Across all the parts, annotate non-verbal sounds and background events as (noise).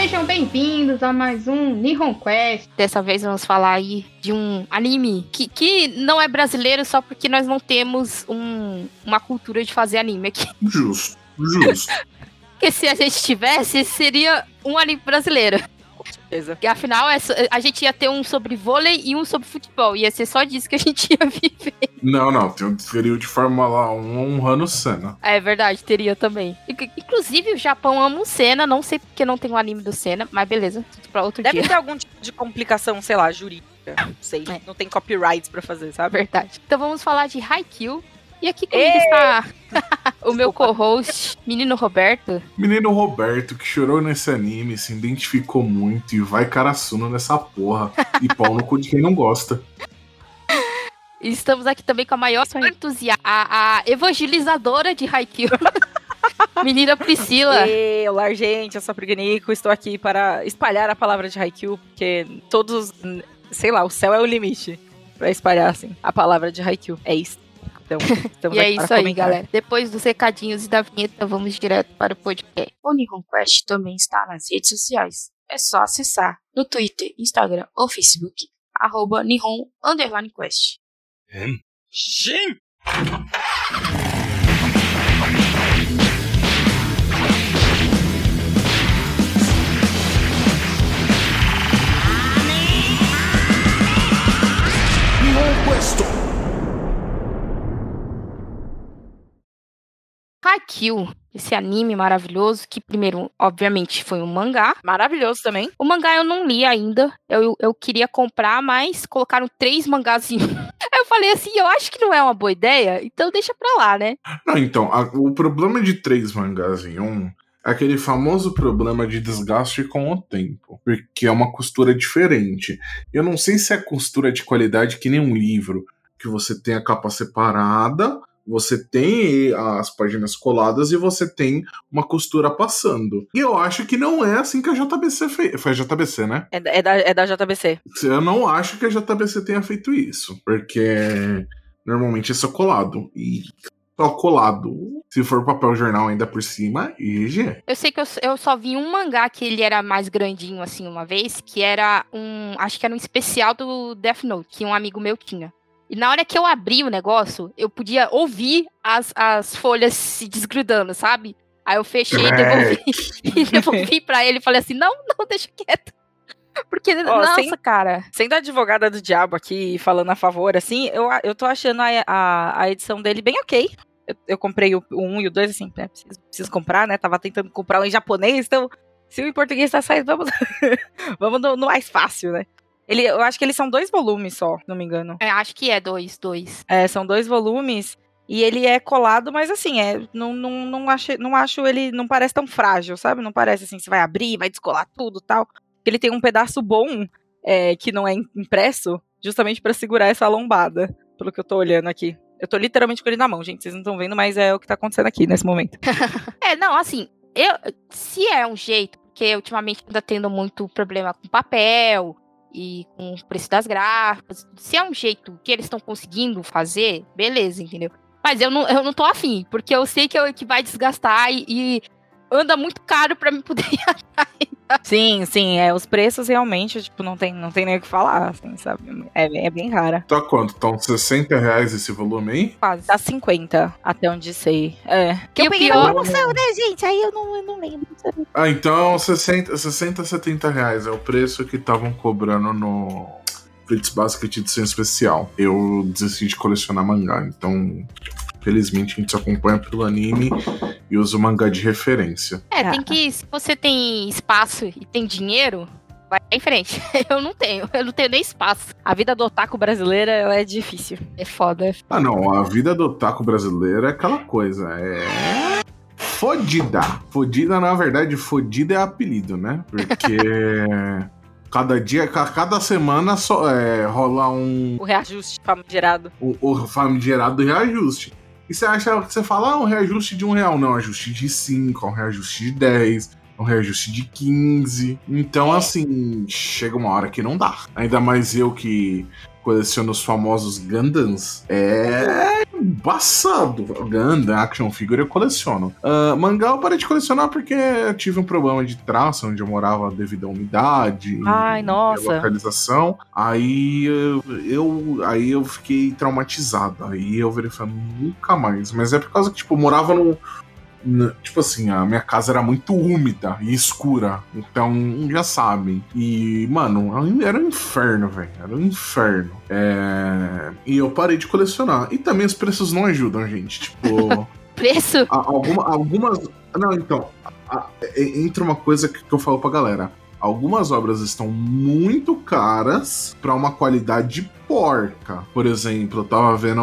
Sejam bem-vindos a mais um Nihon Quest. Dessa vez vamos falar aí de um anime que, que não é brasileiro só porque nós não temos um, uma cultura de fazer anime aqui. (laughs) Justo, justo. Porque se a gente tivesse, seria um anime brasileiro. Certeza. Porque afinal, é a gente ia ter um sobre vôlei e um sobre futebol. Ia ser só disso que a gente ia viver. Não, não, um trio de Fórmula 1 honrando o Senna. É verdade, teria também. Inc- Inclusive, o Japão ama o Senna. Não sei porque não tem um anime do Senna, mas beleza. Tudo pra outro Deve dia. ter algum tipo de complicação, sei lá, jurídica. Não sei. É. Não tem copyrights pra fazer, sabe? Verdade. Então vamos falar de Haikyuu. E aqui comigo Ê! está (laughs) o meu co-host, menino Roberto. Menino Roberto, que chorou nesse anime, se identificou muito e vai caraçuno nessa porra. E pau no cu de quem não gosta. Estamos aqui também com a maior entusiasta, a, a evangelizadora de Haikyuu. (laughs) Menina Priscila. E, olá, gente, eu sou a Prignico, estou aqui para espalhar a palavra de Haikyuu, porque todos, sei lá, o céu é o limite pra espalhar, assim, a palavra de Haikyuu. É isso. Então, (laughs) estamos E é isso aí, comentar. galera. Depois dos recadinhos e da vinheta, vamos direto para o podcast. O Nihon Quest também está nas redes sociais. É só acessar no Twitter, Instagram ou Facebook, arroba Nihon Underline Quest. Haikyuu, esse anime maravilhoso, que primeiro, obviamente, foi um mangá. Maravilhoso também. O mangá eu não li ainda. Eu, eu queria comprar, mas colocaram três mangás em (laughs) um. Aí eu falei assim, eu acho que não é uma boa ideia, então deixa pra lá, né? Não, então, a- o problema de três mangás em um é aquele famoso problema de desgaste com o tempo. Porque é uma costura diferente. Eu não sei se é costura de qualidade que nem um livro, que você tem a capa separada, você tem as páginas coladas e você tem uma costura passando. E eu acho que não é assim que a JBC fez. Foi a JBC, né? É, da- é da, é da JBC. Eu não acho que a JBC tenha feito isso, porque normalmente é só colado. E só colado. Se for papel jornal ainda por cima, IG. Eu sei que eu, eu só vi um mangá que ele era mais grandinho, assim, uma vez, que era um. Acho que era um especial do Death Note, que um amigo meu tinha. E na hora que eu abri o negócio, eu podia ouvir as, as folhas se desgrudando, sabe? Aí eu fechei e devolvi, (laughs) e devolvi pra ele e falei assim: não, não, deixa quieto. Porque, nossa, sem- cara. Sendo a advogada do diabo aqui, falando a favor, assim, eu, eu tô achando a, a, a edição dele bem ok. Eu, eu comprei o 1 um e o 2, assim, né, preciso, preciso comprar, né? Tava tentando comprar um em japonês, então, se o em português tá saindo, vamos, (laughs) vamos no, no mais fácil, né? Ele, eu acho que eles são dois volumes só, não me engano. é, acho que é dois, dois. É, são dois volumes e ele é colado, mas assim, é, não, não, não, acho, não acho ele, não parece tão frágil, sabe? Não parece assim, você vai abrir, vai descolar tudo tal. Ele tem um pedaço bom, é, que não é im- impresso, justamente pra segurar essa lombada, pelo que eu tô olhando aqui. Eu tô literalmente com ele na mão, gente, vocês não estão vendo, mas é o que tá acontecendo aqui nesse momento. (laughs) É, não, assim, eu, se é um jeito, porque ultimamente anda tendo muito problema com papel e com o preço das gráficas, se é um jeito que eles estão conseguindo fazer, beleza, entendeu? Mas eu não, eu não tô afim, porque eu sei que, eu, que vai desgastar e, e anda muito caro pra me poder (laughs) ir atrás. Sim, sim, é, os preços realmente, tipo, não tem, não tem nem o que falar, assim, sabe? É, é bem rara. Tá quanto? Tá uns 60 reais esse volume aí? Quase. Tá 50, até onde sei. É. Que E eu o peguei pior- na promoção, né, gente? Aí eu não, eu não lembro, sabe? Ah, então 60, 60 70 reais é o preço que estavam cobrando no Fritz Basket edição especial. Eu desisti de colecionar mangá, então felizmente a gente se acompanha pelo anime e usa o mangá de referência. É, Ah. tem que. Se você tem espaço e tem dinheiro, vai em frente. (laughs) Eu não tenho, eu não tenho nem espaço. A vida do otaku brasileira ela é difícil. É foda. Ah não, a vida do otaku brasileiro é aquela coisa, é... Fodida. Fodida, na verdade, fodida é apelido, né? Porque... (laughs) Cada dia, ca- cada semana só, é, rola um, O reajuste famigerado. o, o famigerado reajuste. E você acha que você fala, ah, um reajuste de um real. Não, um reajuste de 5, um reajuste de 10, um reajuste de 15. Então, assim, chega uma hora que não dá. Ainda mais eu que coleciono os famosos Gundams. É embaçado. Ganda, action figure eu coleciono. Uh, mangá eu parei de colecionar porque eu tive um problema de traço onde eu morava devido à umidade. Ai, nossa. localização. Aí eu, aí eu fiquei traumatizado. Aí eu virei falando, nunca mais. Mas é por causa que, tipo, eu morava no, Tipo assim, a minha casa era muito úmida e escura. Então, já sabem. E, mano, era um inferno, velho. Era um inferno. É... E eu parei de colecionar. E também os preços não ajudam, gente. Tipo. (laughs) Preço? Alguma, algumas. Não, então. Entra uma coisa que eu falo pra galera. Algumas obras estão muito caras para uma qualidade porca. Por exemplo, eu tava vendo.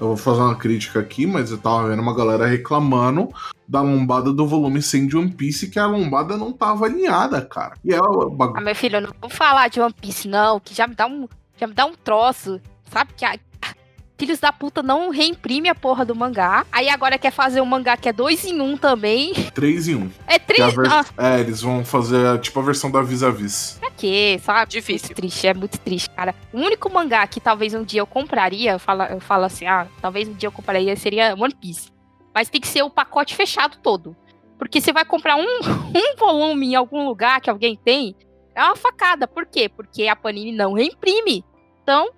Eu vou fazer uma crítica aqui, mas eu tava vendo uma galera reclamando da lombada do volume 100 de One Piece, que a lombada não tava alinhada, cara. E é o bagulho. Ah, meu filho, eu não vou falar de One Piece, não, que já me dá um, já me dá um troço. Sabe que a, filhos da puta não reimprime a porra do mangá. Aí agora quer fazer um mangá que é dois em um também. Três em um. É três? Ver... Ah. É, eles vão fazer tipo a versão da vis-a-vis. Pra quê, sabe? Difícil. Muito triste, é muito triste, cara. O único mangá que talvez um dia eu compraria, eu falo, eu falo assim, ah, talvez um dia eu compraria, seria One Piece. Mas tem que ser o pacote fechado todo. Porque você vai comprar um, (laughs) um volume em algum lugar que alguém tem, é uma facada. Por quê? Porque a Panini não reimprime. Então,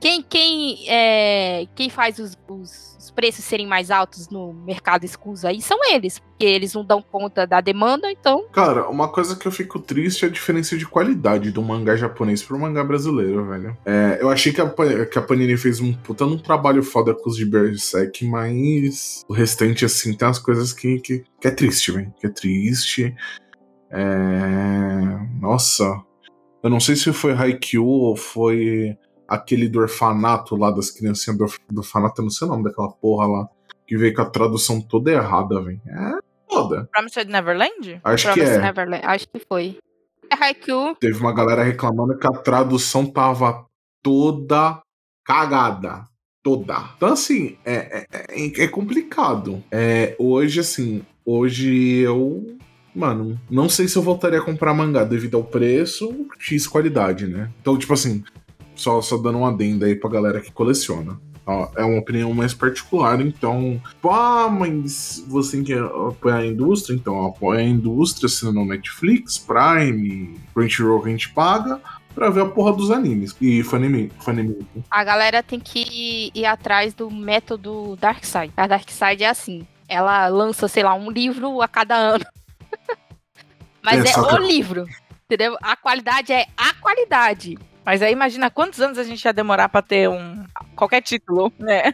quem, quem, é, quem faz os, os, os, preços serem mais altos no mercado escuso aí são eles, porque eles não dão conta da demanda, então. Cara, uma coisa que eu fico triste é a diferença de qualidade do mangá japonês pro mangá brasileiro, velho. É, eu achei que a, que a Panini fez um puta um trabalho foda com os de Berserk, mas o restante, assim, tem umas coisas que, que, que é triste, velho. Que é triste. É... Nossa. Eu não sei se foi Haikyuu ou foi aquele do orfanato lá das criancinhas do, do orfanato, eu não sei o nome daquela porra lá, que veio com a tradução toda errada, velho. É foda. Promised Neverland? Acho Promised que é. Neverland, acho que foi. É Haikyuu. Teve uma galera reclamando que a tradução tava toda cagada. Toda. Então, assim, é, é, é, é complicado. É, hoje, assim, hoje eu Mano, não sei se eu voltaria a comprar mangá devido ao preço, X qualidade, né? Então, tipo assim, só, só dando uma adenda aí pra galera que coleciona. É uma opinião mais particular, então. Ah, mas você quer apoiar a indústria? Então apoia a indústria assinando Netflix, Prime, Crunchyroll que a gente paga pra ver a porra dos animes. E Funimation. A galera tem que ir atrás do método Darkseid. A Darkseid é assim. Ela lança, sei lá, um livro a cada ano. (laughs) Mas é, é o livro. Entendeu? A qualidade é a qualidade. Mas aí imagina quantos anos a gente ia demorar para ter um qualquer título, né?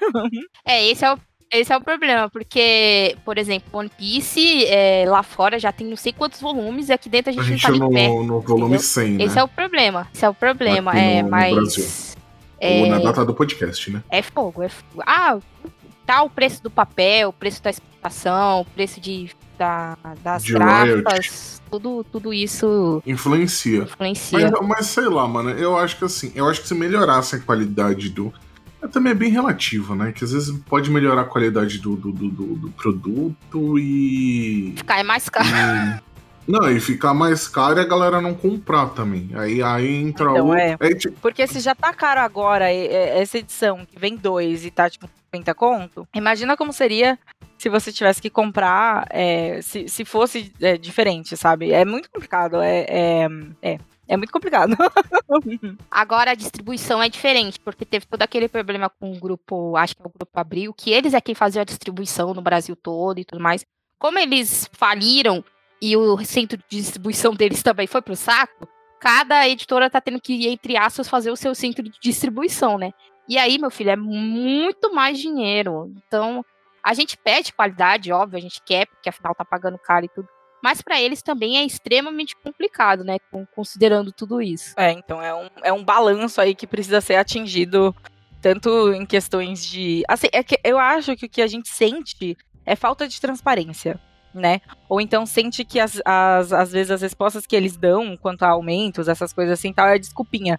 é, esse é o esse é o problema, porque, por exemplo, One Piece é, lá fora já tem não sei quantos volumes e aqui dentro a gente, a gente não tá no, pé, no volume 100, né? Esse é o problema. Esse é o problema. Aqui é, no, mas. É, Ou na data do podcast, né? É fogo, é fogo. Ah, tá o preço do papel, o preço da exportação, o preço de, da, das de tudo, tudo isso influencia. influencia. Mas, mas, sei lá, mano, eu acho que assim, eu acho que se melhorasse a qualidade do. É, também é bem relativo, né? Que às vezes pode melhorar a qualidade do, do, do, do produto e. Ficar mais caro. E... Não, e ficar mais caro e a galera não comprar também. Aí, aí entra então, o. É. É, tipo... Porque se já tá caro agora essa edição, que vem dois e tá tipo 50 conto, imagina como seria se você tivesse que comprar, é, se, se fosse é, diferente, sabe? É muito complicado. É, é, é, é muito complicado. (laughs) Agora a distribuição é diferente, porque teve todo aquele problema com o grupo, acho que é o grupo Abril, que eles é quem fazia a distribuição no Brasil todo e tudo mais. Como eles faliram e o centro de distribuição deles também foi pro saco, cada editora tá tendo que, entre aspas, fazer o seu centro de distribuição, né? E aí, meu filho, é muito mais dinheiro. Então, a gente pede qualidade, óbvio, a gente quer, porque afinal tá pagando caro e tudo. Mas para eles também é extremamente complicado, né? Considerando tudo isso. É, então é um, é um balanço aí que precisa ser atingido, tanto em questões de. Assim, é que eu acho que o que a gente sente é falta de transparência. Né? Ou então sente que as, as, às vezes as respostas que eles dão quanto a aumentos, essas coisas assim, tal, é desculpinha.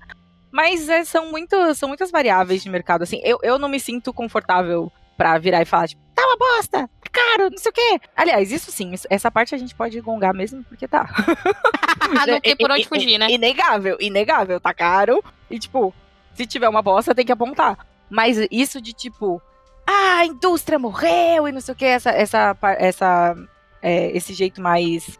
Mas é, são, muito, são muitas variáveis de mercado. Assim, eu, eu não me sinto confortável pra virar e falar, tipo, tá uma bosta, tá caro, não sei o quê. Aliás, isso sim, essa parte a gente pode gongar mesmo, porque tá. (laughs) não tem por onde fugir, né? Inegável, inegável, tá caro. E, tipo, se tiver uma bosta, tem que apontar. Mas isso de, tipo, ah, a indústria morreu e não sei o que, essa, essa, essa, é, esse jeito mais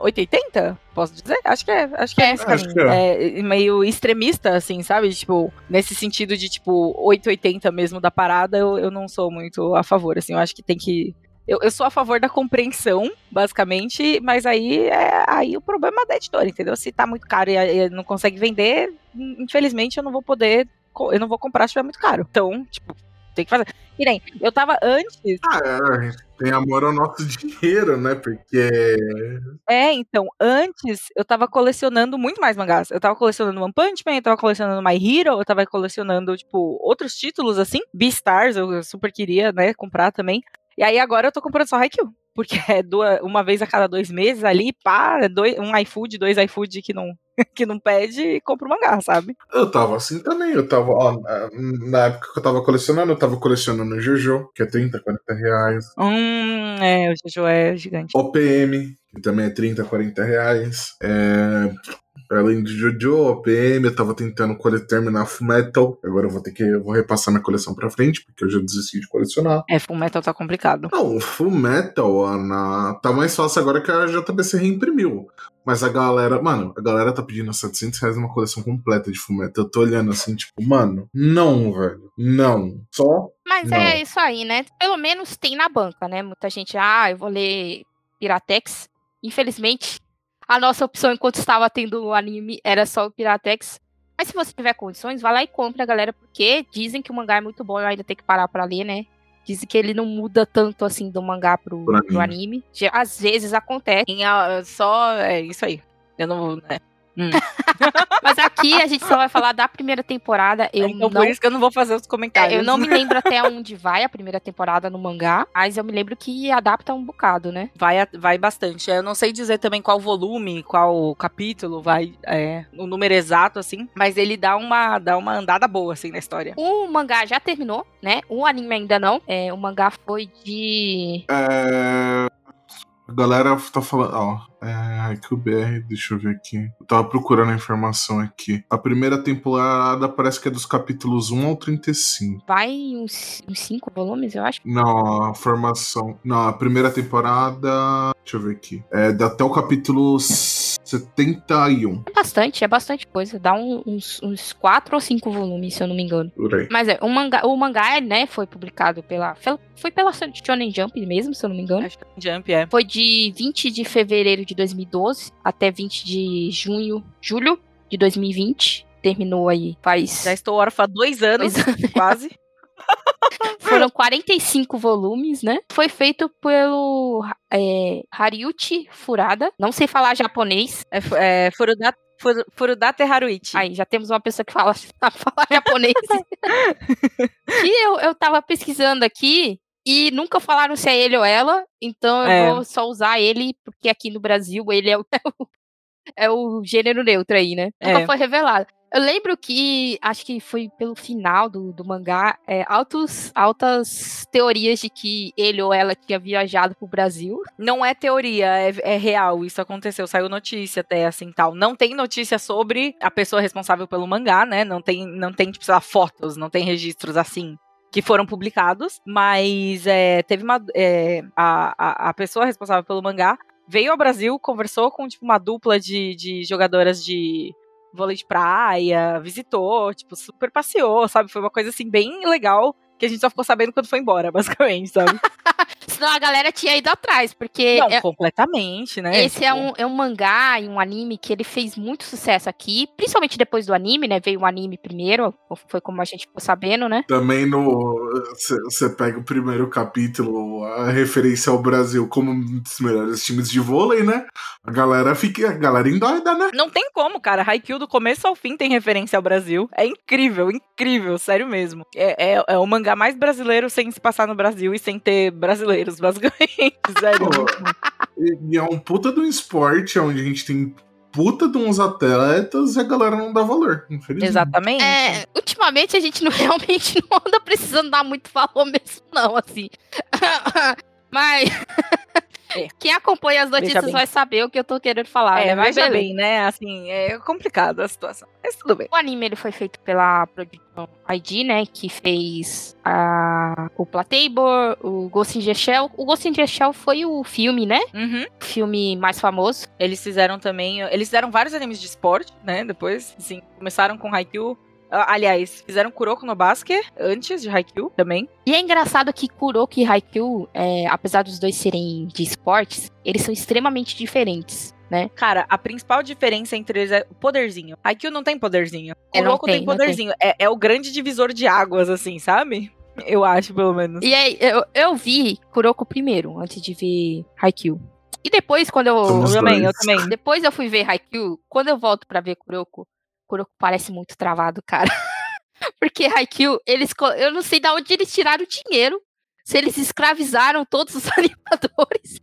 880, posso dizer? Acho que é, acho que é, É, esse acho caminho. que É, meio extremista, assim, sabe? Tipo, nesse sentido de, tipo, 880 mesmo da parada, eu, eu não sou muito a favor, assim, eu acho que tem que... Eu, eu sou a favor da compreensão, basicamente, mas aí, é, aí o problema é da editora, entendeu? Se tá muito caro e, e não consegue vender, infelizmente eu não vou poder, eu não vou comprar se estiver muito caro. Então, tipo, tem que fazer. E nem, eu tava antes, Ah, é, tem amor ao nosso (laughs) dinheiro, né? Porque. É, então, antes eu tava colecionando muito mais mangás. Eu tava colecionando One Punch Man, eu tava colecionando My Hero, eu tava colecionando, tipo, outros títulos assim. Beastars, eu super queria, né, comprar também. E aí agora eu tô comprando só Haikyuu. Porque (laughs) é duas, uma vez a cada dois meses ali, pá, é dois, um iFood, dois iFood que não, (laughs) que não pede e compro mangá, sabe? Eu tava assim também. Eu tava, ó, na época que eu tava colecionando, eu tava colecionando Jojo, que é 30, 40 reais. Hum, é, o Jojo é gigante. OPM, que também é 30, 40 reais. É, Além de Jojo, OPM, eu tava tentando terminar Full Metal. Agora eu vou ter que. Eu vou repassar minha coleção pra frente, porque eu já desisti de colecionar. É, Full Metal tá complicado. Não, o Full Metal, Ana, tá mais fácil agora que a JBC reimprimiu. Mas a galera, mano, a galera tá pedindo 700 reais uma coleção completa de Full Metal. Eu tô olhando assim, tipo, mano, não, velho. Não. Só. Mas Não. é isso aí, né? Pelo menos tem na banca, né? Muita gente, ah, eu vou ler Piratex. Infelizmente, a nossa opção enquanto estava tendo o anime era só o Piratex. Mas se você tiver condições, vá lá e compra, galera, porque dizem que o mangá é muito bom, eu ainda tenho que parar pra ler, né? Dizem que ele não muda tanto assim do mangá pro, Pro anime. Já- Às vezes acontece. Em a- Só, é isso aí. Eu não vou, né? Hum. (laughs) Mas aqui a gente só vai falar da primeira temporada. Eu então não por isso que eu não vou fazer os comentários. É, eu não me lembro até onde vai a primeira temporada no mangá, mas eu me lembro que adapta um bocado, né? Vai, vai bastante. Eu não sei dizer também qual volume, qual capítulo vai, é, o número exato, assim, mas ele dá uma, dá uma andada boa, assim, na história. O mangá já terminou, né? O anime ainda não. É, o mangá foi de. É. A galera tá falando, ó, é, IQBR, deixa eu ver aqui. Eu tava procurando a informação aqui. A primeira temporada parece que é dos capítulos 1 ao 35. Vai uns, uns cinco volumes, eu acho. Não, a formação. Não, a primeira temporada. Deixa eu ver aqui. É até o capítulo 71. É bastante, é bastante coisa. Dá um- uns, uns quatro ou cinco volumes, se eu não me engano. Mas é, o mangá, o mangá, né, foi publicado pela. Foi pela Shonen Jump mesmo, se eu não me engano. Acho que Jump é. Foi de 20 de fevereiro de 2012 até 20 de junho, julho de 2020. Terminou aí faz. Já estou órfã há dois anos, Dois quase. (laughs) Foram 45 volumes, né? Foi feito pelo é, Hariuchi Furada. Não sei falar japonês. É, é Furudata, Furu- Furudata Haruichi. Aí, já temos uma pessoa que fala, (laughs) falar japonês. (laughs) e eu, eu tava pesquisando aqui e nunca falaram se é ele ou ela. Então eu É. vou só usar ele, porque aqui no Brasil ele é o, é (laughs) o, é o gênero neutro aí, né? Nunca É. foi revelado. Eu lembro que, acho que foi pelo final do, do mangá, é, altos, altas teorias de que ele ou ela tinha viajado pro Brasil. Não é teoria, é, é real. Isso aconteceu, saiu notícia até assim tal. Não tem notícia sobre a pessoa responsável pelo mangá, né? Não tem, não tem tipo, sei lá, fotos, não tem registros assim que foram publicados, mas é, teve uma é, a, a, pessoa responsável pelo mangá veio ao Brasil, conversou com tipo uma dupla de, de jogadoras de vôlei de praia, visitou, tipo super passeou, sabe? Foi uma coisa assim bem legal que a gente só ficou sabendo quando foi embora, (laughs) basicamente, sabe? (laughs) Senão a galera tinha ido atrás, porque Não, é- completamente, né? Esse é Tipo, um, é um mangá e um anime que ele fez muito sucesso aqui, principalmente depois do anime, né? Veio o anime primeiro, foi como a gente ficou sabendo, né? Também no. Você pega o primeiro capítulo, a referência ao Brasil como um dos melhores times de vôlei, né? A galera fica. A galera endoida, né? Não tem como, cara. Haikyuu do começo ao fim tem referência ao Brasil. É incrível, incrível, sério mesmo. É, é, é o mangá mais brasileiro sem se passar no Brasil e sem ter brasileiros, basicamente. (laughs) Sério. Pô, E, e é um puta de um esporte onde a gente tem puta de uns atletas e a galera não dá valor, infelizmente. Exatamente. É, ultimamente a gente não (laughs) realmente não anda precisando dar muito valor mesmo, não, assim. (laughs) Mas É. Quem acompanha as notícias vai saber o que eu tô querendo falar. é, né? Mas veja bem, né? Assim, é complicado a situação. Mas tudo bem. O anime ele foi feito pela produção ID, né? Que fez a, o Platable, o Ghost in the Shell. O Ghost in the Shell foi o filme, né? Uhum. O filme mais famoso. Eles fizeram também. Eles fizeram vários animes de esporte, né? Depois, assim, começaram com Haikyuu. Ah, Aliás, fizeram Kuroko no Basket antes de Haikyuu também. E é engraçado que Kuroko e Haikyuu, é, apesar dos dois serem de esportes, eles são extremamente diferentes, né? Cara, a principal diferença entre eles é o poderzinho. Haikyuu não tem poderzinho. É, não Kuroko tem, tem, poderzinho. É, é o grande divisor de águas, assim, sabe? Eu acho, pelo menos. E aí, eu, eu vi Kuroko primeiro, antes de ver Haikyuu. E depois, quando eu. Somos eu também, eu também. Depois eu fui ver Haikyuu. Quando eu volto pra ver Kuroko, Kuroko parece muito travado, cara. (laughs) Porque Haikyuu, eles. Eu não sei de onde eles tiraram o dinheiro. Se eles escravizaram todos os (laughs) animadores.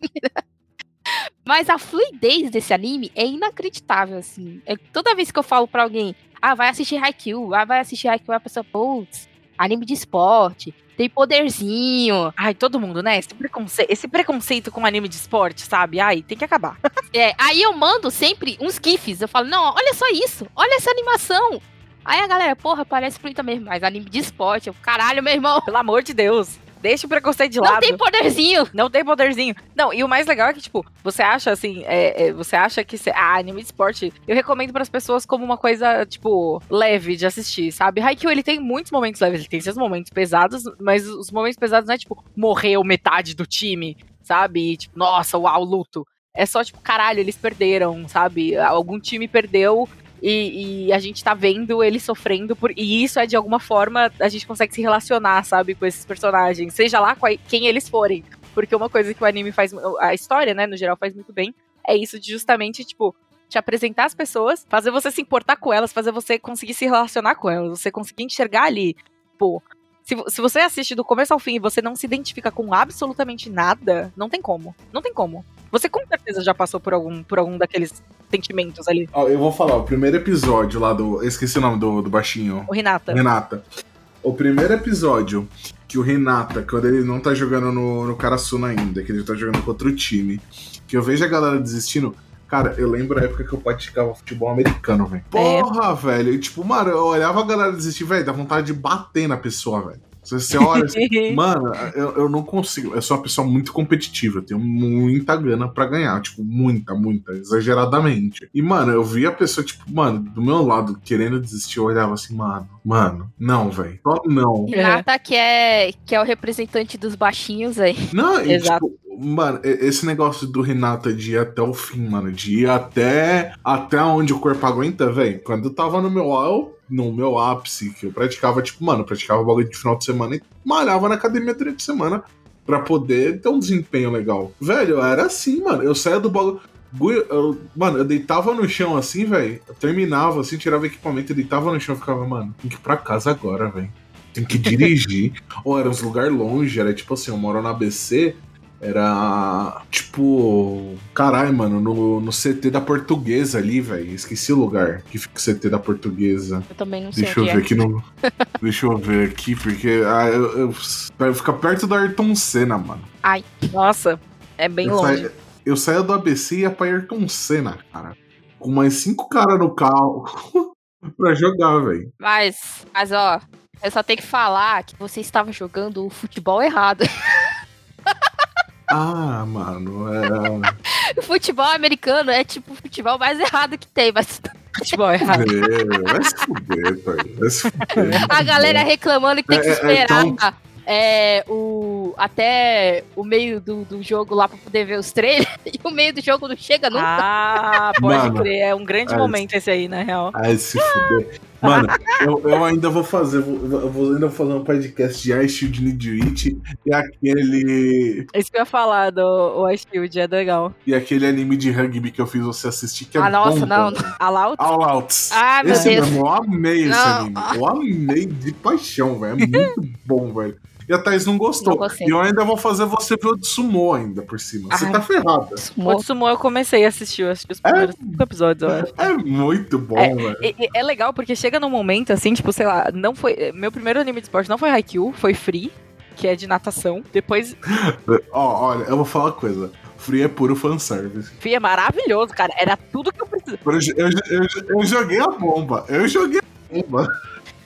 Mas a fluidez desse anime é inacreditável, assim. É, toda vez que eu falo pra alguém, ah, vai assistir Haikyuu, ah, vai assistir Haikyuu, a pessoa, putz, anime de esporte, tem poderzinho. Ai, todo mundo, né? Esse preconceito, esse preconceito com anime de esporte, sabe? Ai, tem que acabar. (laughs) É, aí eu mando sempre uns GIFs. Eu falo, não, olha só isso, olha essa animação. Aí a galera, porra, parece fluida mesmo, mas anime de esporte. Eu, caralho, meu irmão, Pelo amor de Deus. Deixa o preconceito de não lado. tem poderzinho. Não tem poderzinho. Não, e o mais legal é que, tipo, você acha assim, é, é, você acha que. cê- ah, anime de esporte. Eu recomendo pras pessoas como uma coisa, tipo, leve de assistir, sabe? Haikyuu, ele tem muitos momentos leves, ele tem seus momentos pesados, mas os momentos pesados não é, tipo, morreu metade do time, sabe? E, tipo, nossa, uau, luto. É só, tipo, caralho, eles perderam, sabe? Algum time perdeu. E, e a gente tá vendo ele sofrendo por. E isso é de alguma forma a gente consegue se relacionar, sabe, com esses personagens. Seja lá quem eles forem. Porque uma coisa que o anime faz. A história, né, no geral, faz muito bem. É isso de justamente, tipo, te apresentar as pessoas, fazer você se importar com elas, fazer você conseguir se relacionar com elas, você conseguir enxergar ali. Pô, se, se você assiste do começo ao fim e você não se identifica com absolutamente nada, não tem como. Não tem como. Você com certeza já passou por algum, por algum daqueles sentimentos ali. Ó, eu vou falar, o primeiro episódio lá do. Eu esqueci o nome do, do baixinho. O Renata. Renata. O primeiro episódio que o Renata, quando ele não tá jogando no, no Karasuna ainda, que ele tá jogando contra o time, que eu vejo a galera desistindo. Cara, eu lembro a época que eu praticava futebol americano, velho. Porra, velho. E, tipo, mano, eu olhava a galera desistir, velho, dá vontade de bater na pessoa, velho. Você, você olha assim, (laughs) Mano, eu, eu não consigo. Eu sou uma pessoa muito competitiva. Eu tenho muita gana pra ganhar. Tipo, muita, muita. Exageradamente. E, mano, eu vi a pessoa, tipo, mano, do meu lado, querendo desistir. Eu olhava assim, mano, mano, não, velho. Só não. Renata, que é, que é o representante dos baixinhos aí. Não, e, Exato. tipo, mano, esse negócio do Renata de ir até o fim, mano, de ir até, até onde o corpo aguenta, velho. Quando eu tava no meu au- no meu ápice, que eu praticava, tipo, mano, eu praticava bagulho de final de semana e malhava na academia durante a semana pra poder ter um desempenho legal. Velho, era assim, mano. Eu saía do bagulho. eu- mano, eu deitava no chão assim, velho. Eu terminava assim, tirava o equipamento e deitava no chão e ficava, mano, tem que ir pra casa agora, velho. Tem que dirigir. (laughs) Ou era uns lugar longe, era tipo assim, eu moro na ABC, era tipo. Caralho, mano, no, no CT da portuguesa ali, velho. Esqueci o lugar que fica o CT da portuguesa. Eu também não sei Deixa eu ver é. aqui no. (laughs) Deixa eu ver aqui, porque. Ah, eu, eu, vai ficar perto do Ayrton Senna, mano. Nossa, é bem eu, longe. saía, eu saía do ABC e ia pra Ayrton Senna, cara. Com mais cinco caras no carro (laughs) pra jogar, velho. Mas, mas ó, eu só tenho que falar que você estava jogando o futebol errado. (laughs) Ah, mano, é. O (laughs) futebol americano é tipo o futebol mais errado que tem, mas (laughs) Futebol errado. É, vai se fuder, pai. Vai se fuder. a galera reclamando que tem que É, é, é esperar tão- é, o, até o meio do, do jogo lá pra poder ver os trailers (laughs) e o meio do jogo não chega nunca. Ah, pode Mano, crer. É um grande é momento esse aí, na real. Ai, se fuder. Mano, eu, eu ainda vou fazer, vou, eu vou ainda fazer um podcast de I Shield Need e aquele, Isso que eu ia falar do Ice Shield, é legal. e aquele anime de rugby que eu fiz você assistir, que é Ah, nossa, bom, não. cara. A Laut? All Outs. Ai, meu esse Deus. mesmo, eu amei esse Não. anime. Eu amei de paixão, velho. É muito (laughs) bom, velho. E a Thaís não gostou. Não e eu ainda vou fazer você ver o de sumô ainda por cima. Você Ai. tá ferrada. O Tsumo eu comecei a assistir, eu assisti os primeiros cinco episódios, eu acho. É muito bom, É, velho. E É, legal porque chega num momento assim, tipo, sei lá, não foi. Meu primeiro anime de esporte não foi Haikyuu, foi Free, que é de natação. Depois. (laughs) Ó, olha, eu vou falar uma coisa. Free é puro fanservice. Free é maravilhoso, cara. Era tudo que eu precisava. Eu, eu, eu, eu joguei a bomba. Eu joguei a bomba.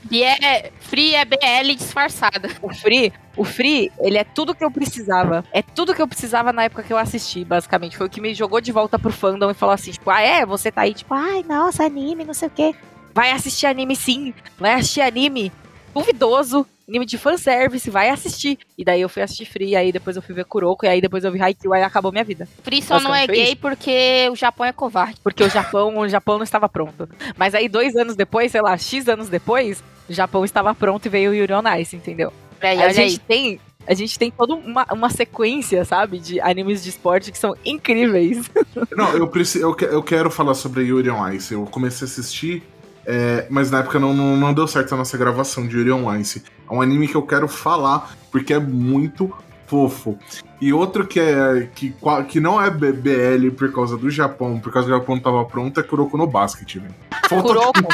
E é Free é BL disfarçada. O Free, o Free, ele é tudo que eu precisava. É tudo que eu precisava na época que eu assisti, basicamente. Foi o que me jogou de volta pro fandom e falou assim, tipo, ah, é, você tá aí, tipo, ai, nossa, anime, não sei o quê. Vai assistir anime sim. Vai assistir anime duvidoso. Anime de fanservice, vai assistir. E daí eu fui assistir Free, aí depois eu fui ver Kuroko, e aí depois eu vi Haikyuu, aí acabou minha vida. Free só não é gay isso. porque o Japão é covarde. Porque o Japão, o Japão não estava pronto. Mas aí dois anos depois, sei lá, X anos depois, o Japão estava pronto e veio o Yuri on Ice, entendeu? Aí, a gente aí. tem. A gente tem toda uma, uma sequência, sabe, de animes de esporte que são incríveis. Não, eu, preciso, eu, eu quero falar sobre Yuri on Ice. Eu comecei a assistir, é, mas na época não, não, deu certo a nossa gravação de Yuri on Ice. É um anime que eu quero falar, porque é muito fofo. E outro que é que, que não é BBL por causa do Japão, por causa que o Japão não tava pronto, é Kuroko no Basket, velho. (laughs) Falta Kuroko.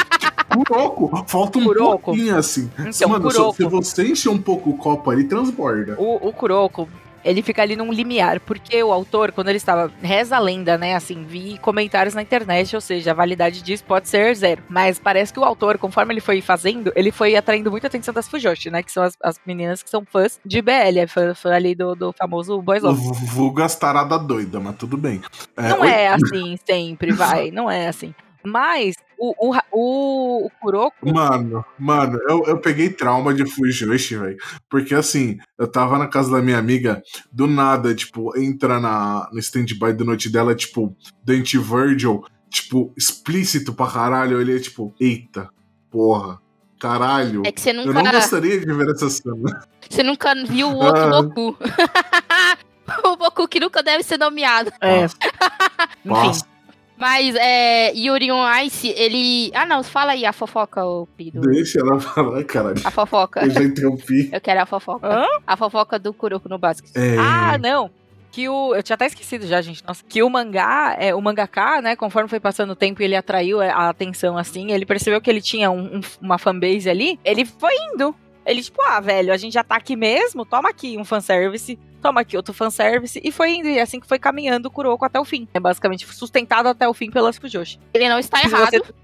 Kuroko, falta um Kuroko. pouquinho assim. Então, Mano, Kuroko. se você encher um pouco o copo ali, transborda. O, o Kuroko, ele fica ali num limiar, porque o autor, quando ele estava. Reza a lenda, né? Assim, vi comentários na internet, ou seja, a validade disso pode ser zero. Mas parece que o autor, conforme ele foi fazendo, ele foi atraindo muita atenção das Fujoshi, né? Que são as, as meninas que são fãs de BL, é fã, fã ali do, do famoso Boys Love. Vulgas tarada doida, mas tudo bem. Não oi- é assim sempre, vai. Não é assim. Mas o, o, o, o Kuroko. Mano, mano, eu, eu peguei trauma de Fujoshi, velho. Porque assim, eu tava na casa da minha amiga, do nada, tipo, entra na, no stand-by da noite dela, tipo, Dante Virgil, tipo, explícito pra caralho. Ele é tipo, eita, porra, caralho. É que você Eu não nunca, gostaria de ver essa cena. você nunca viu o outro Ah. Boku. (laughs) o Boku que nunca deve ser nomeado. É. (laughs) Enfim. Mas é, Yuri on Ice, ele. Ah, não, fala aí a fofoca, ô Pido. deixa ela falar, caralho. A fofoca. Eu já interrompi. Eu quero a fofoca. Hã? A fofoca do Kuroko no basket. É, Ah, não. Que o. Eu tinha até esquecido já, gente. Nossa. Que o mangá, é, o mangaka, né? Conforme foi passando o tempo e ele atraiu a atenção assim, ele percebeu que ele tinha um- um- uma fanbase ali. Ele foi indo. Ele, tipo, ah, velho, a gente já tá aqui mesmo, toma aqui um fanservice, toma aqui outro fanservice, e foi indo, e é assim que foi caminhando o Kuroko até o fim. É basicamente sustentado até o fim pelas Fujoshi. Ele não está errado. você-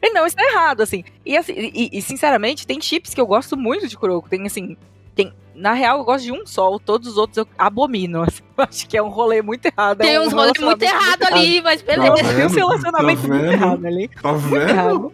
Ele não está errado, assim. E, assim, e, e, sinceramente, tem chips que eu gosto muito de Kuroko. Tem, assim, tem... Na real, eu gosto de um só, todos os outros eu abomino. assim. (laughs) Eu acho que é um rolê muito errado. é Tem um uns rolês muito errado ali, mas Tá beleza. Tem um relacionamento Tá muito errado ali. Tá Muito vendo? errado.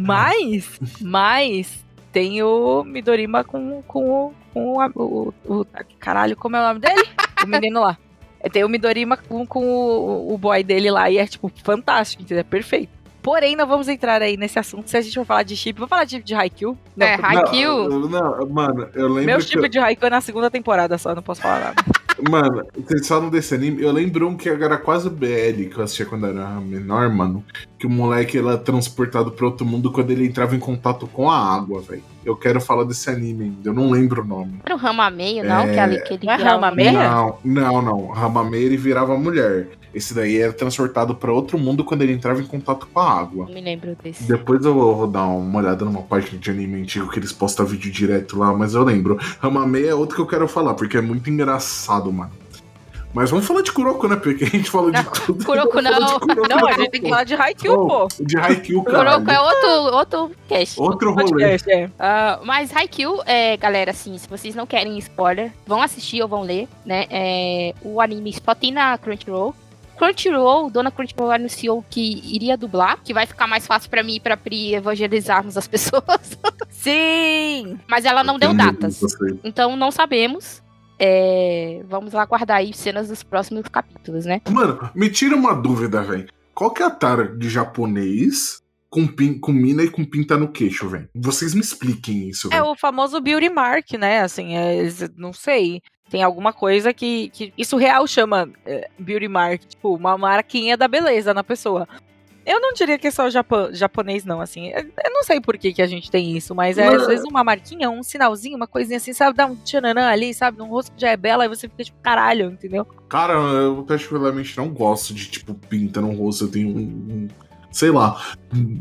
Mas, mas, tem o Midorima com, com, o- com o, o- Caralho, como é o nome dele? O menino lá. É, Tem o Midorima com, com o, o boy dele lá e é, tipo, fantástico, entendeu? É perfeito. Porém, não vamos entrar aí nesse assunto se a gente for falar de chip. Vou falar de, de Haikyuu. Não, É, Haikyuu. Não, não, mano, eu lembro Meu que chip de Haikyuu é na segunda temporada só, não posso falar nada. (laughs) Mano, vocês falam desse anime, eu lembro um que era quase BL, que eu assistia quando era menor, mano. Que o moleque era transportado pra outro mundo quando ele entrava em contato com a água, velho. Eu quero falar desse anime ainda, eu não lembro o nome. Era o Rama meio, não? É, Que, ali, que ele não é virava Rama mulher? Meia? Não, não, não. Ramameia ele virava mulher. Esse daí era transportado pra outro mundo quando ele entrava em contato com a água. Não me lembro desse. Depois eu vou dar uma olhada numa página de anime antigo que eles postam vídeo direto lá, mas eu lembro. Ramameia é outro que eu quero falar, porque é muito engraçado, mano. Mas vamos falar de Kuroko, né? Porque a gente falou de Não, (laughs) tudo. Kuroko não. de Kuroko, Não, a gente tem que falar de Haikyuu, Oh, pô. De Haikyuu, cara. Kuroko é outro, outro cast. Outro rolê. Podcast, é. Ah, mas Haikyuu, é, galera, assim, se vocês não querem spoiler, vão assistir ou vão ler, né? É, o anime só tem na Crunchyroll. Crunchyroll, dona Crunchyroll anunciou que iria dublar, que vai ficar mais fácil pra mim e pra Pri evangelizarmos as (laughs) pessoas. Sim! Mas ela não deu datas. Então não sabemos. É, vamos aguardar aí cenas dos próximos capítulos, né? Mano, me tira uma dúvida, velho. Qual que é a tara de japonês com, pin, com mina e com pinta no queixo, velho? Vocês me expliquem isso, É velho. o famoso beauty mark, né? Assim, é, não sei. Tem alguma coisa que, que isso real chama é, beauty mark, tipo, uma marquinha da beleza na pessoa. Eu não diria que é só japo- japonês, não, assim. Eu não sei por que, que a gente tem isso, mas é às Mas- vezes uma marquinha, um sinalzinho, uma coisinha assim, sabe? Dá um tchananã ali, sabe? Num rosto que já é bela, aí você fica tipo, caralho, entendeu? Cara, eu particularmente não gosto de, tipo, pinta no rosto. Eu tenho um, um Sei lá.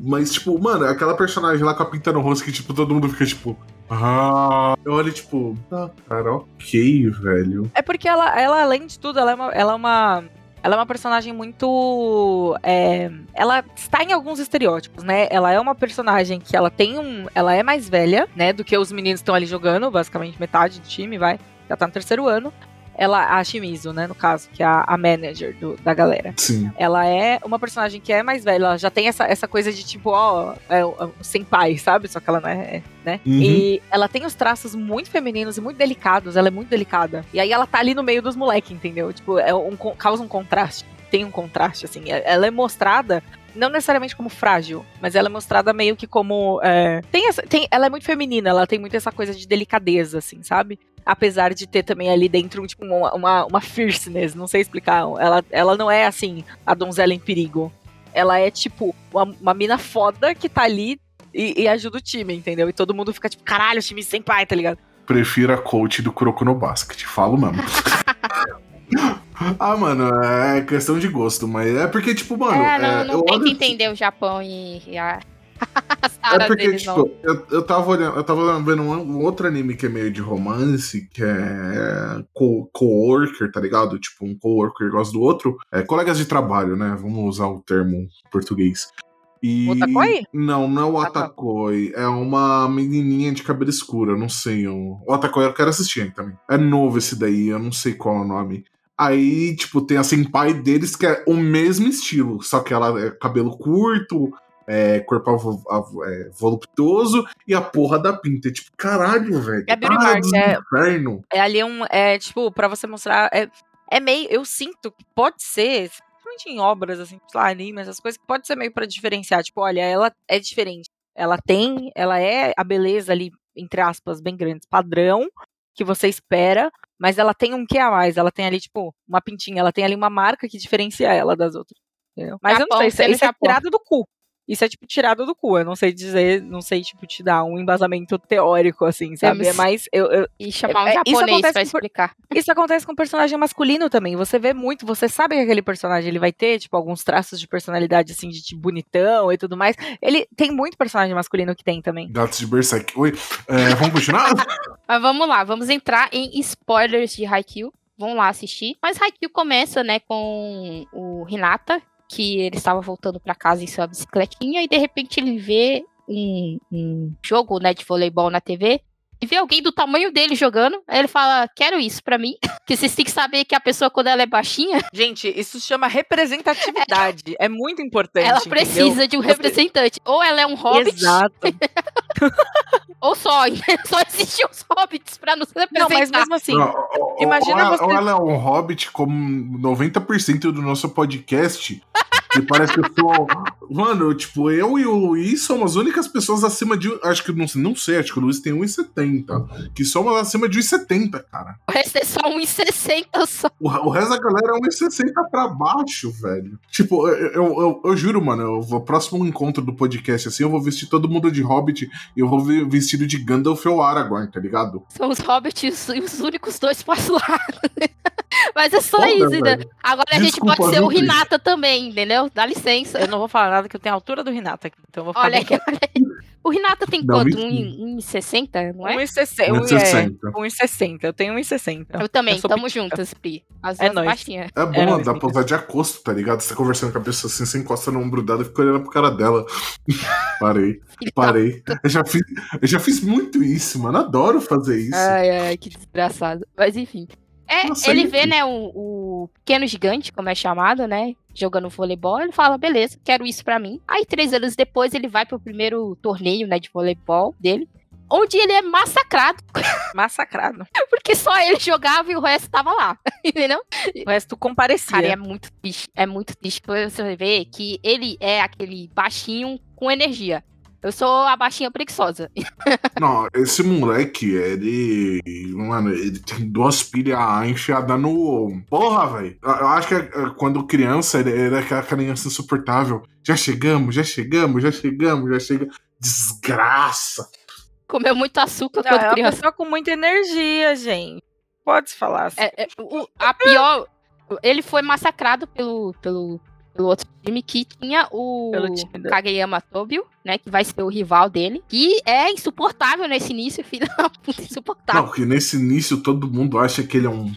Mas, tipo, mano, aquela personagem lá com a pinta no rosto que, tipo, todo mundo fica, tipo. Ah. Eu olho, tipo, ah, cara, ok, velho. É porque ela, ela além de tudo, ela é uma. Ela é uma... Ela é uma personagem muito. é, ela está em alguns estereótipos, né? Ela é uma personagem que ela tem um. Ela é mais velha, né? Do que os meninos estão ali jogando, basicamente metade do time, vai. Já tá no terceiro ano. Ela, a Shimizu, né, no caso, que é a, a manager do- da galera. Sim. Ela é uma personagem que é mais velha, ela já tem essa, essa coisa de tipo, ó, é, o senpai, sabe? Só que ela não é, né? Uhum. E ela tem os traços muito femininos e muito delicados, ela é muito delicada. E aí ela tá ali no meio dos moleques, entendeu? Tipo, é um, causa um contraste, tem um contraste, assim. É- Ela é mostrada não necessariamente como frágil, mas ela é mostrada meio que como. é, tem essa, tem, ela é muito feminina, ela tem muito essa coisa de delicadeza, assim, sabe? Apesar de ter também ali dentro tipo, uma, uma, uma fierceness, não sei explicar. Ela, ela não é assim, a donzela em perigo. Ela é tipo uma, uma mina foda que tá ali e, e ajuda o time, entendeu? E todo mundo fica tipo, caralho, o time sem pai, tá ligado? Prefiro a coach do Kuroko no Basket, falo mesmo. (laughs) ah, mano, é questão de gosto, mas é porque, tipo, mano. é, não, é, não tenta entender o Japão e, e a, (laughs) É porque, tipo, eu, eu tava olhando, eu tava vendo um, um outro anime que é meio de romance, que é co- coworker, tá ligado? Tipo, um coworker gosta do outro. É colegas de trabalho, né? Vamos usar o termo português. E... Otakoi? Não, não é o Ah, tá. Otakoi. É uma menininha de cabelo escuro, eu não sei. O, o Otakoi eu quero assistir ainda também. É novo esse daí, eu não sei qual é o nome. Aí, tipo, tem a senpai deles que é o mesmo estilo, só que ela é cabelo curto, é, corpo avo- avo- é, voluptuoso e a porra da pinta. Tipo, caralho, velho. É Beauty ah, Mark, é- inferno. É ali um. É tipo, pra você mostrar. É, é meio. Eu sinto que pode ser. Principalmente em obras, assim, sei lá, anime, essas coisas, que pode ser meio pra diferenciar. Tipo, olha, ela é diferente. Ela tem. Ela é a beleza ali, entre aspas, bem grande, padrão, que você espera. Mas ela tem um que a mais. Ela tem ali, tipo, uma pintinha. Ela tem ali uma marca que diferencia ela das outras. Entendeu? Mas eu não sei, isso, é- sendo isso é Japão. tirado do cu. Isso é, tipo, tirado do cu. Eu não sei dizer, não sei, tipo, te dar um embasamento teórico, assim, sabe? Temos- É mais. Eu, eu, E chamar um É, é, japonês pra com explicar. isso acontece com personagem masculino também. Você vê muito, você sabe que aquele personagem ele vai ter, tipo, alguns traços de personalidade, assim, de tipo, bonitão e tudo mais. Ele tem muito personagem masculino que tem também. Gatos de Berserk. Oi, é, vamos continuar? (laughs) Mas vamos lá, vamos entrar em spoilers de Haikyuu. Vamos lá assistir. Mas Haikyuu começa, né, com o Hinata, que ele estava voltando pra casa em sua bicicletinha e de repente ele vê um, um jogo, né, de voleibol na TV e vê alguém do tamanho dele jogando. Aí ele fala: "Quero isso pra mim". (laughs) que vocês têm que saber que a pessoa quando ela é baixinha, (laughs) Gente, isso se chama representatividade. é muito importante. ela entendeu? precisa de um Você- representante. Ou ela é um hobbit, Exato. (laughs) ou só. só existem os hobbits pra nos representar. Não, mas mesmo assim, Não, ou- imagina ou, você- Ou ela é um hobbit como 90% do nosso podcast. Que parece que eu sou. Mano, tipo, eu e o Luiz somos as únicas pessoas acima de. Acho que não, não sei, acho que o Luiz tem 1,70. Que somos acima de 1,70, cara. O resto é só 1,60 só. O, o resto da galera é 1,60 pra baixo, velho. Tipo, eu, eu, eu- eu juro, mano, vou, próximo encontro do podcast assim, eu vou vestir todo mundo de hobbit e eu vou vestido de Gandalf ou Aragorn, tá ligado? São os hobbits e os únicos dois postulados. (laughs) Mas é só Foda, isso, né? Agora a gente Desculpa, pode ser o Cris? Hinata também, entendeu? Dá licença. eu não vou falar nada que eu tenho a altura do Renata aqui. Então eu vou Olha aqui, quieto. olha aí. O Hinata tem Não, quanto? mentira. 1,60, não é? 1,60. 1,60. 1,60. Eu tenho 1,60. Eu também, eu tamo pequena. juntas, Pri. As É duas nóis. baixinhas. É bom, É, dá pra usar de acosto, tá ligado? Você tá conversando com a pessoa assim, você encosta no ombro dela e fica olhando pro cara dela. (laughs) Parei, parei. Eu já, fiz, eu já fiz muito isso, mano. Adoro fazer isso. Ai, ai, que desgraçado. Mas enfim. É, Nossa, ele aí- vê, né, o, o pequeno gigante, como é chamado, né? Jogando voleibol, ele fala, beleza, quero isso pra mim. Aí, três anos depois, ele vai pro primeiro torneio, né, de voleibol dele. Onde ele é massacrado, (laughs) Massacrado. porque só ele jogava e o resto tava lá. (laughs) Entendeu? O resto comparecia. Cara, é muito triste. É muito triste. Você vê que ele é aquele baixinho com energia. Eu sou a baixinha preguiçosa. (laughs) Não, esse moleque, ele. Mano, ele tem duas pilhas enfiadas no. Porra, velho. Eu acho que é, é, quando criança, ele ele é aquela criança insuportável. Já chegamos, já chegamos, já chegamos, já chegamos. Desgraça. Comeu muito açúcar Não, quando é uma criança. pessoa com muita energia, gente. Pode falar assim. É, é, o- a pior. Ele foi massacrado pelo, pelo pelo outro time, que tinha o time Kageyama Tobio, né? Que vai ser o rival dele. Que é insuportável nesse início, (laughs) filho da puta, insuportável. Não, porque nesse início todo mundo acha que ele é um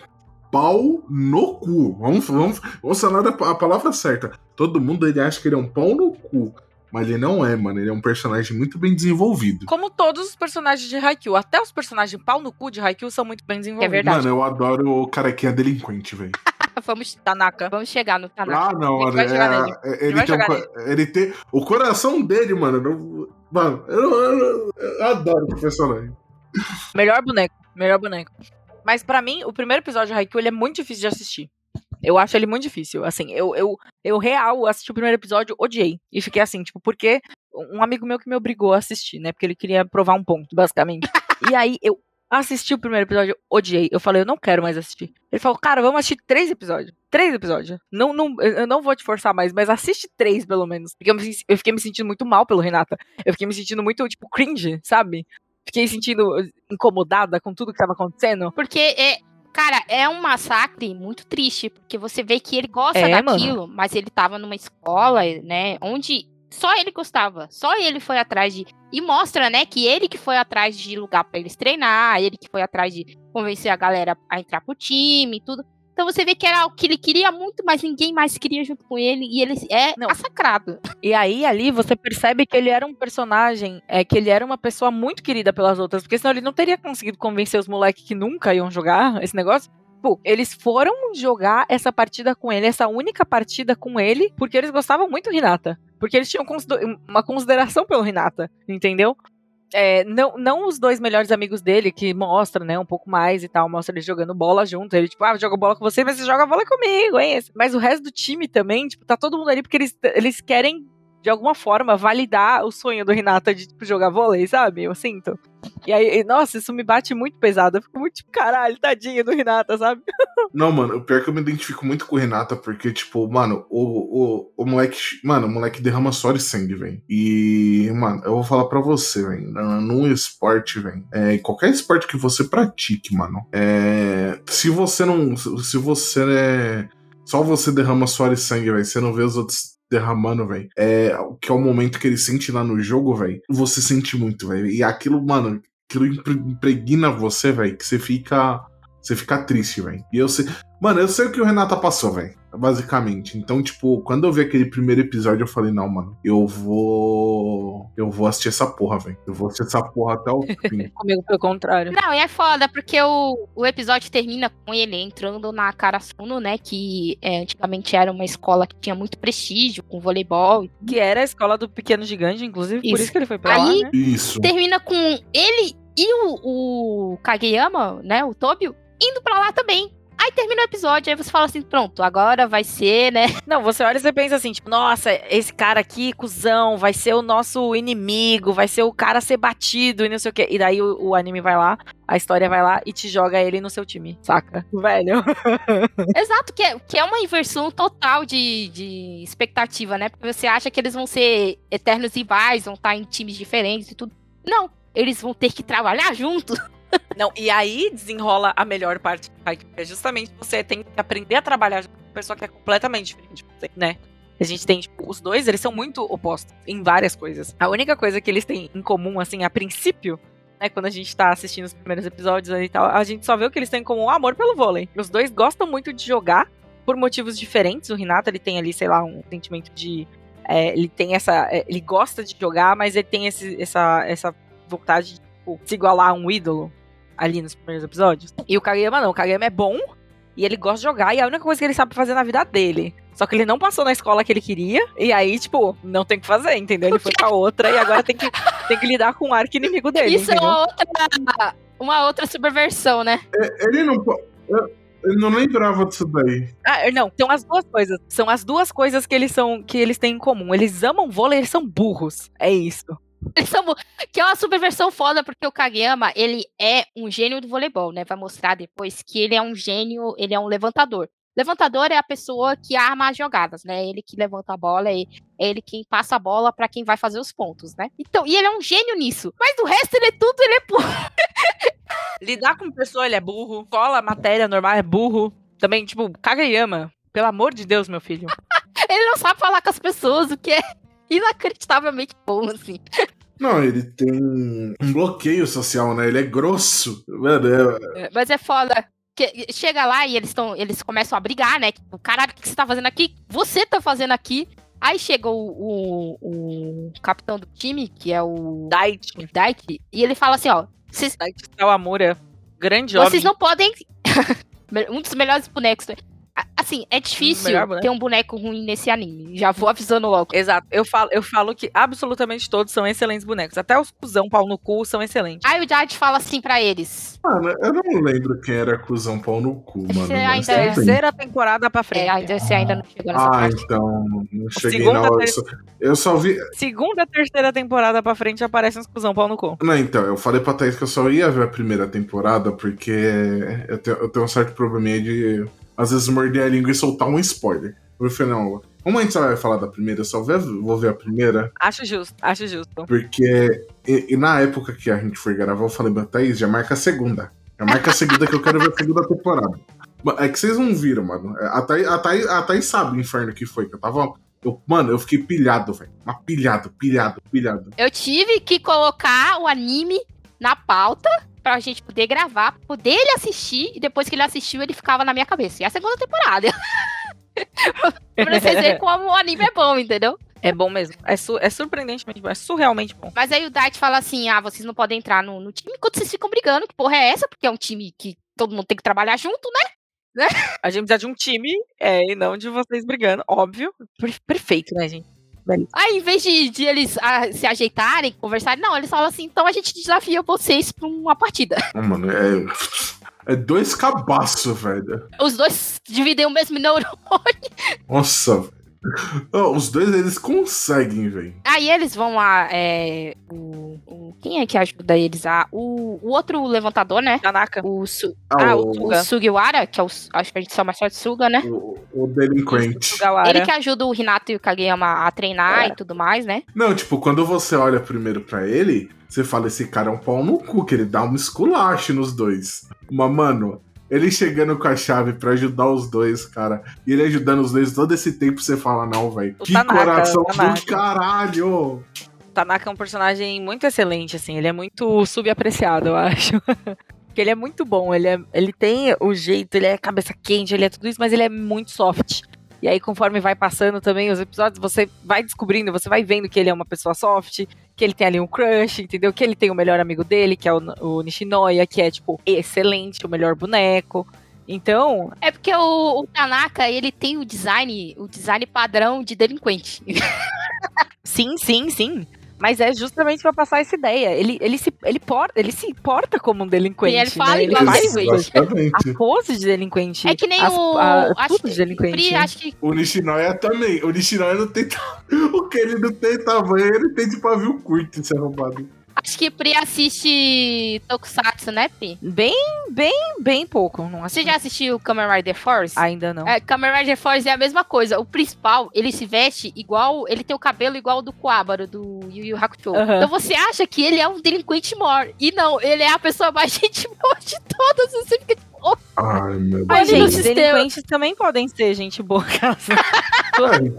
pau no cu. Vamos, vamos, vamos falar a, a palavra certa. Todo mundo ele acha que ele é um pau no cu. Mas ele não é, mano. Ele é um personagem muito bem desenvolvido. Como todos os personagens de Haikyuu. Até os personagens pau no cu de Haikyuu são muito bem desenvolvidos. verdade. Mano, eu adoro o carequinha delinquente, velho. (laughs) vamos, Tanaka. vamos chegar no Tanaka. Ah, não, A gente mano. vai chegar é- nele. é- ele, tem um ele tem. O coração dele, mano. não- mano, eu, eu- eu adoro o personagem. Melhor boneco. Melhor boneco. Mas pra mim, o primeiro episódio de Haikyuu, ele é muito difícil de assistir. Eu acho ele muito difícil. Assim, eu, eu, eu real assisti o primeiro episódio, odiei. E fiquei assim, tipo, porque um amigo meu que me obrigou a assistir, né? Porque ele queria provar um ponto, basicamente. (laughs) e aí eu assisti o primeiro episódio, odiei. Eu falei, eu não quero mais assistir. Ele falou, cara, vamos assistir três episódios. Três episódios. Não, não, eu não vou te forçar mais, mas assiste três, pelo menos. Porque eu, eu fiquei me sentindo muito mal pelo Renata. Eu fiquei me sentindo muito, tipo, cringe, sabe? Fiquei sentindo incomodada com tudo que tava acontecendo. Porque é. Cara, é um massacre muito triste, porque você vê que ele gosta É, daquilo, mas ele tava numa escola, né, onde só ele gostava, só ele foi atrás de. E mostra, né, que ele que foi atrás de lugar pra eles treinar, ele que foi atrás de convencer a galera a entrar pro time e tudo. Então você vê que era o que ele queria muito, mas ninguém mais queria junto com ele, e ele é Não. massacrado. E aí, ali, você percebe que ele era um personagem, é que ele era uma pessoa muito querida pelas outras, porque senão ele não teria conseguido convencer os moleques que nunca iam jogar esse negócio. Pô, eles foram jogar essa partida com ele, essa única partida com ele, porque eles gostavam muito do Hinata. Porque eles tinham uma consideração pelo Hinata, entendeu? É, não, não os dois melhores amigos dele, que mostra, né, um pouco mais e tal, mostra eles jogando bola junto. Ele, tipo, ah, joga bola com você, mas você joga bola comigo, hein? Mas o resto do time também, tipo, tá todo mundo ali porque eles, eles querem, de alguma forma, validar o sonho do Renata de, tipo, jogar vôlei, sabe? Eu sinto. E aí, e, nossa, isso me bate muito pesado. Eu fico muito, tipo, caralho, tadinho do Renata, sabe? (laughs) Não, mano, o pior é que eu me identifico muito com o Renata, porque, tipo, mano, o, o, o moleque. Mano, o moleque derrama suor e sangue, velho. E, mano, eu vou falar pra você, velho. Num esporte, velho. É, qualquer esporte que você pratique, mano. É, se você não. Se você é. Só você derrama suor e sangue, velho. Você não vê os outros derramando, velho. É, que é o momento que ele sente lá no jogo, velho. Você sente muito, velho. E aquilo, mano, aquilo impre- impregna você, velho, que você fica. Você fica triste, velho. E eu sei. Mano, eu sei o que o Renata passou, velho. Basicamente. Então, tipo, quando eu vi aquele primeiro episódio, eu falei, não, mano, eu vou. Eu vou assistir essa porra, velho. Eu vou assistir essa porra até o fim. (laughs) Comigo, pelo contrário. Não, e é foda, porque o, o episódio termina com ele entrando na Karasuno, né? Que é, antigamente era uma escola que tinha muito prestígio com voleibol. Que era a escola do Pequeno Gigante, inclusive, por Isso. isso que ele foi pra Aí- lá, né? Isso. Termina com ele e o, o Kageyama, né? O Tobio, indo pra lá também. Aí termina o episódio, aí você fala assim, pronto, agora vai ser, né? (laughs) Não, você olha e você pensa assim, tipo, nossa, esse cara aqui, cuzão, vai ser o nosso inimigo, vai ser o cara a ser batido e não sei o quê. E daí o, o anime vai lá, a história vai lá e te joga ele no seu time, saca? Velho. (laughs) Exato, que é, que é uma inversão total de, de expectativa, né? Porque você acha que eles vão ser eternos rivais, vão estar em times diferentes e tudo. Não, eles vão ter que trabalhar juntos. (laughs) Não, e aí desenrola a melhor parte do Haikyuu, que é justamente você tem que aprender a trabalhar com uma pessoa que é completamente diferente de você, né? A gente tem, tipo, os dois, eles são muito opostos em várias coisas. A única coisa que eles têm em comum, assim, a princípio, né, quando a gente tá assistindo os primeiros episódios e tal, a gente só vê o que eles têm em comum, o amor pelo vôlei. Os dois gostam muito de jogar por motivos diferentes. O Renato, ele tem ali, sei lá, um sentimento de... é, ele tem essa... é, ele gosta de jogar, mas ele tem esse, essa, essa vontade de tipo, se igualar a um ídolo ali nos primeiros episódios. E o Kageyama não, o Kageyama é bom e ele gosta de jogar e é a única coisa que ele sabe fazer na vida dele. Só que ele não passou na escola que ele queria e aí, tipo, não tem o que fazer, entendeu? Ele foi pra outra e agora tem que, tem que lidar com o arco inimigo dele, Isso é entendeu? uma outra, uma outra subversão, né? Ele não. Eu, eu não lembrava disso daí. Ah, não, são as duas coisas. São as duas coisas que eles são que eles têm em comum. Eles amam vôlei, eles são burros. É isso. Eles são, que é uma subversão foda, porque o Kageyama, ele é um gênio do voleibol, né? Vai mostrar depois que ele é um gênio, ele é um levantador. Levantador é a pessoa que arma as jogadas, né? Ele que levanta a bola, é ele quem passa a bola pra quem vai fazer os pontos, né? Então, e ele é um gênio nisso. Mas do resto, ele é tudo, ele é burro. (laughs) Lidar com pessoa, ele é burro. Escola, matéria normal é burro. Também, tipo, Kageyama. Pelo amor de Deus, meu filho. (laughs) Ele não sabe falar com as pessoas, o que é inacreditavelmente bom, assim. Não, ele tem um bloqueio social, né? Ele é grosso. Mano, é- É, Mas é foda. Que chega lá e eles estão. Eles começam a brigar, né? Tipo, caralho, o que você tá fazendo aqui? Você tá fazendo aqui. Aí chega o, o, o capitão do time, que é o Dait. o Dyke, e ele fala assim, ó. Vocês, Dait Sawamura. Grande vocês homem. não podem. (laughs) um dos melhores bonecos. A- Assim, é difícil ter um boneco ruim nesse anime. Já vou avisando logo. Exato. Eu falo, eu falo que absolutamente todos são excelentes bonecos. Até os cuzão pau no cu são excelentes. Aí o Jade fala assim pra eles. Mano, eu não lembro quem era cuzão pau no cu, mano. Você mas ainda é. Terceira temporada pra frente. É, ainda, você ainda não chegou nessa Ah, parte. então. Não cheguei Segunda, na hora. ter- Eu só, eu só vi. Segunda, terceira temporada pra frente aparecem uns cuzão pau no cu. Não, então, eu falei pra Thaís que eu só ia ver a primeira temporada porque eu tenho, eu tenho um certo probleminha de, às vezes, morder a língua e soltar um spoiler. Eu falei, não, como a gente só vai falar da primeira, eu só vou ver a primeira, Acho justo, acho justo. porque. E, e na época que a gente foi gravar, eu falei, mas Thaís, já marca a segunda. Já marca a segunda que eu quero ver a segunda temporada. É que vocês não viram, mano. A Thaís, a Thaís, a Thaís sabe o inferno que foi, que eu tava. eu- mano, eu fiquei pilhado, velho. Mas pilhado, pilhado, pilhado. Eu tive que colocar o anime na pauta pra gente poder gravar, poder ele assistir, e depois que ele assistiu, ele ficava na minha cabeça. E a segunda temporada. (laughs) pra vocês verem como o anime é bom, entendeu? É bom mesmo. É, su- é surpreendentemente bom. É surrealmente bom. Mas aí o Dart fala assim: ah, vocês não podem entrar no, no time enquanto vocês ficam brigando. Que porra é essa? Porque é um time que todo mundo tem que trabalhar junto, né? A gente precisa de um time, é, e não de vocês brigando. Óbvio. Per- perfeito, né, gente? Aí, em vez de, de eles ah, se ajeitarem, conversarem, não, eles falam assim: então a gente desafia vocês pra uma partida. (laughs) Não, mano, é. É dois cabaços, velho. Os dois dividem o mesmo neurônio. Nossa, Os dois eles conseguem, velho. Aí eles vão lá, é, o, o- quem é que ajuda eles? Ah, o, o outro levantador, né? Tanaka. O, Su, Ah, o, o Suga. Sugiwara, que é o, acho que a gente chama só de Suga, né? o, o delinquente. Ele que ajuda o Renato e o Kageyama a treinar É. e tudo mais, né? Não, tipo, quando você olha primeiro pra ele, você fala: esse cara é um pau no cu, que ele dá um esculacho nos dois. Mas, mano, ele chegando com a chave pra ajudar os dois, cara, e ele ajudando os dois todo esse tempo, você fala: não, velho. Que Tanaka, coração do caralho! Tanaka é um personagem muito excelente, assim. Ele é muito subapreciado, eu acho. (laughs) Porque ele é muito bom. Ele, é, ele tem o jeito, ele é cabeça quente, ele é tudo isso, mas ele é muito soft. E aí, conforme vai passando também os episódios, você vai descobrindo, você vai vendo que ele é uma pessoa soft, que ele tem ali um crush, entendeu? Que ele tem o melhor amigo dele, que é o, o Nishinoya, que é, tipo, excelente, o melhor boneco. Então, É porque o, o Tanaka, ele tem o design, o design padrão de delinquente. (laughs) sim, sim, sim. Mas é justamente pra passar essa ideia. Ele, ele, se, ele, porta, ele se porta como um delinquente. E ele fala né? ele igual faz delinquente. Exatamente. a pose de delinquente. É que nem as- o. a- acho tudo que, de delinquente. Pri, acho que O Nishinoya também. O Nishinoya não tem. (laughs) O que ele não tem tamanho, ele tem de pavio curto, esse arrombado. Acho que Pri assiste Tokusatsu, né, Pri? Bem, bem, bem pouco. Não Você já assistiu Kamen Rider Force? Ainda não. É, Kamen Rider Force é a mesma coisa. O principal, ele se veste igual. Ele tem o cabelo igual ao do Kuwabara, do Yu Yu Hakusho. Aham. Então você acha que ele é um delinquente maior. E não, ele é a pessoa mais (laughs) gente boa de todas. Você fica Ai, meu Deus. Mas, gente, sistema. delinquentes também podem ser gente boa, (laughs) cara.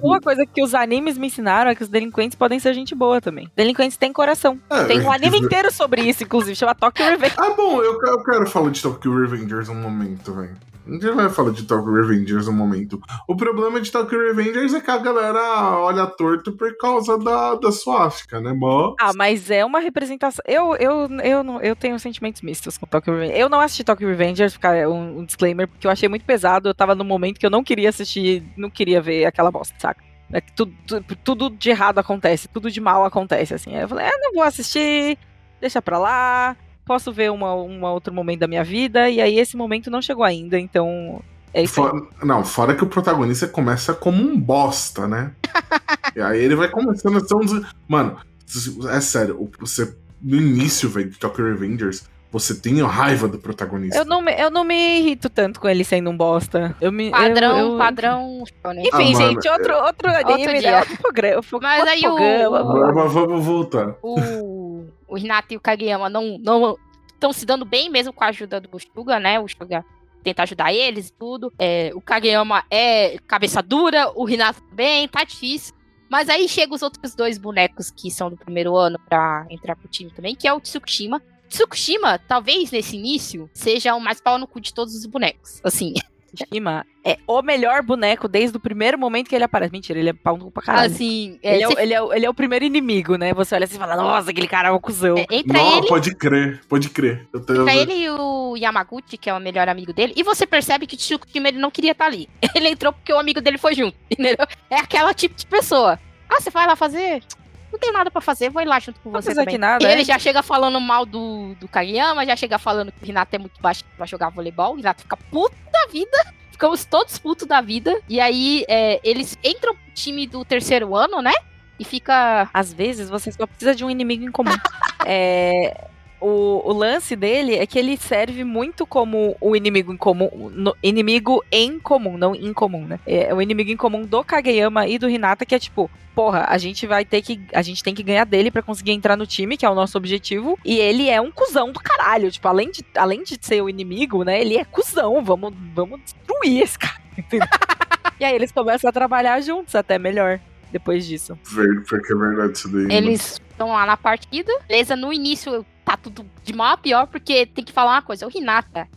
Uma coisa que os animes me ensinaram é que os delinquentes podem ser gente boa também. Delinquentes têm coração. É, Tem um anime inteiro sobre isso, inclusive, chama Tokyo Revenge. Ah, bom, eu, eu quero falar de Tokyo Revengers um momento, velho. A gente vai falar de Tokyo Revengers um momento. O problema de Tokyo Revengers é que a galera olha torto por causa da, da suástica, né, mó? Ah, mas é uma representação. Eu, eu, eu, não, eu tenho sentimentos mistos com Tokyo Revengers. Eu não assisti Tokyo Revengers, ficar é um, um disclaimer, porque eu achei muito pesado. Eu tava num momento que eu não queria assistir, não queria ver aquela bosta, saca? É tudo, tudo, tudo de errado acontece, tudo de mal acontece, assim. Eu falei, ah, não vou assistir, deixa pra lá, posso ver uma, uma outro momento da minha vida, e aí esse momento não chegou ainda, então. É isso. Fora- não, fora que o protagonista começa como um bosta, né? (laughs) e aí ele vai começando a ser um. Mano, é sério, você. No início, velho, de Tokyo Revengers, você tem a raiva do protagonista. Eu não, me, eu não me irrito tanto com ele sendo um bosta. Eu me, padrão, eu, eu- padrão. Enfim, Ah, mano, gente, outro, outro anime, né? dia. Outro programa. Mas outro aí o- programa. Mas vamos voltar. o, o Renato e o Kageyama não não estão se dando bem mesmo com a ajuda do Suga, né? O Suga tenta ajudar eles e tudo. É, o Kageyama é cabeça dura, o Renato também, tá difícil. Mas aí chegam os outros dois bonecos que são do primeiro ano pra entrar pro time também, que é o Tsukushima. Tsukushima, talvez nesse início, seja o mais pau no cu de todos os bonecos. Assim, Shima é o melhor boneco desde o primeiro momento que ele aparece. Mentira, ele é pau no cu pra caralho. assim, é, ele, é, cê- ele, é, o- ele é o primeiro inimigo, né? Você olha assim e fala, nossa, aquele cara é um cuzão. é, entra Não, ele, pode crer, pode crer. Eu tenho- entra ele e o Yamaguchi, que é o melhor amigo dele, e você percebe que o Tsukushima ele não queria estar ali. (laughs) Ele entrou porque o amigo dele foi junto, (laughs) entendeu? É aquela tipo de pessoa. Ah, você vai lá fazer? Não tenho nada pra fazer, vou ir lá junto com Não você também. nada, E ele é. já chega falando mal do, do Kageyama, já chega falando que o Renato é muito baixo pra jogar voleibol. O Renato fica puto da vida. (laughs) Ficamos todos putos da vida. E aí, é, eles entram pro time do terceiro ano, né? E fica. Às vezes você só precisa de um inimigo em comum. (laughs) É, o, o lance dele é que ele serve muito como o inimigo em comum. no- inimigo em comum, não incomum, né? É o inimigo em comum do Kageyama e do Hinata, que é tipo, porra, a gente vai ter que. A gente tem que ganhar dele pra conseguir entrar no time, que é o nosso objetivo. E ele é um cuzão do caralho. Tipo, além de, além de ser o inimigo, né? Ele é cuzão. Vamos, vamos destruir esse cara. (laughs) e aí eles começam a trabalhar juntos, até melhor. Depois disso. Ver- Porque é verdade isso daí. mano. Eles estão lá na partida. Beleza, no início tá tudo de mal a pior, porque tem que falar uma coisa. O Hinata,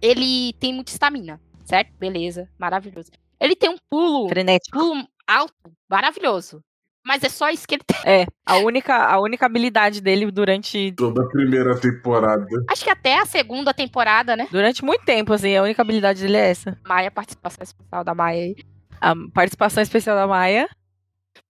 ele tem muita estamina, certo? Beleza, maravilhoso. Ele tem um pulo, Frenético. pulo alto, maravilhoso. Mas é só isso que ele tem. É, a única, a única habilidade dele durante, Toda a primeira temporada. Acho que até a segunda temporada, né? durante muito tempo, assim, a única habilidade dele é essa. Maia, participação especial da Maia aí. A participação especial da Maia.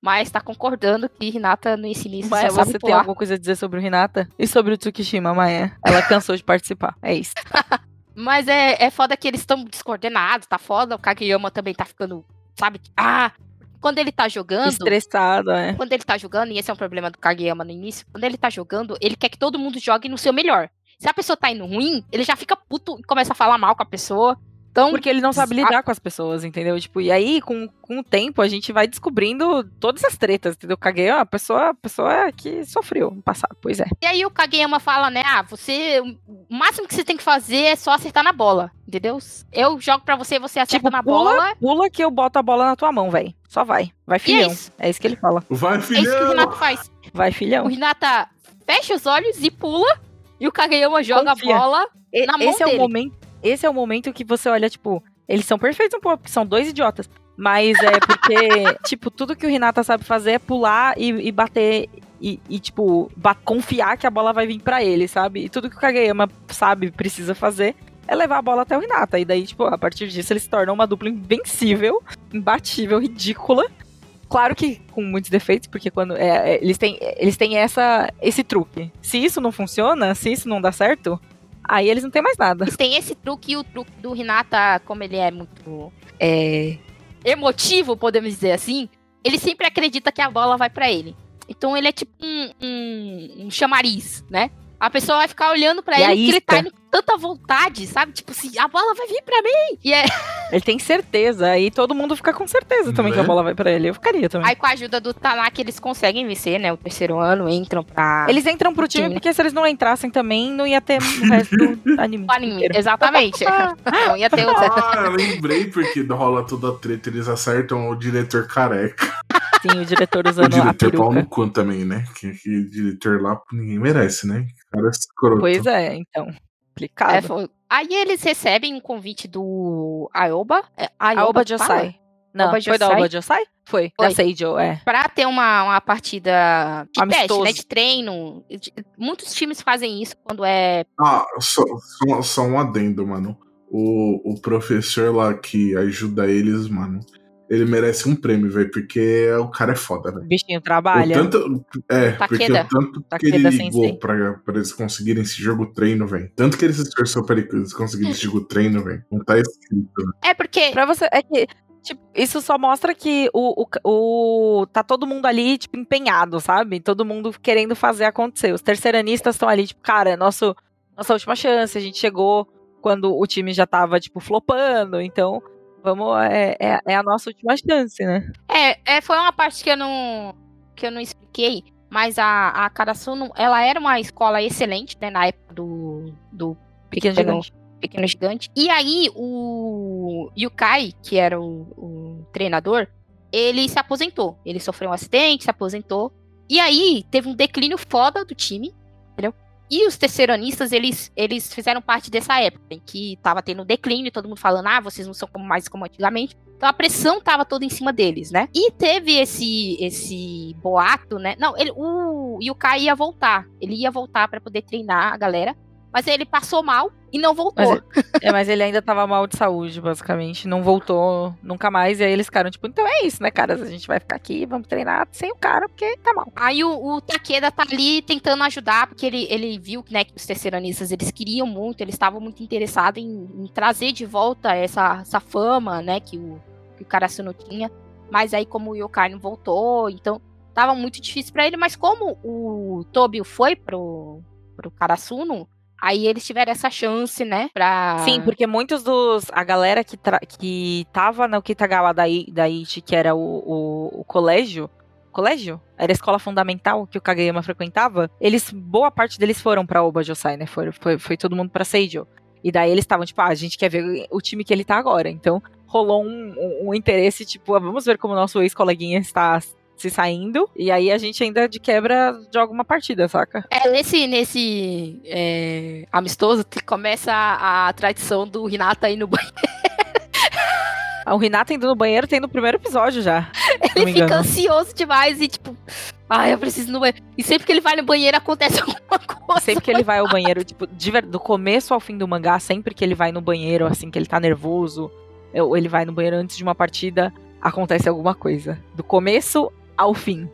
Maia está concordando que Hinata nesse início Maia, só sabe você tem pular. alguma coisa a dizer sobre o Hinata? E sobre o Tsukishima, Maia? Ela cansou de participar. É isso. (laughs) Mas é, é foda que eles estão descoordenados, tá foda. O Kageyama também tá ficando, sabe? Ah, quando ele tá jogando. Estressado, é. Quando ele tá jogando, e esse é um problema do Kageyama no início, quando ele tá jogando, ele quer que todo mundo jogue no seu melhor. Se a pessoa tá indo ruim, ele já fica puto e começa a falar mal com a pessoa. Então, Porque ele não sabe lidar com as pessoas, entendeu? Tipo, e aí, com, com o tempo, a gente vai descobrindo todas as tretas, entendeu? Kageyama, a pessoa, a pessoa que sofreu no passado, pois é. e aí o Kageyama fala, né? Ah, você. O máximo que você tem que fazer é só acertar na bola. Entendeu? Eu jogo pra você, você acerta Tipo, na pula, bola. pula que eu boto a bola na tua mão, velho. Só vai. Vai, é filhão. isso. É isso que ele fala. Vai, É isso que o filhão! Renato faz. Vai, O filhão. Renata fecha os olhos e pula. E o Kageyama joga Confia. a bola. E- na mão esse é dele. o momento, esse é o momento que você olha, tipo, eles são perfeitos um pouco, porque são dois idiotas. Mas é porque, (laughs) tipo, tudo que o Renata sabe fazer é pular e, e bater e, e, tipo, confiar que a bola vai vir pra ele, sabe? E tudo que o Kageyama sabe, precisa fazer é levar a bola até o Renata. E daí, tipo, a partir disso eles se tornam uma dupla invencível, imbatível, ridícula. Claro que com muitos defeitos, porque quando é, é, eles têm, eles têm essa, esse truque. Se isso não funciona, se isso não dá certo, aí eles não têm mais nada. Têm esse truque e o truque do Renata, como ele é muito é, emotivo, podemos dizer assim, ele sempre acredita que a bola vai pra ele. Então ele é tipo um, um, um chamariz, né? A pessoa vai ficar olhando pra E a ele porque ele tá indo com tanta vontade, sabe? Tipo assim, a bola vai vir pra mim. E é, (laughs) Ele tem certeza, aí todo mundo fica com certeza também Né? que a bola vai pra ele. Eu ficaria também. aí com a ajuda do Tanaka eles conseguem vencer, né? O terceiro ano, entram pra... Eles entram pro time Sim. porque se eles não entrassem também, não ia ter o resto do (laughs) anime. o anime. inteiro. Exatamente. (laughs) Não ia ter outra. Ah, lembrei porque rola toda a treta, eles acertam o diretor careca. Sim, o diretor O usando a diretor pau peruca. no cu também, né? Que, que diretor lá ninguém merece, né? Cara escroto. Pois é, então. É, Complicado. foi- Aí eles recebem um convite do Aoba. É, Aoba fala? Josai. Não, Aoba foi da? Aoba Josai? Foi, Foi. da Seijo, é. Pra ter uma, uma partida de teste, Amistoso. né? De treino. De- Muitos times fazem isso quando é. Ah, só, só, só um adendo, mano. O, o professor lá que ajuda eles, mano, ele merece um prêmio, velho, porque o cara é foda, O velho. bichinho O trabalha. tanto, é, porque o tanto que ele Sensei. ligou pra, pra eles conseguirem esse jogo treino, velho. Tanto que ele se esforçou pra eles conseguirem esse jogo treino, velho. Não tá escrito. né? É porque. Pra você, é que, tipo, isso só mostra que o, o, o- tá todo mundo ali, tipo, empenhado, sabe? Todo mundo querendo fazer acontecer. Os terceiranistas estão ali, tipo, cara, é nosso, nossa última chance, a gente chegou quando o time já tava, tipo, flopando, então vamos, é, é, é a nossa última chance, né? É, é, foi uma parte que eu não. que eu não expliquei. Mas a, a Karasuno, ela era uma escola excelente, né? Na época do. do Pequeno Pequeno- gigante. Pequeno Gigante. E aí, o Yukai, que era o, o treinador, ele se aposentou. Ele sofreu um acidente, se aposentou. E aí, teve um declínio foda do time? E os terceiranistas, eles, eles fizeram parte dessa época, em que tava tendo um declínio, todo mundo falando, ah, vocês não são como, mais como antigamente. Então a pressão tava toda em cima deles, né? E teve esse esse boato, né? Não, ele, o Yukai ia voltar. Ele ia voltar para poder treinar a galera. Mas ele passou mal e não voltou. Mas, é, mas ele ainda tava mal de saúde, basicamente. Não voltou nunca mais. E aí eles ficaram, tipo, então é isso, né, cara? A gente vai ficar aqui, vamos treinar sem o cara, porque tá mal. Aí o, o Takeda tá ali tentando ajudar, porque ele, ele viu né, que os terceiranistas eles queriam muito, eles estavam muito interessados em, em, trazer de volta essa, essa fama, né, que o, que o Karasuno tinha. Mas aí, como o Yokai não voltou, então tava muito difícil para ele. Mas como o Tobio foi pro, pro Karasuno, Aí eles tiveram essa chance, né? Pra... Sim, porque muitos dos. A galera que, tra... que tava no Kitagawa da, I... da Ichi, que era o, o, o colégio. Colégio? Era a escola fundamental que o Kageyama frequentava. Eles, boa parte deles foram pra Oba Josai, né? Foi, foi, foi todo mundo pra Seijo. E daí eles estavam, tipo, ah, a gente quer ver o time que ele tá agora. Então rolou um, um, um interesse, tipo, ah, vamos ver como o nosso ex-coleguinha está se saindo. E aí a gente ainda de quebra joga uma partida, saca? É, nesse, nesse é, amistoso começa a, a tradição do Renata ir no banheiro. O Renato indo no banheiro tem no primeiro episódio já. Ele fica ansioso demais e tipo, ai, eu preciso ir no banheiro. E sempre que ele vai no banheiro acontece (laughs) alguma coisa. Sempre que ele vai ao banheiro, tipo, de, do começo ao fim do mangá, sempre que ele vai no banheiro, assim, que ele tá nervoso, ou ele vai no banheiro antes de uma partida, acontece alguma coisa. Do começo ao fim.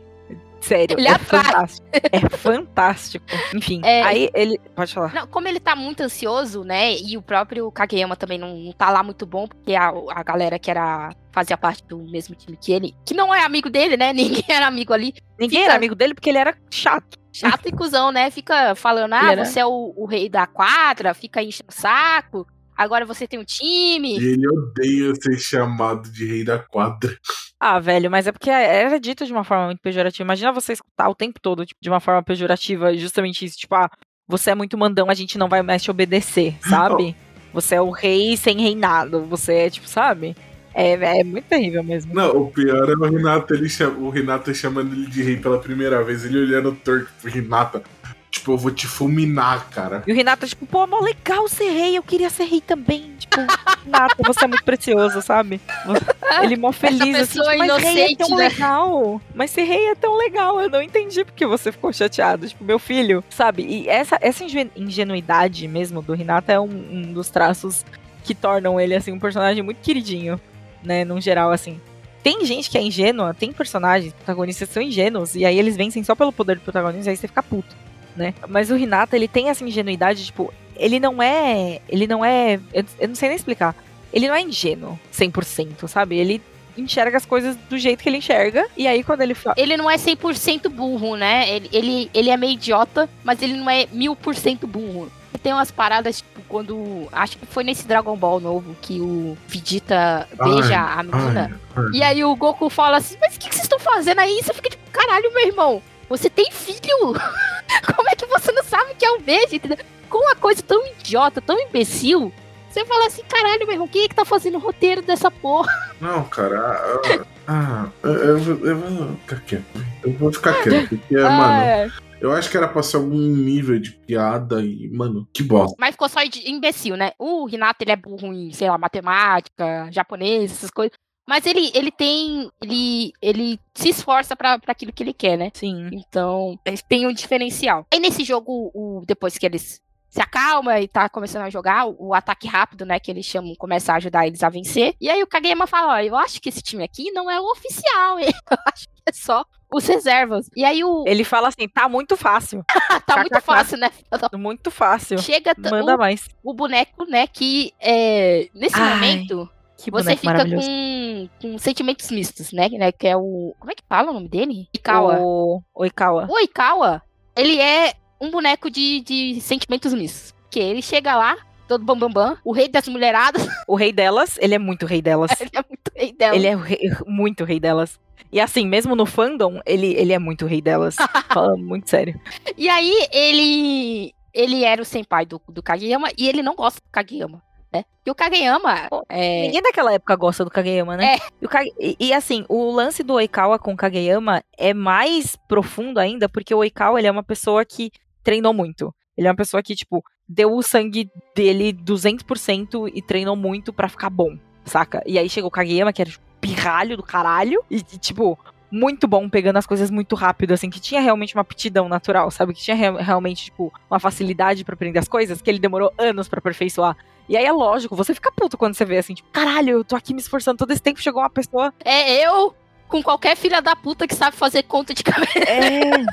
Sério, ele é atrai. fantástico. É (laughs) fantástico. Enfim, é, aí ele. Pode falar. Não, como ele tá muito ansioso, né? E o próprio Kageyama também não, não tá lá muito bom, porque a, a galera que era. fazia parte do mesmo time que ele, que não é amigo dele, né? (laughs) Ninguém era amigo ali. Ninguém fica... era amigo dele porque ele era chato. Chato e cuzão, né? Fica falando, ah, você é o, o, rei da quadra, fica enchendo o saco agora você tem um time. E ele odeia ser chamado de rei da quadra. Ah, velho, mas é porque era dito de uma forma muito pejorativa. Imagina você escutar o tempo todo tipo, de uma forma pejorativa, justamente isso, tipo, ah, você é muito mandão, a gente não vai mais te obedecer, (laughs) sabe? Você é o rei sem reinado, você é, tipo, sabe? É, é muito terrível mesmo. Não, o pior é o Renato, ele chama, o Renato chamando ele de rei pela primeira vez, ele olhando torto pro Renata. Tipo, eu vou te fulminar, cara. E o Renato, tipo, pô, mó legal ser rei, eu queria ser rei também. Tipo, (laughs) Renato, você é muito precioso, sabe? (laughs) Ele é mó feliz, assim, tipo, mas rei é tão né? legal. Mas ser rei é tão legal, eu não entendi porque você ficou chateado. Tipo, meu filho, sabe? E essa, essa ingenuidade mesmo do Renato é um, um dos traços que tornam ele, assim, um personagem muito queridinho, né? Num geral, assim tem gente que é ingênua, tem personagens, protagonistas que são ingênuos, e aí eles vencem só pelo poder do protagonista, e aí você fica puto né? Mas o Renata, ele tem essa ingenuidade, tipo, ele não é. Ele não é. Eu, eu não sei nem explicar. Ele não é ingênuo 100%, sabe? Ele enxerga as coisas do jeito que ele enxerga. E aí, quando ele fala. Ele não é 100% burro, né? Ele, ele, ele é meio idiota, mas ele não é mil por cento burro. Tem umas paradas, tipo, quando. Acho que foi nesse Dragon Ball novo que o Vegeta beija ai, a menina. Ai, ai. E aí o Goku fala assim: Mas o que, que vocês estão fazendo aí? Você fica tipo, caralho, meu irmão. Você tem filho! (laughs) Como é que você não sabe que é um beijo, entendeu? Com uma coisa tão idiota, tão imbecil, você fala assim, caralho, meu irmão, quem é que tá fazendo o roteiro dessa porra? (laughs) Não, cara, ah, eu, eu, eu, vou ficar quieto. Eu vou ficar quieto, porque, (laughs) ah, mano, é. eu acho que era pra ser algum nível de piada e, mano, que bosta. Mas ficou só imbecil, né? O Renato, ele é burro em, sei lá, matemática, japonês, essas coisas. Mas ele, ele tem. Ele, ele se esforça para aquilo que ele quer, né? Sim. Então, tem um diferencial. Aí nesse jogo, o, depois que eles se acalma e tá começando a jogar, o, o, ataque rápido, né, que eles chamam, começa a ajudar eles a vencer. E aí o Kageyama fala, ó, eu acho que esse time aqui não é o oficial, hein? (laughs) eu acho que é só os reservas. E aí o... Ele fala assim, tá muito fácil. (laughs) tá muito fácil, né? Muito fácil. Chega... Manda o, mais. O boneco, né, que é, nesse Ai. momento que você fica com, com, sentimentos mistos, né? né? Que é o. Como é que fala o nome dele? Ikawa. O, o Ikawa. O Ikawa, ele é um boneco de, de sentimentos mistos. Que ele chega lá, todo bambambam, bam, bam, o rei das mulheradas. (laughs) O rei delas, ele é muito rei delas. ele é muito rei delas. Ele é rei, muito rei delas. E assim, mesmo no fandom, ele, ele é muito rei delas. (laughs) Falando muito sério. E aí, ele ele era o senpai do, do Kageyama e ele não gosta do Kageyama. Né? E o Kageyama. É... Ninguém daquela época gosta do Kageyama, né? É. E, Kage- e- e, assim, o lance do Oikawa com o Kageyama é mais profundo ainda, porque o Oikawa ele é uma pessoa que treinou muito. Ele é uma pessoa que, tipo, deu o sangue dele 200% e treinou muito pra ficar bom, saca? E aí chegou o Kageyama, que era tipo, pirralho do caralho, e, tipo, muito bom pegando as coisas muito rápido, assim, que tinha realmente uma aptidão natural, sabe? Que tinha re- realmente, tipo, uma facilidade pra aprender as coisas, que ele demorou anos pra aperfeiçoar. E aí é lógico, você fica puto quando você vê assim, tipo, caralho, eu tô aqui me esforçando todo esse tempo, chegou uma pessoa. É eu com qualquer filha da puta que sabe fazer conta de cabeça. É.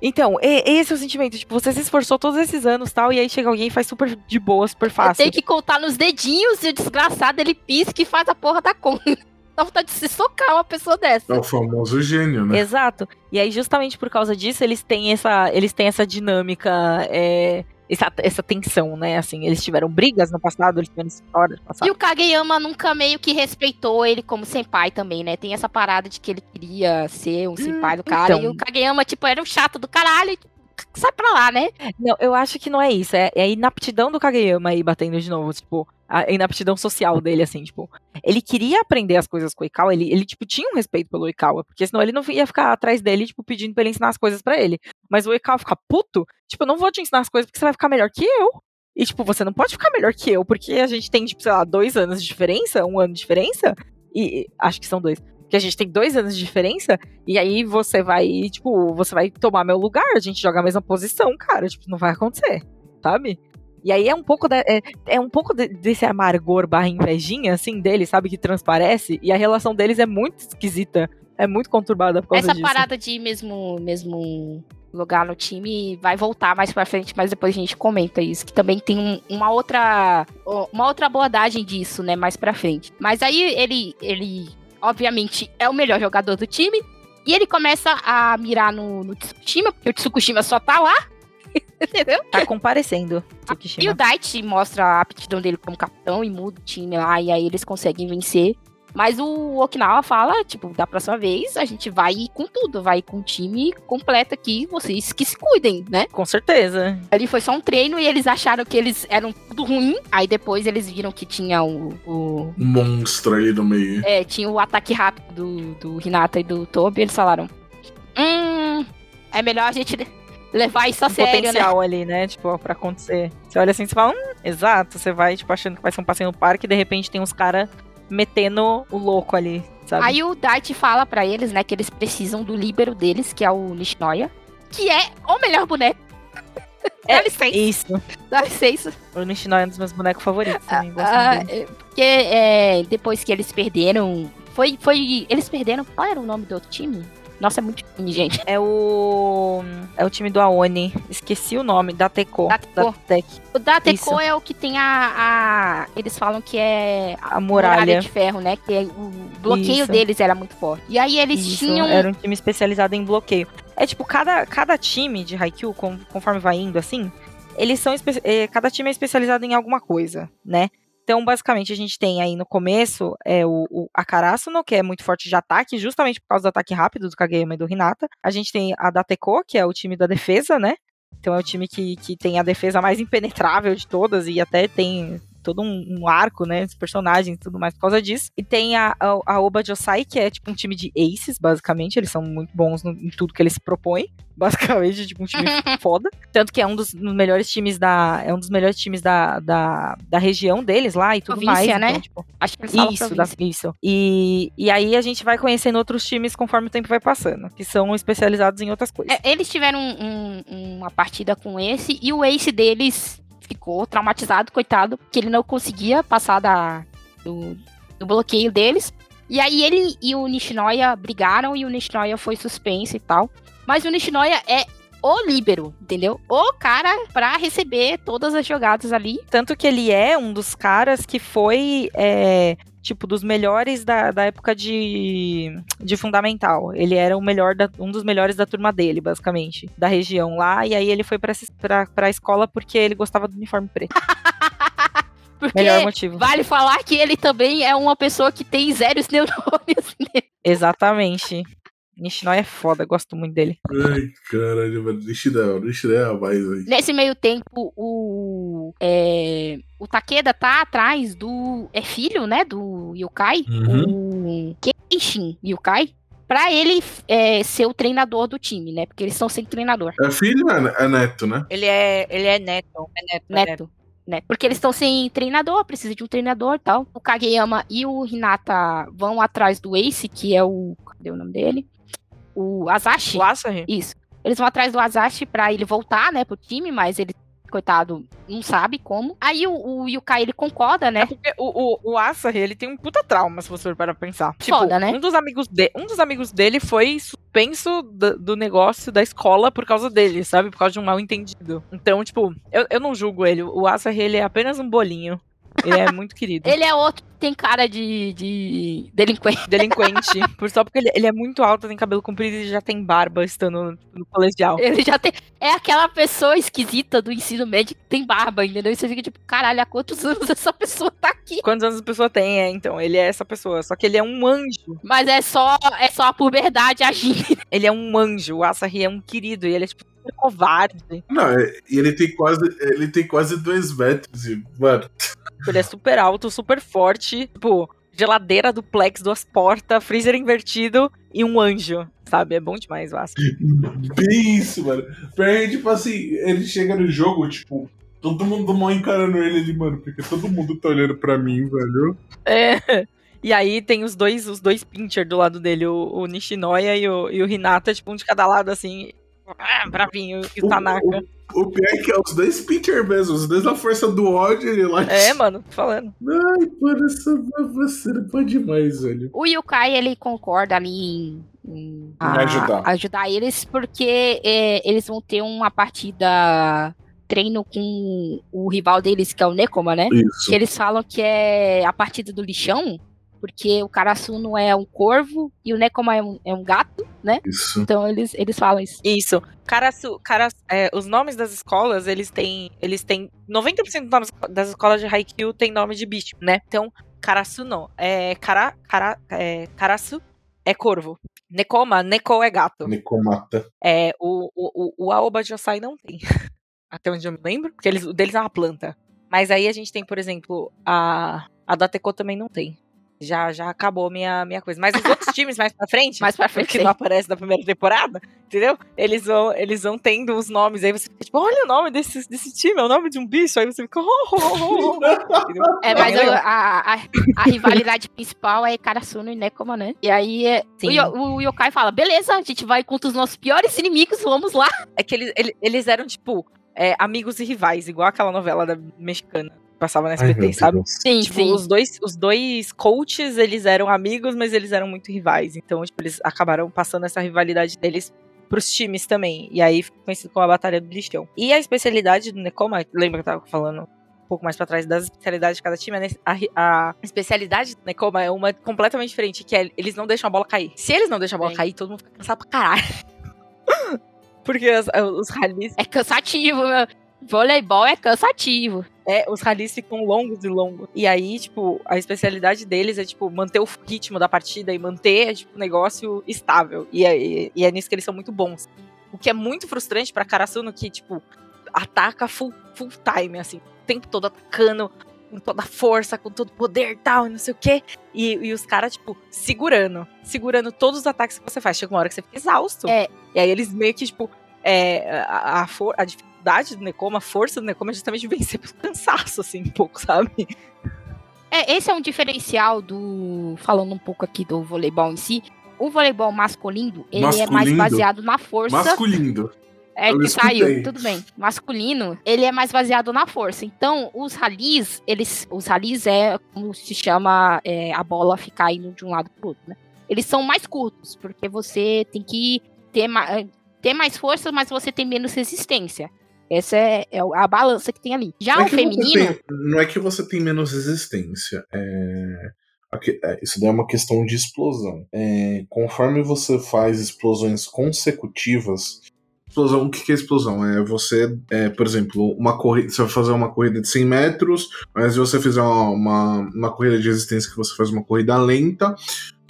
Então, esse é o sentimento. Tipo, você se esforçou todos esses anos tal, e aí chega alguém e faz super de boa, super fácil. Tem que contar nos dedinhos e o desgraçado ele pisca e faz a porra da conta. Dá vontade de se socar uma pessoa dessa. É o famoso gênio, né? Exato. E aí, justamente por causa disso, eles têm essa, eles têm essa dinâmica, é, essa, essa tensão, né? Assim, eles tiveram brigas no passado, eles tiveram histórias no passado. E o Kageyama nunca meio que respeitou ele como senpai também, né? Tem essa parada de que ele queria ser um senpai do cara. então. E o Kageyama, tipo, era um chato do caralho. Sai pra lá, né? Não, eu acho que não é isso. É, é a inaptidão do Kageyama aí batendo de novo. Tipo, a inaptidão social dele, assim, tipo. Ele queria aprender as coisas com o Ikawa. Ele, ele, tipo, tinha um respeito pelo Ikawa. Porque senão ele não ia ficar atrás dele, tipo, pedindo pra ele ensinar as coisas pra ele. Mas o Ikawa fica puto. Tipo, eu não vou te ensinar as coisas porque você vai ficar melhor que eu. E, tipo, você não pode ficar melhor que eu. Porque a gente tem, tipo, sei lá, dois anos de diferença, um ano de diferença. E acho que são dois. Porque a gente tem dois anos de diferença. E aí você vai, tipo, você vai tomar meu lugar, a gente joga a mesma posição, cara. Tipo, não vai acontecer, sabe? E aí é um pouco, da- é, é um pouco de- desse amargor barra invejinha, assim, dele, sabe? Que transparece. E a relação deles é muito esquisita. É muito conturbada por causa Essa disso. parada de mesmo, mesmo lugar no time vai voltar mais pra frente, mas depois a gente comenta isso, que também tem um- uma outra uma outra abordagem disso, né, mais pra frente. Mas aí ele ele obviamente é o melhor jogador do time e ele começa a mirar no, no Tsukushima, porque o Tsukushima só tá lá. (laughs) Entendeu? Tá comparecendo, E Tsukishima. o Daichi mostra a aptidão dele como capitão e muda o time lá, e aí eles conseguem vencer. Mas o Okinawa fala, tipo, da próxima vez a gente vai com tudo, vai com o time completo aqui, vocês que se cuidem, né? Com certeza. Ali foi só um treino e eles acharam que eles eram tudo ruim, aí depois eles viram que tinha o, o- Um monstro aí no meio. é, tinha o ataque rápido do, do Hinata e do Tobi, e eles falaram, hum, é melhor a gente levar isso a Um sério, né? potencial ali, né? Tipo, pra acontecer. Você olha assim e fala, hum, exato. Você vai, tipo, achando que vai ser um passeio no parque e de repente tem uns caras metendo o louco ali, sabe? Aí o Daichi fala pra eles, né, que eles precisam do líbero deles, que é o Nishinoya, que é o melhor boneco. (laughs) É, dá licença, Isso. dá licença. O Nishinoya é um dos meus bonecos favoritos. Ah, é, porque é, depois que eles perderam. Foi, foi. Eles perderam. Qual era o nome do outro time? Nossa, é muito time, gente. É o. É o time do Aoni. Esqueci o nome. Da Teco. Da Teco. O da Teco é o que tem a, a- Eles falam que é. A muralha. de ferro, né? Que é- o bloqueio Isso. deles era muito forte. E aí eles Isso, tinham. Era um time especializado em bloqueio. É tipo, cada, cada time de Haikyuu, conforme vai indo assim, eles são. eh, cada time é especializado em alguma coisa, né? Então, basicamente, a gente tem aí no começo é o, o Akarasuno, que é muito forte de ataque, justamente por causa do ataque rápido do Kageyama e do Hinata. A gente tem a Dateko, que é o time da defesa, né? Então é o time que, que tem a defesa mais impenetrável de todas e até tem todo um, um arco, né? Os personagens e tudo mais por causa disso. E tem a, a, a Oba Josai, que é tipo um time de aces, basicamente. Eles são muito bons no- em tudo que eles propõem. (laughs) Basicamente, tipo um time (laughs) foda. Tanto que é um dos, dos melhores times da. É um dos melhores times da, da, da região deles lá e tudo Província, mais. né? Então, tipo, Acho que eles isso, da- isso. E, e aí a gente vai conhecendo outros times conforme o tempo vai passando, que são especializados em outras coisas. É, eles tiveram um- um- uma partida com esse e o ace deles ficou traumatizado, coitado, porque ele não conseguia passar da, do, do bloqueio deles. E aí ele e o Nishinoya brigaram e o Nishinoya foi suspenso e tal. Mas o Nishinoya é o líbero, entendeu? O cara pra receber todas as jogadas ali. Tanto que ele é um dos caras que foi, é, tipo, dos melhores da, da época de, de Fundamental. Ele era o melhor da- um dos melhores da turma dele, basicamente, da região lá. E aí ele foi pra, pra, pra escola porque ele gostava do uniforme preto. (laughs) Porque Melhor motivo. vale falar que ele também é uma pessoa que tem zero (laughs) neurônios. né? Exatamente. Nishinoya é foda, gosto muito dele. Ai, caralho, mano. Nishidel, Nishidel é a mais aí. Nesse meio tempo, o. É, o Takeda tá atrás do. É filho, né? Do Yukai. O Kenshin Yukai. Pra ele é, ser o treinador do time, né? Porque eles estão sem treinador. É filho ou é é neto, né? Ele é, ele é neto, é neto, é neto. Neto. Né? Porque eles estão sem treinador, precisa de um treinador e tal. O Kageyama e o Hinata vão atrás do Ace, que é o. Cadê o nome dele? O Asashi. O Asahi? Isso. Eles vão atrás do Asashi pra ele voltar, né, pro time, mas ele, coitado, não sabe como. Aí o, o Yukai, ele concorda, né? Porque o, o, o Asahi, ele tem um puta trauma, se você for para pensar. Tipo, Foda, né? um, dos amigos de, um dos amigos dele foi suspenso do, do negócio da escola por causa dele, sabe? Por causa de um mal entendido. Então, tipo, eu, eu não julgo ele. O Asahi, ele é apenas um bolinho. Ele é muito querido. Ele é outro que tem cara de, de delinquente. Delinquente. (laughs) por só porque ele, ele é muito alto, tem cabelo comprido e já tem barba estando no, no colegial. Ele já tem. É aquela pessoa esquisita do ensino médio que tem barba, entendeu? E você fica tipo, caralho, há quantos anos essa pessoa tá aqui? Quantos anos a pessoa tem, é, então? Ele é essa pessoa. Só que ele é um anjo. Mas é só, é só a puberdade agindo. (laughs) Ele é um anjo. O Asahi é um querido. E ele é, tipo, covarde. Não, é- e ele tem quase. Ele tem quase dois metros. E, mano. Ele é super alto, super forte. Tipo, geladeira duplex, duas portas, freezer invertido e um anjo. Sabe? É bom demais o Asahi. (laughs) Bem isso, mano. Porque, tipo assim, ele chega no jogo, tipo. Todo mundo mal encarando ele ali, mano, porque todo mundo tá olhando pra mim, velho. É. E aí tem os dois, os dois pincher do lado dele, o, o Nishinoya e o, e o Hinata, tipo, um de cada lado, assim. Ah, bravinho, e o Tanaka. O pior é que é os dois pitcher mesmo, os dois na força do ódio, ele lá. É, mano, tô falando. Ai, mano, essa não pode demais, velho. O Yukai, ele concorda ali em, em Em ajudar. ajudar eles, porque é, eles vão ter uma partida treino com o rival deles, que é o Nekoma, né? Isso. Que eles falam que é a partida do lixão, porque o Karasuno é um corvo e o Nekoma é um, é um gato, né? Isso. Então eles, eles falam isso. Isso. Karasu, Karas, é, os nomes das escolas, eles têm. Eles têm. 90% dos nomes das escolas de Haikyuu tem nome de bicho, né? Então, Karasu não. É, Kara, Kara, é, Karasu é corvo. Nekoma, Neko é gato. Nekomata. É, o, o, o, o Aoba Josai não tem. (laughs) Até onde eu me lembro. Porque eles, o deles é uma planta. Mas aí a gente tem, por exemplo, a. A Dateko também não tem. Já, já acabou minha, minha coisa. Mas os outros (laughs) times mais pra frente, Mais pra frente. que não aparece na primeira temporada, entendeu? Eles vão, eles vão tendo os nomes. Aí você fica tipo, olha o nome desse, desse time, é o nome de um bicho. Aí você fica. Oh, oh, oh, oh. (laughs) Entendeu? É, mas a, a, a- rivalidade principal é Karasuno e Nekoma, né? E aí é, o, Sim. Yo- o Yokai fala: beleza, a gente vai contra os nossos piores inimigos, vamos lá. É que eles, ele- eles eram, tipo, é, amigos e rivais, igual aquela novela da mexicana passava na Ai, SBT, meu sabe? Sim, Tipo, os dois, os dois coaches, eles eram amigos, mas eles eram muito rivais. Então, tipo, eles acabaram passando essa rivalidade deles pros times também. E aí ficou conhecido como a Batalha do Lixão. E a especialidade do Nekoma, lembra que eu tava falando um pouco mais pra trás das especialidades de cada time, né? a, a especialidade do Nekoma é uma completamente diferente, que é eles não deixam a bola cair. Se eles não deixam a bola Sim. cair, todo mundo fica cansado pra caralho. (laughs) Porque as- os rallies É cansativo, meu. Voleibol é cansativo. É, os rallies ficam longos e longos. E aí, tipo, a especialidade deles é, tipo, manter o ritmo da partida e manter, tipo, o negócio estável. E é, e- e é nisso que eles são muito bons. O que é muito frustrante pra Karasuno, que, tipo, ataca full, full time, assim, o tempo todo atacando, com toda a força, com todo o poder e tal, e não sei o quê. E, e os caras, tipo, segurando. Segurando todos os ataques que você faz. Chega uma hora que você fica exausto. É. E aí eles meio que, tipo, é, a, a, for- a dificuldade do Nekoma, a força do Nekoma é justamente vencer pelo cansaço, assim, um pouco, sabe? É, esse é um diferencial do. Falando um pouco aqui do voleibol em si. O voleibol masculino, ele é mais Masculino? baseado na força. Masculino. É Eu que escutei. saiu, tudo bem. Masculino, ele é mais baseado na força. Então, os ralis, eles. Os ralis é como se chama é, a bola ficar indo de um lado pro outro, né? Eles são mais curtos, porque você tem que ter, ma ter mais força, mas você tem menos resistência. Essa é, é a balança que tem ali. Já Não é o feminino. tem- não é que você tem menos resistência. É, é, isso daí é uma questão de explosão. É, conforme você faz explosões consecutivas. Explosão, o que que é explosão? É você, é, por exemplo, uma corrida. Você vai fazer uma corrida de 100 metros, mas se você fizer uma, uma, uma corrida de resistência que você faz uma corrida lenta,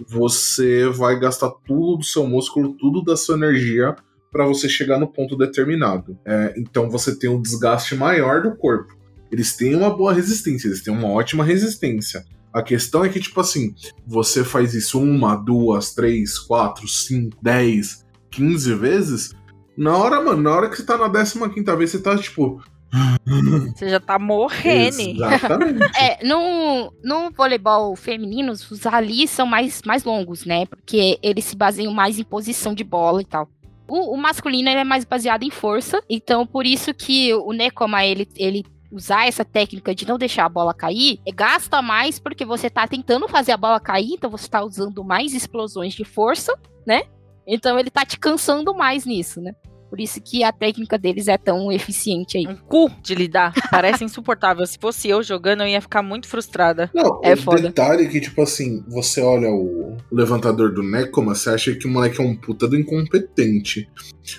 você vai gastar tudo do seu músculo, tudo da sua energia para você chegar no ponto determinado. É, então você tem um desgaste maior do corpo. Eles têm uma boa resistência, eles têm uma ótima resistência. A questão é que, tipo assim, você faz isso uma, duas, três, quatro, cinco, dez, quinze vezes. Na hora, mano, na hora que você tá na décima quinta vez, você tá tipo. (laughs) Você já tá morrendo. Exatamente. (laughs) É, no, no voleibol feminino, os ralis são mais, mais longos, né? Porque eles se baseiam mais em posição de bola e tal. O, o masculino é mais baseado em força, então por isso que o Nekoma, ele, ele usar essa técnica de não deixar a bola cair, é, gasta mais porque você tá tentando fazer a bola cair, então você tá usando mais explosões de força, né? Então ele tá te cansando mais nisso, né? Por isso que a técnica deles é tão eficiente aí. Um cu de lidar. Parece (laughs) insuportável. Se fosse eu jogando, eu ia ficar muito frustrada. Não, É o foda. detalhe é que, tipo assim, você olha o levantador do Nekoma, você acha que o moleque é um puta do incompetente.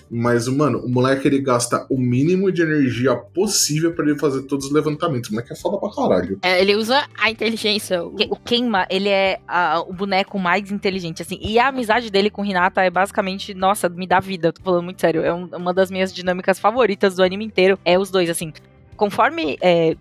Mas, mano, o moleque ele gasta o mínimo de energia possível pra ele fazer todos os levantamentos. O moleque é foda pra caralho. É, ele usa a inteligência. o- Que- O Kenma, ele é a- o boneco mais inteligente, assim. E a amizade dele com Hinata é basicamente, nossa, me dá vida. Eu tô falando muito sério. É um- uma das minhas dinâmicas favoritas do anime inteiro. É os dois, assim. Conforme. é,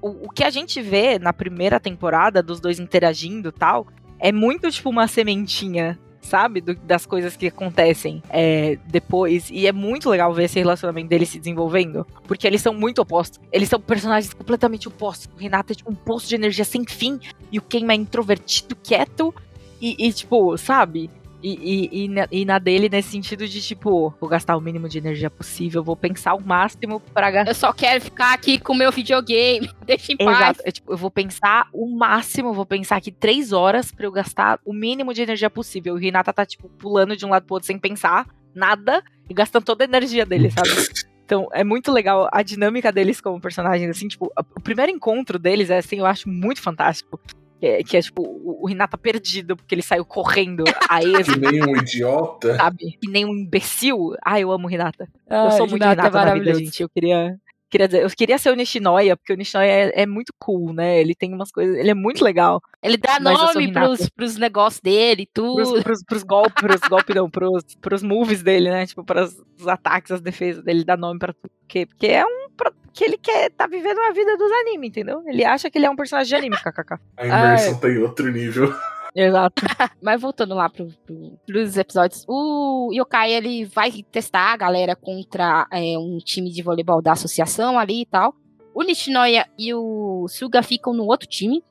o, o que a gente vê na primeira temporada dos dois interagindo tal, é muito tipo uma sementinha. Sabe? Do- das coisas que acontecem é, depois. E é muito legal ver esse relacionamento deles se desenvolvendo. Porque eles são muito opostos. Eles são personagens completamente opostos. O Renata é tipo um poço de energia sem fim. E o Kenma é introvertido, quieto. E, e, tipo, sabe? E, e, e, na, e na dele nesse sentido de, tipo, vou gastar o mínimo de energia possível, vou pensar o máximo pra gastar. Eu só quero ficar aqui com o meu videogame. (laughs) Deixa em paz. Exato. É, tipo, eu vou pensar o máximo, eu vou pensar aqui três horas pra eu gastar o mínimo de energia possível. E o Renata tá, tipo, pulando de um lado pro outro sem pensar nada e gastando toda a energia dele, sabe? (laughs) Então, é muito legal a dinâmica deles como personagens, assim, tipo, o primeiro encontro deles é, assim, eu acho muito fantástico. Que é, que é, tipo, o, o Renata perdido, porque ele saiu correndo a (laughs) ex, Que nem um idiota. sabe? Que nem um imbecil. Ah, eu amo o Renata. Ah, eu sou muito Hinata é Renata na vida, maravilhoso. gente. Eu queria. Queria dizer, eu queria ser o Nishinoya, porque o Nishinoya é, é muito cool, né? Ele tem umas coisas. Ele é muito legal. Ele dá nome pros, pros negócios dele e tudo. Pros, pros, pros golpes, pros golpes não, pros, pros moves dele, né? Tipo, pros os ataques, as defesas dele, ele dá nome pra tudo. Porque, porque é um. Que ele quer tá vivendo a vida dos animes, entendeu? Ele acha que ele é um personagem de anime, (laughs) kkk. A imersão tá em outro nível. Exato. (laughs) Mas voltando lá pro, pro, pros episódios, o Yokai ele vai testar a galera contra é, um time de voleibol da associação ali e tal. O Nishinoya e o Suga ficam no outro time.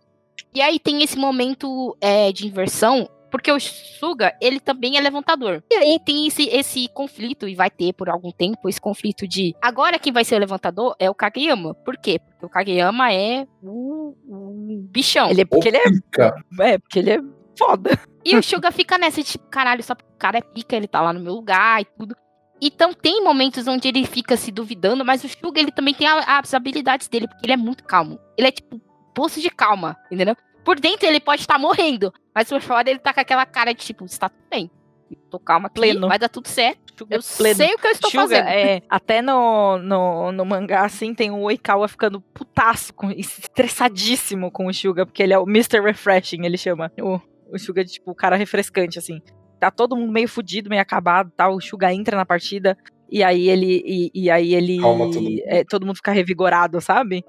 E aí tem esse momento é, de inversão, porque o Suga, ele também é levantador. E aí tem esse, esse conflito, e vai ter por algum tempo, esse conflito de agora quem vai ser o levantador é o Kageyama. Por quê? Porque o Kageyama é o, o bichão. Ele é, porque ele é. Pica. É, porque ele é foda. E o Suga fica nessa, tipo, caralho, só porque o cara é pica, ele tá lá no meu lugar e tudo. Então tem momentos onde ele fica se duvidando, mas o Suga, ele também tem a- as habilidades dele, porque ele é muito calmo. Ele é, tipo, poço de calma, entendeu? Por dentro ele pode estar morrendo, mas por fora ele tá com aquela cara de, tipo, está tudo bem. Eu Tô calma aqui, Pleno. vai dar tudo certo. Suga Eu é pleno. sei o que eu estou Suga, fazendo. é, até no, no, no mangá, assim, tem o Oikawa ficando putaço, com, estressadíssimo com o Suga, porque ele é o Mr. Refreshing, ele chama. O, o Suga tipo, o cara refrescante, assim. Tá todo mundo meio fudido, meio acabado, tal. O Suga entra na partida, e aí ele, e, e aí ele, Calma todo mundo. é, todo mundo fica revigorado, sabe?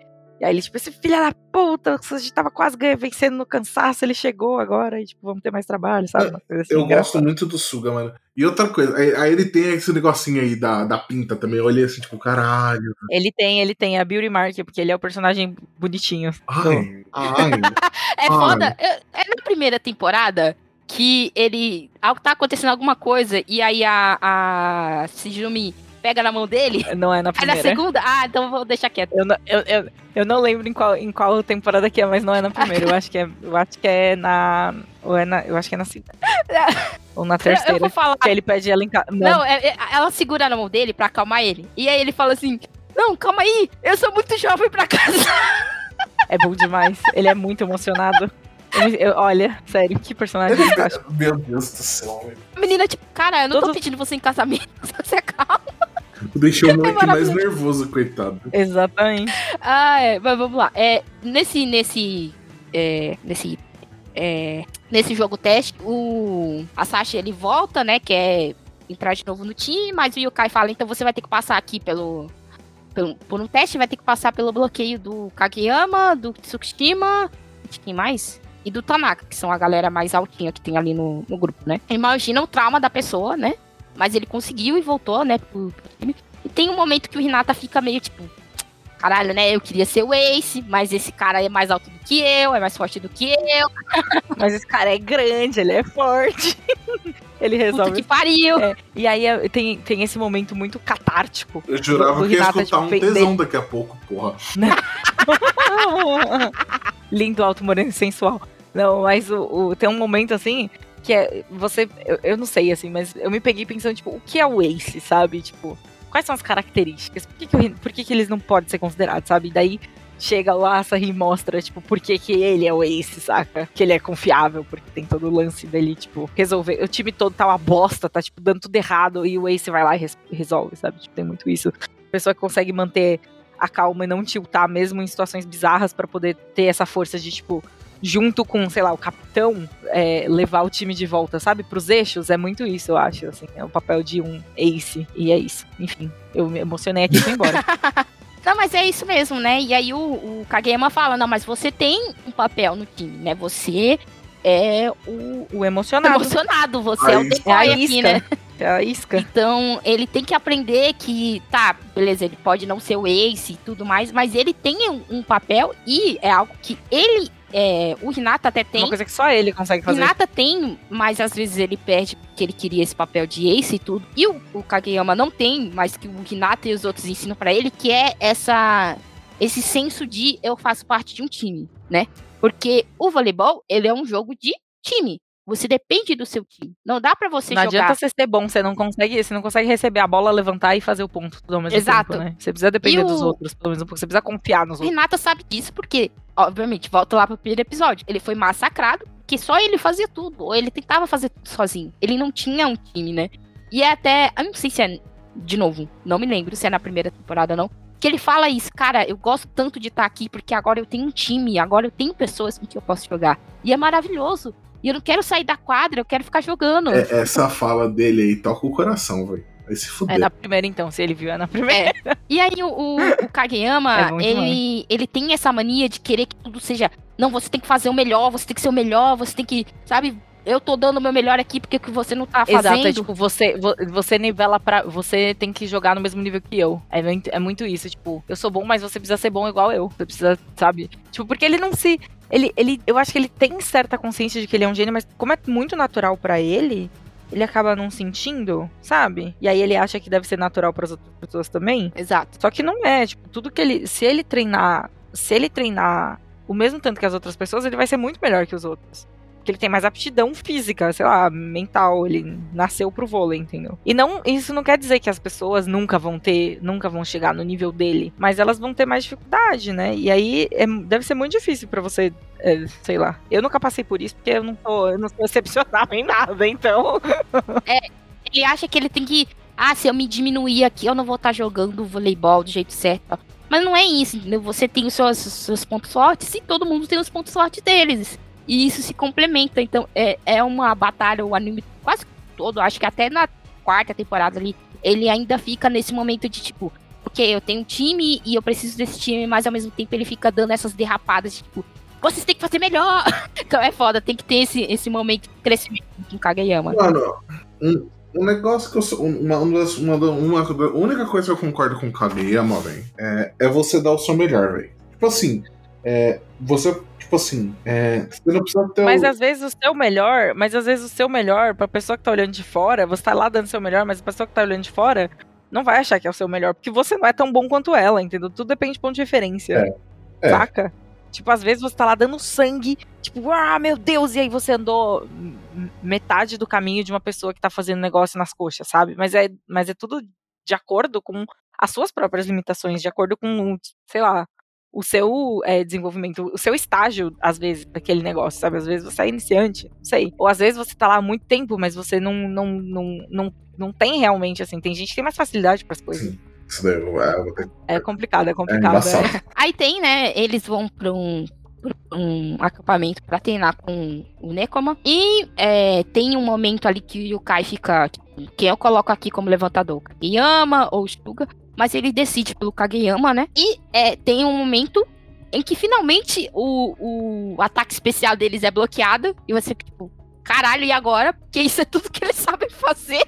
E aí ele, tipo, esse filho da puta, a gente tava quase ganha- vencendo no cansaço, ele chegou agora, e, tipo, vamos ter mais trabalho, sabe? Uma coisa assim, Eu gosto muito do Suga, mano. E outra coisa, aí, aí ele tem esse negocinho aí da, da pinta também. Eu olhei assim, tipo, caralho. Ele tem, ele tem a Beauty Mark, porque ele é o personagem bonitinho. Ai, ai. (laughs) É foda. É, é na primeira temporada que ele. Tá acontecendo alguma coisa e aí a, a Shizumi pega na mão dele. Não é na Aí na primeira. segunda, ah, então eu vou deixar quieto. Eu, não- eu, eu, eu não lembro em qual, em qual temporada que é, mas não é na primeira. Eu acho que é, eu acho que é na. Ou é na. Eu acho que é na segunda. (laughs) Ou na Eu, eu terceira. vou falar. Que ele pede ela em casa. Não, é- é- ela segura na mão dele pra acalmar ele. E aí ele fala assim: Não, calma aí, eu sou muito jovem pra casa. (laughs) É bom demais. Ele é muito emocionado. Eu- eu- olha, sério, que personagem fantástico. Meu Deus do céu, velho. A menina, tipo, cara, eu não tô Todos- pedindo você em casamento, (laughs) você acalma. (laughs) Deixou o moleque mais nervoso, coitado. Exatamente. Ah, é, mas vamos lá. É, nesse, nesse, é, nesse, é, nesse jogo teste, o a Sasha ele volta, né, que é entrar de novo no time, mas o Yukai fala, então você vai ter que passar aqui pelo, pelo por um teste, vai ter que passar pelo bloqueio do Kageyama, do Tsukishima, de quem mais? E do Tanaka, que são a galera mais altinha que tem ali no, no grupo, né? Imagina o trauma da pessoa, né? Mas ele conseguiu e voltou, né, pro, pro time. E tem um momento que o Renata fica meio tipo, caralho, né? Eu queria ser o Ace, mas esse cara é mais alto do que eu, é mais forte do que eu. (laughs) Mas esse cara é grande, ele é forte. (laughs) ele resolve. Puta que pariu. É, e aí é, tem, tem esse momento muito catártico. Eu jurava do que ia Renata, escutar um tipo, tesão dele. daqui a pouco, porra. (laughs) Lindo, alto, moreno sensual. Não, mas o, o- tem um momento assim que é você. Eu, eu não sei, assim, mas eu me peguei pensando, tipo, o que é o Ace, sabe? Tipo, quais são as características? Por que, que, por que, que eles não podem ser considerados, sabe? Daí chega Asahi e mostra, tipo, por que, que ele é o Ace, saca? Que ele é confiável, porque tem todo o lance dele, tipo, resolver. O time todo tá uma bosta, tá, tipo, dando tudo errado, e o Ace vai lá e res- resolve, sabe? Tipo, tem muito isso. Pessoa que consegue manter a calma e não tiltar mesmo em situações bizarras pra poder ter essa força de, tipo, junto com, sei lá, o capitão, é, levar o time de volta, sabe? Pros eixos, é muito isso, eu acho, assim, é o papel de um ace, e é isso. Enfim, eu me emocionei aqui e fui embora. (laughs) Não, mas é isso mesmo, né? E aí o, o Kageyama fala, não, mas você tem um papel no time, né? Você é o O emocionado. emocionado, você é o Aí- decoy É a aqui, isca. né? É a isca. Então, ele tem que aprender que, tá, beleza, ele pode não ser o ace e tudo mais, mas ele tem um, um papel e é algo que ele, é, o Renata até tem. Uma coisa que só ele consegue fazer. Renata tem, mas às vezes ele perde porque ele queria esse papel de ace e tudo. E o, o Kageyama não tem, mas que o Renata e os outros ensinam pra ele, que é essa esse senso de eu faço parte de um time, né? Porque o voleibol, ele é um jogo de time. Você depende do seu time. Não dá pra você não jogar adianta você ser bom, você não consegue, você não consegue receber a bola, levantar e fazer o ponto tudo ao mesmo Exato. tempo, né? Você precisa depender E dos o- outros, pelo menos um pouco. Você precisa confiar nos O outros. Renata sabe disso porque, obviamente, volta lá pro primeiro episódio. Ele foi massacrado, que só ele fazia tudo. Ou ele tentava fazer tudo sozinho. Ele não tinha um time, né? E é até. Eu não sei se é. De novo, não me lembro se é na primeira temporada, não. Que ele fala isso, cara, eu gosto tanto de estar aqui porque agora eu tenho um time, agora eu tenho pessoas com que eu posso jogar. E é maravilhoso. E eu não quero sair da quadra, eu quero ficar jogando. É, essa fala dele aí toca o coração, velho. Vai se É fuder. na primeira, então, se ele viu, é na primeira. É. E aí o, o, o Kageyama, (laughs) É ele, ele tem essa mania de querer que tudo seja. Não, você tem que fazer o melhor, você tem que ser o melhor, você tem que. Sabe, eu tô dando o meu melhor aqui porque que você não tá fazendo. Exato, é tipo, você, vo- você nivela pra. Você tem que jogar no mesmo nível que eu. É muito, é muito isso, tipo, eu sou bom, mas você precisa ser bom igual eu. Você precisa, sabe? Tipo, porque ele não se. Ele, ele, eu acho que ele tem certa consciência de que ele é um gênio, mas como é muito natural pra ele, ele acaba não sentindo, sabe? E aí ele acha que deve ser natural pras outras pessoas também. Exato. Só que não é, tipo, tudo que ele. Se ele treinar. Se ele treinar o mesmo tanto que as outras pessoas, ele vai ser muito melhor que os outros. Porque ele tem mais aptidão física, sei lá, mental, ele nasceu pro vôlei, entendeu? E não, isso não quer dizer que as pessoas nunca vão ter, nunca vão chegar no nível dele, mas elas vão ter mais dificuldade, né? E aí é- deve ser muito difícil pra você, é, sei lá. Eu nunca passei por isso porque eu não tô, eu não sou excepcional em nada, então. (laughs) Ele acha que ele tem que. Ah, se eu me diminuir aqui, eu não vou estar jogando voleibol do jeito certo. Mas não é isso, entendeu? Você tem os seus, os seus pontos fortes e todo mundo tem os pontos fortes deles. E isso se complementa. Então, é, é uma batalha, o anime quase todo, acho que até na quarta temporada ali, ele ainda fica nesse momento de tipo, ok, eu tenho um time e eu preciso desse time, mas ao mesmo tempo ele fica dando essas derrapadas de tipo, vocês têm que fazer melhor. (laughs) então é foda, tem que ter esse, esse momento de crescimento com Kageyama. Mano, um, um negócio que eu sou. Uma, uma, uma, uma, única coisa que eu concordo com Kageyama, velho, é, é você dar o seu melhor, velho. Tipo assim, é, você. Tipo assim, é, você não precisa ter. Mas o, às vezes o seu melhor, mas às vezes o seu melhor, pra pessoa que tá olhando de fora, você tá lá dando seu melhor, mas a pessoa que tá olhando de fora não vai achar que é o seu melhor, porque você não é tão bom quanto ela, entendeu? Tudo depende de ponto de referência. É. Saca? Tipo, às vezes você tá lá dando sangue, tipo, ah, meu Deus, e aí você andou metade do caminho de uma pessoa que tá fazendo negócio nas coxas, sabe? Mas é, mas é tudo de acordo com as suas próprias limitações, de acordo com, sei lá, o seu é, desenvolvimento, o seu estágio, às vezes, daquele negócio, sabe? Às vezes você é iniciante, não sei. Ou às vezes você tá lá há muito tempo, mas você não, não, não, não, não tem realmente, assim. Tem gente que tem mais facilidade pras coisas. Sim. Isso daí eu, é, ter É complicado, é é complicado. embaçado. é. Aí tem, né? Eles vão pra um, um acampamento pra treinar com o Nekoma. E é, tem um momento ali que o Kai fica. Quem eu coloco aqui como levantador? Kageyama ou Stuga? Mas ele decide pelo Kageyama, né? E é, tem um momento em que finalmente o, o ataque especial deles é bloqueado. E você, tipo, caralho, e agora? Porque isso é tudo que eles (laughs) sabem fazer.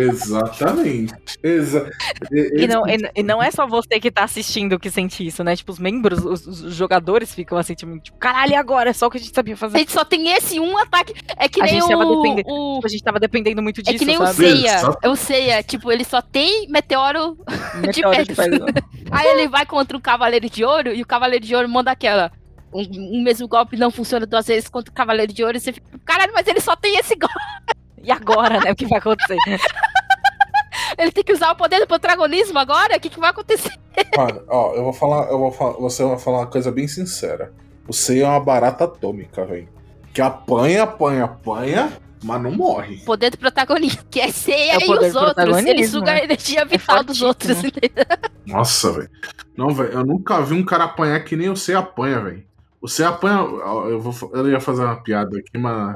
Exatamente. Exa e, não, e, e, não é só você que tá assistindo que sente isso, né? Tipo, os membros, os, os jogadores ficam assim, tipo, caralho, e agora? É só o que a gente sabia fazer. A gente só tem esse um ataque. É que a nem gente o, tava dependendo, o... Tipo, a gente tava dependendo muito disso, É que nem sabe? o Seiya. O Seiya, tipo, ele só tem meteoro, (laughs) meteoro de pedra. Aí ele vai contra o Cavaleiro de Ouro e o Cavaleiro de Ouro manda aquela. Um, um mesmo golpe não funciona duas vezes contra o Cavaleiro de Ouro e você fica, caralho, mas ele só tem esse (laughs) golpe. E agora, né? O que vai acontecer? (laughs) Ele tem que usar o poder do protagonismo agora? O que, que vai acontecer? Mano, ó, eu vou falar, eu vou falar, você vai falar uma coisa bem sincera. Você é uma barata atômica, velho. Que apanha, apanha, apanha, mas não morre. Poder do protagonismo, que é ceia É o e os outros. Ele suga a né? energia vital dos outros. (laughs) Nossa, velho. Não, velho, eu nunca vi um cara apanhar que nem você apanha, velho. Você apanha. Eu, vou, eu ia fazer uma piada aqui, mas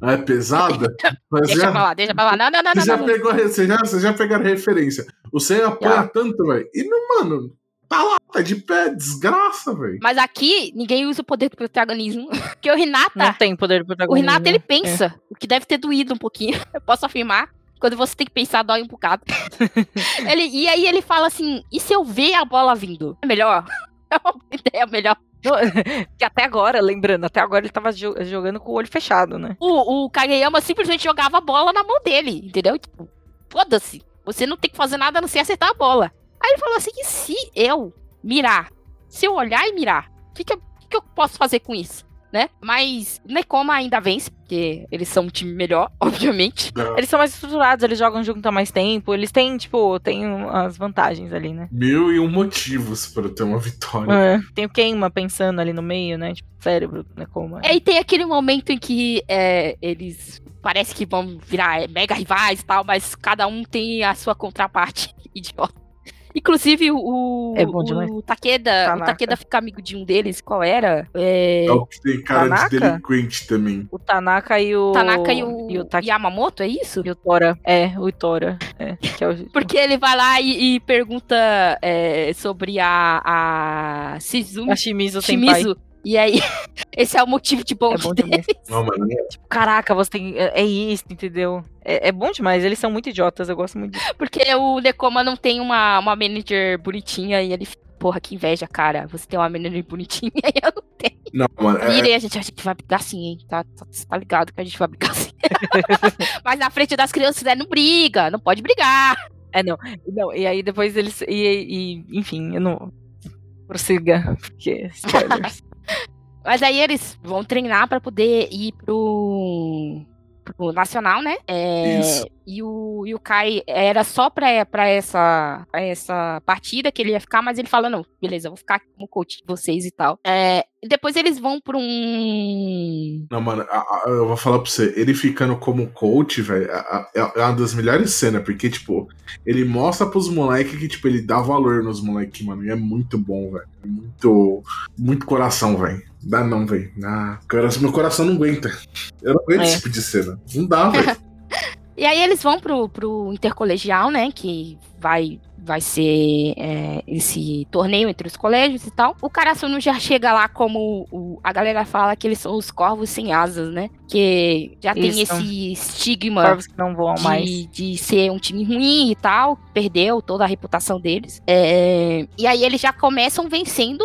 não é pesada. (laughs) Mas Deixa já, pra lá, deixa pra lá. Não, não, não, você, não. já não. pegou, você, já, você já pegaram referência. Você apanha tanto, velho. E não, mano, tá lá, tá de pé, desgraça, velho. Mas aqui, ninguém usa o poder do protagonismo. (laughs) Porque o Renata, Não tem poder do o protagonismo. Renato, ele É. pensa. O que deve ter doído um pouquinho. (laughs) Eu posso afirmar. Quando você tem que pensar, dói um bocado. ele, e aí ele fala assim: e se eu ver a bola vindo? É melhor? (laughs) É uma ideia melhor. (laughs) Que até agora, lembrando, até agora ele tava jo- jogando com o olho fechado, né? O, o Kageyama simplesmente jogava a bola na mão dele, entendeu? Tipo, foda-se. Você não tem que fazer nada a não ser acertar a bola. Aí ele falou assim: e se eu mirar? Se eu olhar e mirar, o que, que, eu, que que eu posso fazer com isso? Né? Mas Nekoma ainda vence, porque eles são um time melhor, (laughs) obviamente. Eles são mais estruturados, eles jogam junto há mais tempo, eles têm, tipo, tem as vantagens ali, né? Mil e um motivos pra ter uma vitória. É, tem o Keima pensando ali no meio, né? Tipo, cérebro? Como É, e tem aquele momento em que é, eles parece que vão virar é, mega rivais e tal, mas cada um tem a sua contraparte (laughs) idiota. Inclusive o, É demais. o Takeda, o Tanaka. Takeda fica amigo de um deles, qual era? É, É o que tem cara Tanaka? de delinquente também. O Tanaka e o. Tanaka e o, E o, Yamamoto, é isso? e o Tora. É, o Tora. É, que é o... (laughs) Porque ele vai lá e, e pergunta é, sobre a, a Shizumi A Shimizu Senpai. E aí, (laughs) esse é o motivo de bom, É bom dele. demais. Não, mano, Tipo, caraca, você tem. É, é isso, entendeu? É, é bom demais, eles são muito idiotas, eu gosto muito disso. Porque o Nekoma não tem uma, uma manager bonitinha e ele fica, porra, que inveja, cara. Você tem uma manager bonitinha e eu não tenho. não, mano. É, e a gente, a gente vai brigar sim, hein? Tá, tá, você tá ligado que a gente vai brigar sim. (laughs) Mas na frente das crianças, né, não briga, não pode brigar. É, não. Não, e aí depois eles. E, e- enfim, eu não. Prossiga, porque. (laughs) Spoilers. Mas aí eles vão treinar pra poder ir pro, pro Nacional, né? É, Isso. E o, e o Kai era só pra, pra, essa, pra essa partida que ele ia ficar, mas ele fala, não, beleza, eu vou ficar como coach de vocês e tal. É, depois eles vão pra um... Não, mano, eu vou falar pra você, ele ficando como coach, velho, a- é uma das melhores cenas, porque, tipo, ele mostra pros moleques que, tipo, ele dá valor nos moleques, mano, e é muito bom, velho. É muito, muito coração, velho. Dá não, velho. Ah, meu coração não aguenta. Eu não aguento É. esse tipo de cena. Não dá, velho. (laughs) E aí eles vão pro, pro intercolegial, né? Que vai, vai ser é, esse torneio entre os colégios e tal. O Karasuno já chega lá como o- a galera fala que eles são os corvos sem asas, né? Que já tem Isso. esse estigma Corvos que não voam mais. de, de ser um time ruim e tal. Perdeu toda a reputação deles. É, e aí eles já começam vencendo.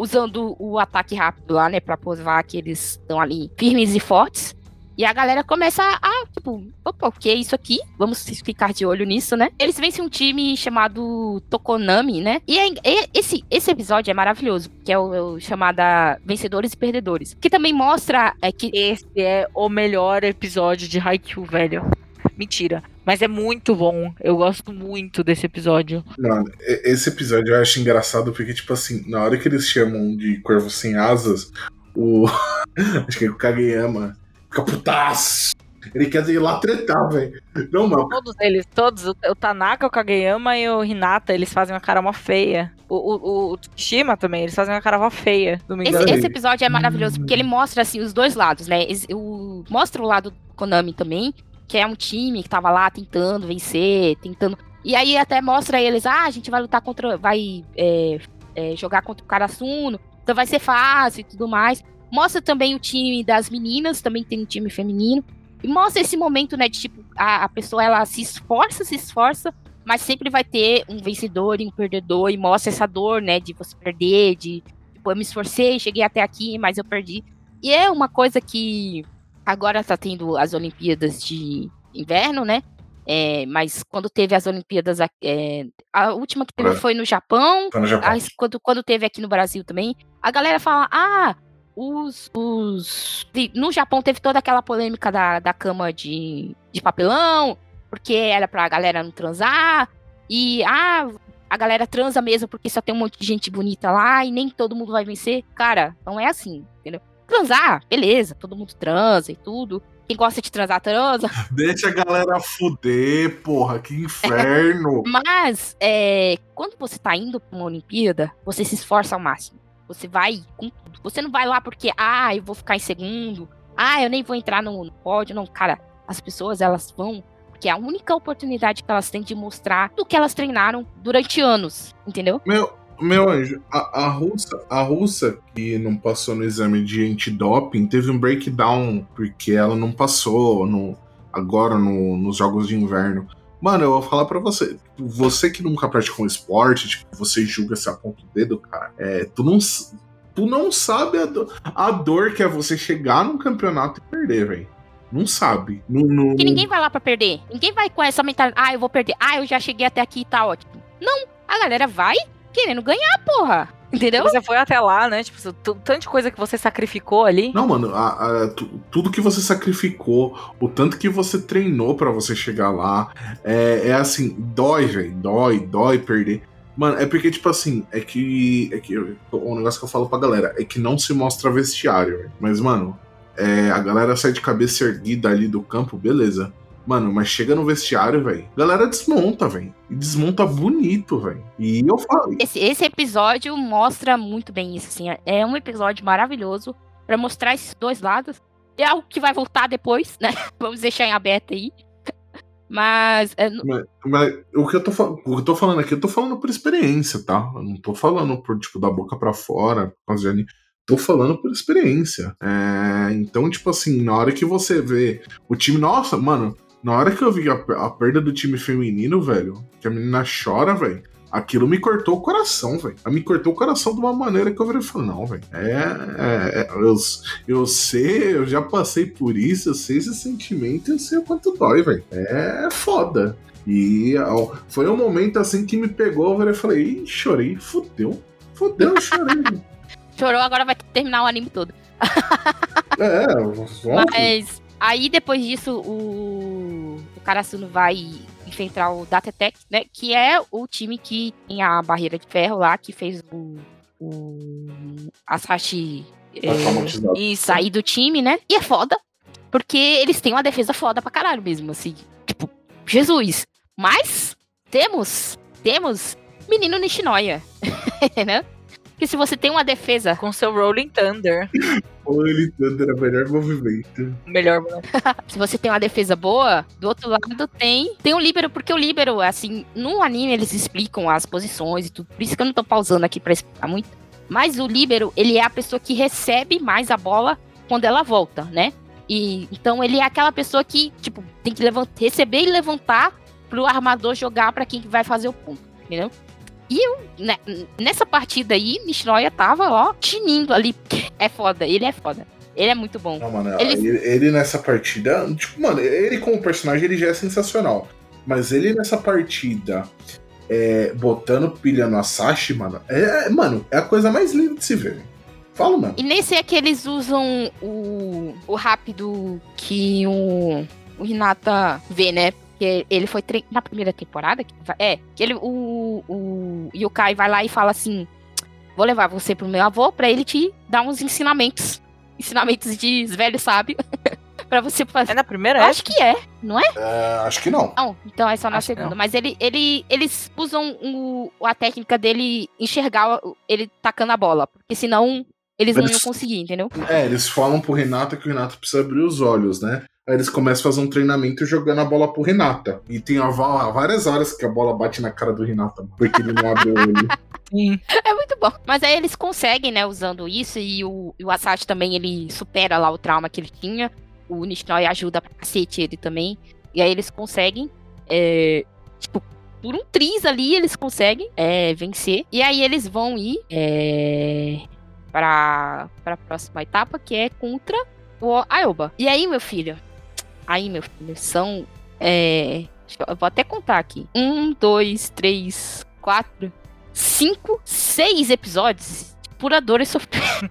Usando o ataque rápido lá, né? Pra provar que eles estão ali firmes e fortes. E a galera começa a, tipo, opa, o que é isso aqui? Vamos ficar de olho nisso, né? Eles vencem um time chamado Tokonami, né? E, é- e esse, esse episódio é maravilhoso, que é o, o chamada Vencedores e Perdedores. Que também mostra é, que Esse é o melhor episódio de Haikyuu, velho. Mentira. Mas é muito bom. Eu gosto muito desse episódio. Mano, e- esse episódio eu acho engraçado porque, tipo assim, na hora que eles chamam de corvo sem asas, o. (laughs) acho que é o Kageyama fica putaço. Ele quer ir lá tretar, velho. Não, mano. Todos eles, todos. O, Tanaka, o Kageyama e o Hinata, eles fazem uma cara mó feia. O, o, o Tsushima também, eles fazem uma cara mó feia, não. Esse, esse episódio é maravilhoso, porque ele mostra, assim, os dois lados, né? O, mostra o lado do Konami também, que é um time que tava lá tentando vencer, tentando... E aí até mostra eles, ah, a gente vai lutar contra... Vai é, é, jogar contra o Karasuno, então vai ser fácil e tudo mais. Mostra também o time das meninas, também tem um time feminino. E mostra esse momento, né, de tipo, a, a pessoa, ela se esforça, se esforça, mas sempre vai ter um vencedor e um perdedor, e mostra essa dor, né, de você perder, de, tipo, eu me esforcei, cheguei até aqui, mas eu perdi. E é uma coisa que agora tá tendo as Olimpíadas de inverno, né, é, mas quando teve as Olimpíadas, a- é, a última que teve foi no Japão, Tá no Japão. as- quando, quando teve aqui no Brasil também, a galera fala, ah, os. os no Japão teve toda aquela polêmica da, da cama de, de papelão, porque era pra galera não transar, e ah, a galera transa mesmo porque só tem um monte de gente bonita lá e nem todo mundo vai vencer. Cara, não é assim, entendeu? Transar, beleza, todo mundo transa e tudo. Quem gosta de transar, transa. (laughs) Deixa a galera fuder, porra, que inferno. (laughs) Mas, é, quando você tá indo pra uma Olimpíada, você se esforça ao máximo. Você vai com tudo. Você não vai lá porque, ah, eu vou ficar em segundo. Ah, eu nem vou entrar no, no pódio. Não, cara, as pessoas, elas vão porque é a única oportunidade que elas têm de mostrar do que elas treinaram durante anos, entendeu? Meu, meu anjo, a, a russa, a russa que não passou no exame de antidoping teve um breakdown porque ela não passou no, agora no- nos jogos de inverno. Mano, eu vou falar pra você, você que nunca praticou um esporte, tipo, você julga se aponta o dedo, cara, é, tu não, tu não sabe a, do- a dor que é você chegar num campeonato e perder, velho. Não sabe. Não, não- Porque ninguém vai lá pra perder. Ninguém vai com essa mentalidade, ah, eu vou perder. Ah, eu já cheguei até aqui e tá ótimo. Não, a galera vai querendo ganhar, porra. Entendeu? Você foi até lá, né? Tipo, tu- tanta coisa que você sacrificou ali. Não, mano, a- a- tu- tudo que você sacrificou, o tanto que você treinou pra você chegar lá, é, é assim, dói, velho, dói, dói perder. Mano, é porque, tipo assim, é que. É que o negócio que eu falo pra galera é que não se mostra vestiário, velho. Mas, mano, é, a galera sai de cabeça erguida ali do campo, beleza. Mano, mas chega no vestiário, velho. Galera desmonta, velho. E desmonta bonito, velho. E eu falo. Esse, esse episódio mostra muito bem isso, assim. É um episódio maravilhoso pra mostrar esses dois lados. É algo que vai voltar depois, né? (laughs) Vamos deixar em aberto aí. Mas é, Mas, mas o, que eu tô, o que eu tô falando aqui, eu tô falando por experiência, tá? Eu não tô falando por, tipo, da boca pra fora, por causa de anime. Tô falando por experiência. É, então, tipo assim, na hora que você vê o time. Nossa, mano, na hora que eu vi a, a perda do time feminino, velho, que a menina chora, velho. Aquilo me cortou o coração, velho. Me cortou o coração de uma maneira que eu virei e falei, não, velho. É, é, é, eu, eu sei, eu já passei por isso, eu sei esse sentimento, eu sei o quanto dói, velho. É foda. E ó, foi um momento assim que me pegou, velho. Eu falei, Ih, chorei, fudeu. Fudeu, eu chorei. (laughs) chorou, agora vai terminar o anime todo. é, (laughs) vamos. Mas aí depois disso, o, o Karasuno vai enfrentar o Datatec, né? Que é o time que tem a barreira de ferro lá, que fez o, o Asashi Tá é, e sair do time, né? E é foda, porque eles têm uma defesa foda pra caralho mesmo, assim. Tipo, Jesus. Mas temos, temos menino Nishinoya, (laughs) né? Que se você tem uma defesa Com seu Rolling Thunder. Ou ele era o melhor movimento. Melhor. (laughs) se você tem uma defesa boa, do outro lado tem tem o líbero, porque o líbero, assim, no anime eles explicam as posições e tudo, por isso que eu não tô pausando aqui pra explicar muito. Mas o líbero, ele é a pessoa que recebe mais a bola quando ela volta, né? E então ele é aquela pessoa que, tipo, tem que levantar, receber e levantar pro armador jogar pra quem vai fazer o ponto, entendeu? E eu, né, nessa partida aí, Nishinoya tava, ó, tinindo ali. É foda, ele é foda. Ele é muito bom. Não, mano, Ele- ele... Ele, nessa partida. Tipo, mano, ele como personagem ele já é sensacional. Mas ele nessa partida. é, botando pilha no Asashi, mano. É, é- mano, é a coisa mais linda de se ver. Fala, mano. E nesse é que eles usam o, o rápido que o, o Hinata vê, né? Porque ele foi tre- na primeira temporada. Que, é, que ele, o, o Yukai vai lá e fala assim: Vou levar você pro meu avô pra ele te dar uns ensinamentos. Ensinamentos de velho sábio. (laughs) Pra você fazer. É na primeira Eu época? acho que é, não é? É, acho que não. Não, então é só na Acho que segunda. não. Mas ele, ele, eles usam o, a técnica dele enxergar ele tacando a bola. Porque senão eles não Eles- iam conseguir, entendeu? É, eles falam pro Renato que o Renato precisa abrir os olhos, né? Aí eles começam a fazer um treinamento jogando a bola pro Renata. E tem va- várias horas que a bola bate na cara do Renata, porque ele não abre o olho. (laughs) É muito bom. Mas aí eles conseguem, né, usando isso. E o, o Asashi também, ele supera lá o trauma que ele tinha. O Nishnoi ajuda pra cacete ele também. E aí eles conseguem, é, tipo, por um triz ali, eles conseguem é, vencer. E aí eles vão ir é, pra, pra próxima etapa, que é contra o Aoba. E aí, meu filho? Aí, meu filho, são. É, deixa eu eu vou até contar aqui. Um, dois, três, quatro, cinco, seis episódios de pura dor e sofrimento.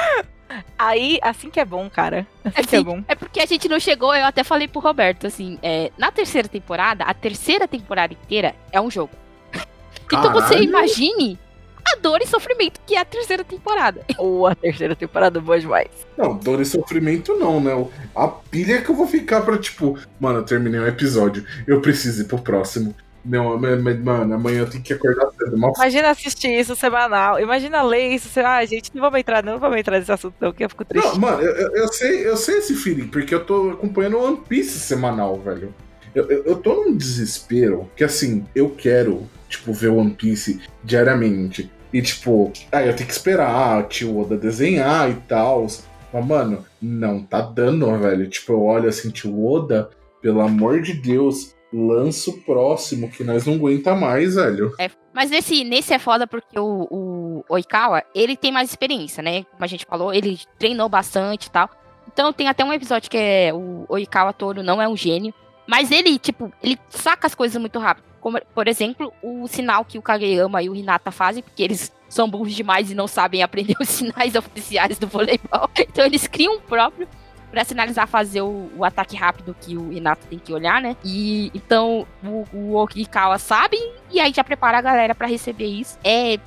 (laughs) Aí, assim que é bom, cara. Assim que é Assim, bom. É porque a gente não chegou, eu até falei pro Roberto, assim, é, na terceira temporada, a terceira temporada inteira é um jogo. (laughs) Então você Caralho. imagine a dor e sofrimento que é a terceira temporada. (laughs) Ou a terceira temporada boa demais. Não, dor e sofrimento não, né? A pilha que eu vou ficar pra, tipo, mano, eu terminei um episódio, eu preciso ir pro próximo. Não, mano, amanhã eu tenho que acordar cedo. Imagina assistir isso semanal. Imagina ler isso. Você... Ah, gente, não vamos entrar, não vamos entrar nesse assunto, não, que eu fico triste. Não, mano, eu, eu- eu sei, eu sei esse feeling, porque eu tô acompanhando One Piece semanal, velho. Eu, eu, eu tô num desespero que, assim, eu quero, tipo, ver One Piece diariamente. E, tipo, ah, eu tenho que esperar o tio Oda desenhar e tal. Mas, mano, não tá dando, velho. Tipo, eu olho assim, tio Oda, pelo amor de Deus, lança o próximo, que nós não aguenta mais, velho. É, mas nesse, nesse é foda porque o, o Oikawa, ele tem mais experiência, né? Como a gente falou, ele treinou bastante e tal. Então tem até um episódio que é o Oikawa Toro não é um gênio. Mas ele, tipo, ele saca as coisas muito rápido. Como, por exemplo, o sinal que o Kageyama e o Hinata fazem, porque eles são burros demais e não sabem aprender os (laughs) sinais oficiais do voleibol. Então eles criam um próprio pra sinalizar fazer o, o ataque rápido que o Hinata tem que olhar, né? E então o, o Okikawa sabe e aí já prepara a galera pra receber isso. É,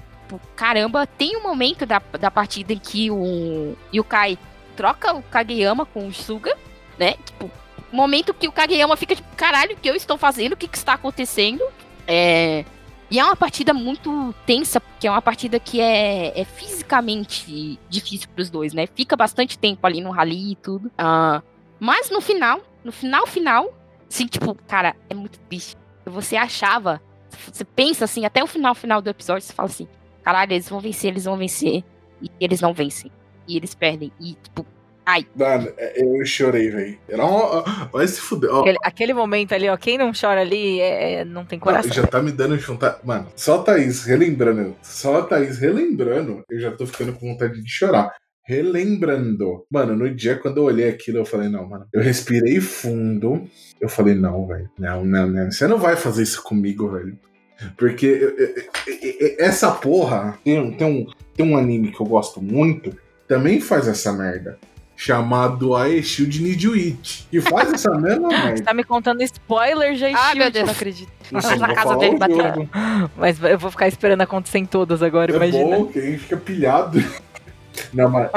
caramba, tem um momento da, da partida em que o Yukai troca o Kageyama com o Suga, né? Tipo, momento que o Kageyama fica tipo, caralho, o que eu estou fazendo? O que, que está acontecendo? É. E é uma partida muito tensa, porque é uma partida que é, é fisicamente difícil pros dois, né? Fica bastante tempo ali no rally e tudo. Ah, mas no final, no final, final, assim, tipo, cara, é muito triste. Você achava, você pensa assim, até o final, final do episódio, você fala assim, caralho, eles vão vencer, eles vão vencer. E eles não vencem. E eles perdem. E, tipo, Mano, é, eu chorei, velho. Era uma. Olha se fuder. Ó, Aquele, aquele momento ali, ó, quem não chora ali é, é- não tem Não, coração. já tá me dando juntar. Mano, só a Thaís relembrando. Só a Thaís relembrando, eu já tô ficando com vontade de chorar. Relembrando. Mano, no dia quando eu olhei aquilo, eu falei, não, mano. Eu respirei fundo. Eu falei, não, velho. Não, não, não. Você não vai fazer isso comigo, velho. Porque eu- eu- eu- eu- essa porra. Tem, um- tem, um, tem um anime que eu gosto muito. Também faz essa merda. Chamado Aeshield Nijuichi. Que faz essa (laughs) mesma Você merda. tá me contando spoiler, já Shield, meu Deus. não acredito. Só na casa dele jogo. Mas eu vou ficar esperando acontecer em todas agora, É imagina. bom que a gente fica pilhado. (laughs) Não, mas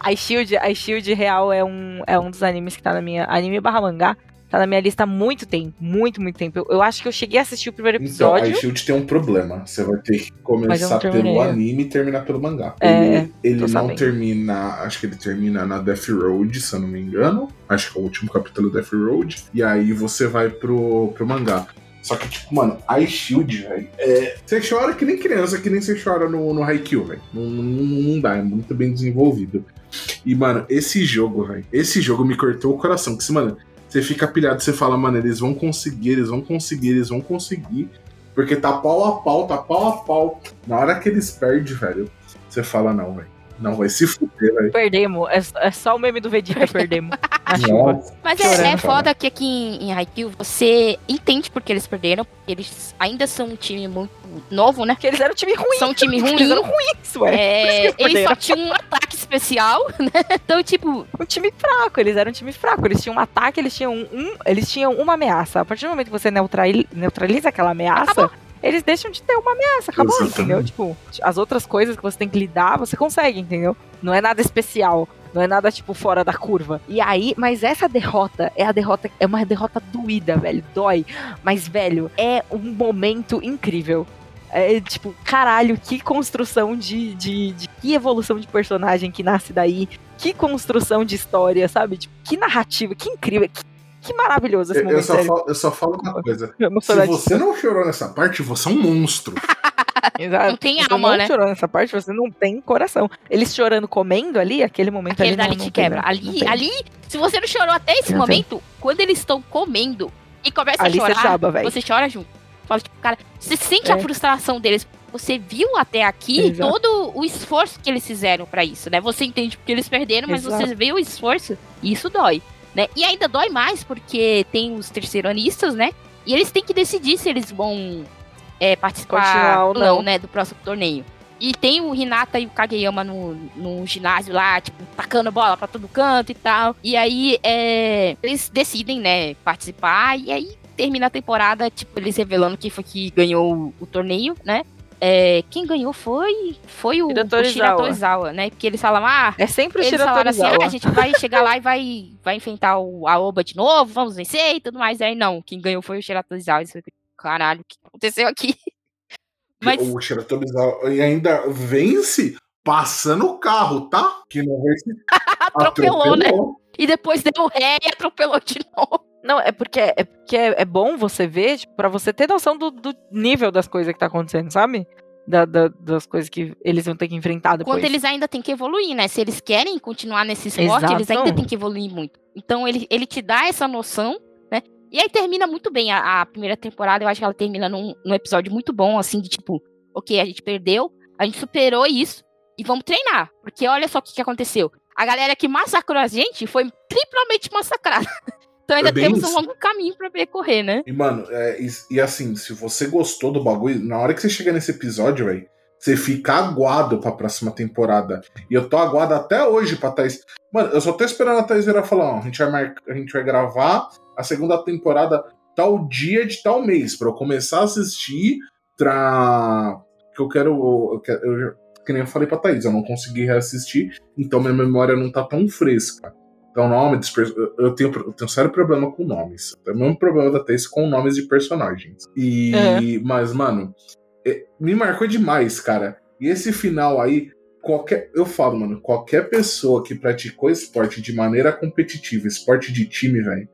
A Shield, a Shield real é um, é um dos animes que tá na minha. Anime barra mangá. Tá na minha lista há muito tempo. Muito, muito tempo. Eu, eu acho que eu cheguei a assistir o primeiro então, a episódio. Shield tem um problema. Você vai ter que começar pelo anime e terminar pelo mangá. É, ele ele não sabendo. termina. Acho que ele termina na Death Road, se eu não me engano. Acho que é o último capítulo da Death Road. E aí você vai pro, pro mangá. Só que, tipo, mano, a Shield, velho. É, você chora que nem criança, que nem você chora no, no Haikyuu, velho. Não, não, não dá, é muito bem desenvolvido. E, mano, esse jogo, velho. Esse jogo me cortou o coração. Que, mano, você fica pilhado, você fala, mano, eles vão conseguir, eles vão conseguir, eles vão conseguir. Porque tá pau a pau, tá pau a pau. Na hora que eles perdem, velho, você fala, não, velho. Não, vai se fuder, velho. Perdemos. É, é só o meme do Vegeta, (laughs) perdemos. Mas é, é foda que aqui em, em Haikyuu você entende porque eles perderam, porque eles ainda são um time muito novo, né? Porque eles eram um time ruim. São um time (laughs) ruim. Eles eram ruins, ué. É, que eles só tinham um ataque especial, (laughs) né? Então, tipo, um time fraco, eles eram um time fraco. Eles tinham um ataque, eles tinham um, eles tinham uma ameaça. A partir do momento que você neutrali- neutraliza aquela ameaça, eles deixam de ter uma ameaça, acabou, Exatamente. entendeu? Tipo, as outras coisas que você tem que lidar, você consegue, entendeu? Não é nada especial. Não é nada, tipo, fora da curva. E aí, mas essa derrota é a derrota, é uma derrota doída, velho. Dói. Mas, velho, é um momento incrível. É tipo, caralho, que construção de, de, de, Que evolução de personagem que nasce daí. Que construção de história, sabe? Tipo, que narrativa, que incrível. Que, que maravilhoso esse eu, momento. Eu só, falo, eu só falo uma coisa. Se você não chorou nessa parte, você é um monstro. (laughs) Exato. Não tem você alma, não né? chorou nessa parte, você não tem coração. Eles chorando, comendo ali, aquele momento Aquele ali. dali não, te não tem, quebra. não ali, tem. ali, se você não chorou até esse Não momento, quando eles estão comendo e começa Ali a você chorar, chaba, velho. você chora junto. Fala, tipo, cara, você sente a É. frustração deles. Você viu até aqui Exato. todo o esforço que eles fizeram pra isso, né? Você entende porque eles perderam, mas Exato. você vê o esforço e isso dói, né? E ainda dói mais porque tem os terceiranistas, né? E eles têm que decidir se eles vão é, participar ou não. né, do próximo torneio. E tem o Hinata e o Kageyama no, no ginásio lá, tipo, tacando bola pra todo canto e tal. E aí, é, eles decidem, né, participar. E aí, termina a temporada, tipo, eles revelando quem foi que ganhou o, o torneio, né? É, quem ganhou foi, foi o, o né? Porque eles falam, ah, É sempre o eles falaram assim, ah, a gente vai chegar lá e vai, vai enfrentar o, a Oba de novo, vamos vencer e tudo mais. Aí não, quem ganhou foi o Shira Torizawa. Isso foi, Caralho, o que aconteceu aqui? Mas O Shiratorizawa e ainda vence passando o carro, tá? Que não vence. (laughs) atropelou, né? E depois deu ré e atropelou de novo. Não, é porque, é, porque é, é bom você ver, tipo, pra você ter noção do, do nível das coisas que tá acontecendo, sabe? Da- da- das coisas que eles vão ter que enfrentar depois. Quando eles ainda têm que evoluir, né? Se eles querem continuar nesse esporte, Exato. eles ainda têm que evoluir muito. Então ele, ele te dá essa noção, né? E aí termina muito bem a, a primeira temporada. Eu acho que ela termina num, num episódio muito bom, assim, de tipo, ok, a gente perdeu, a gente superou isso e vamos treinar. Porque olha só o que, que aconteceu. A galera que massacrou a gente foi triplamente massacrada. (laughs) Então ainda É temos isso. um longo caminho pra percorrer, né? E, mano, é, e, e assim, se você gostou do bagulho, na hora que você chega nesse episódio, velho, você fica aguado pra próxima temporada. E eu tô aguado até hoje pra Thaís. Mano, eu só tô esperando a Thaís virar falar, ó, a gente vai, marcar, a gente vai gravar a segunda temporada tal dia de tal mês, pra eu começar a assistir pra. Que eu quero. Eu, quero- eu, que nem eu falei pra Thaís, eu não consegui reassistir, então minha memória não tá tão fresca. Então, nome dos eu- tenho, eu tenho um sério problema com nomes. É o mesmo problema da Thaís com nomes de personagens. E. É. Mas, mano, é, me marcou demais, cara. E esse final aí, qualquer. Eu falo, mano, qualquer pessoa que praticou esporte de maneira competitiva, esporte de time, velho,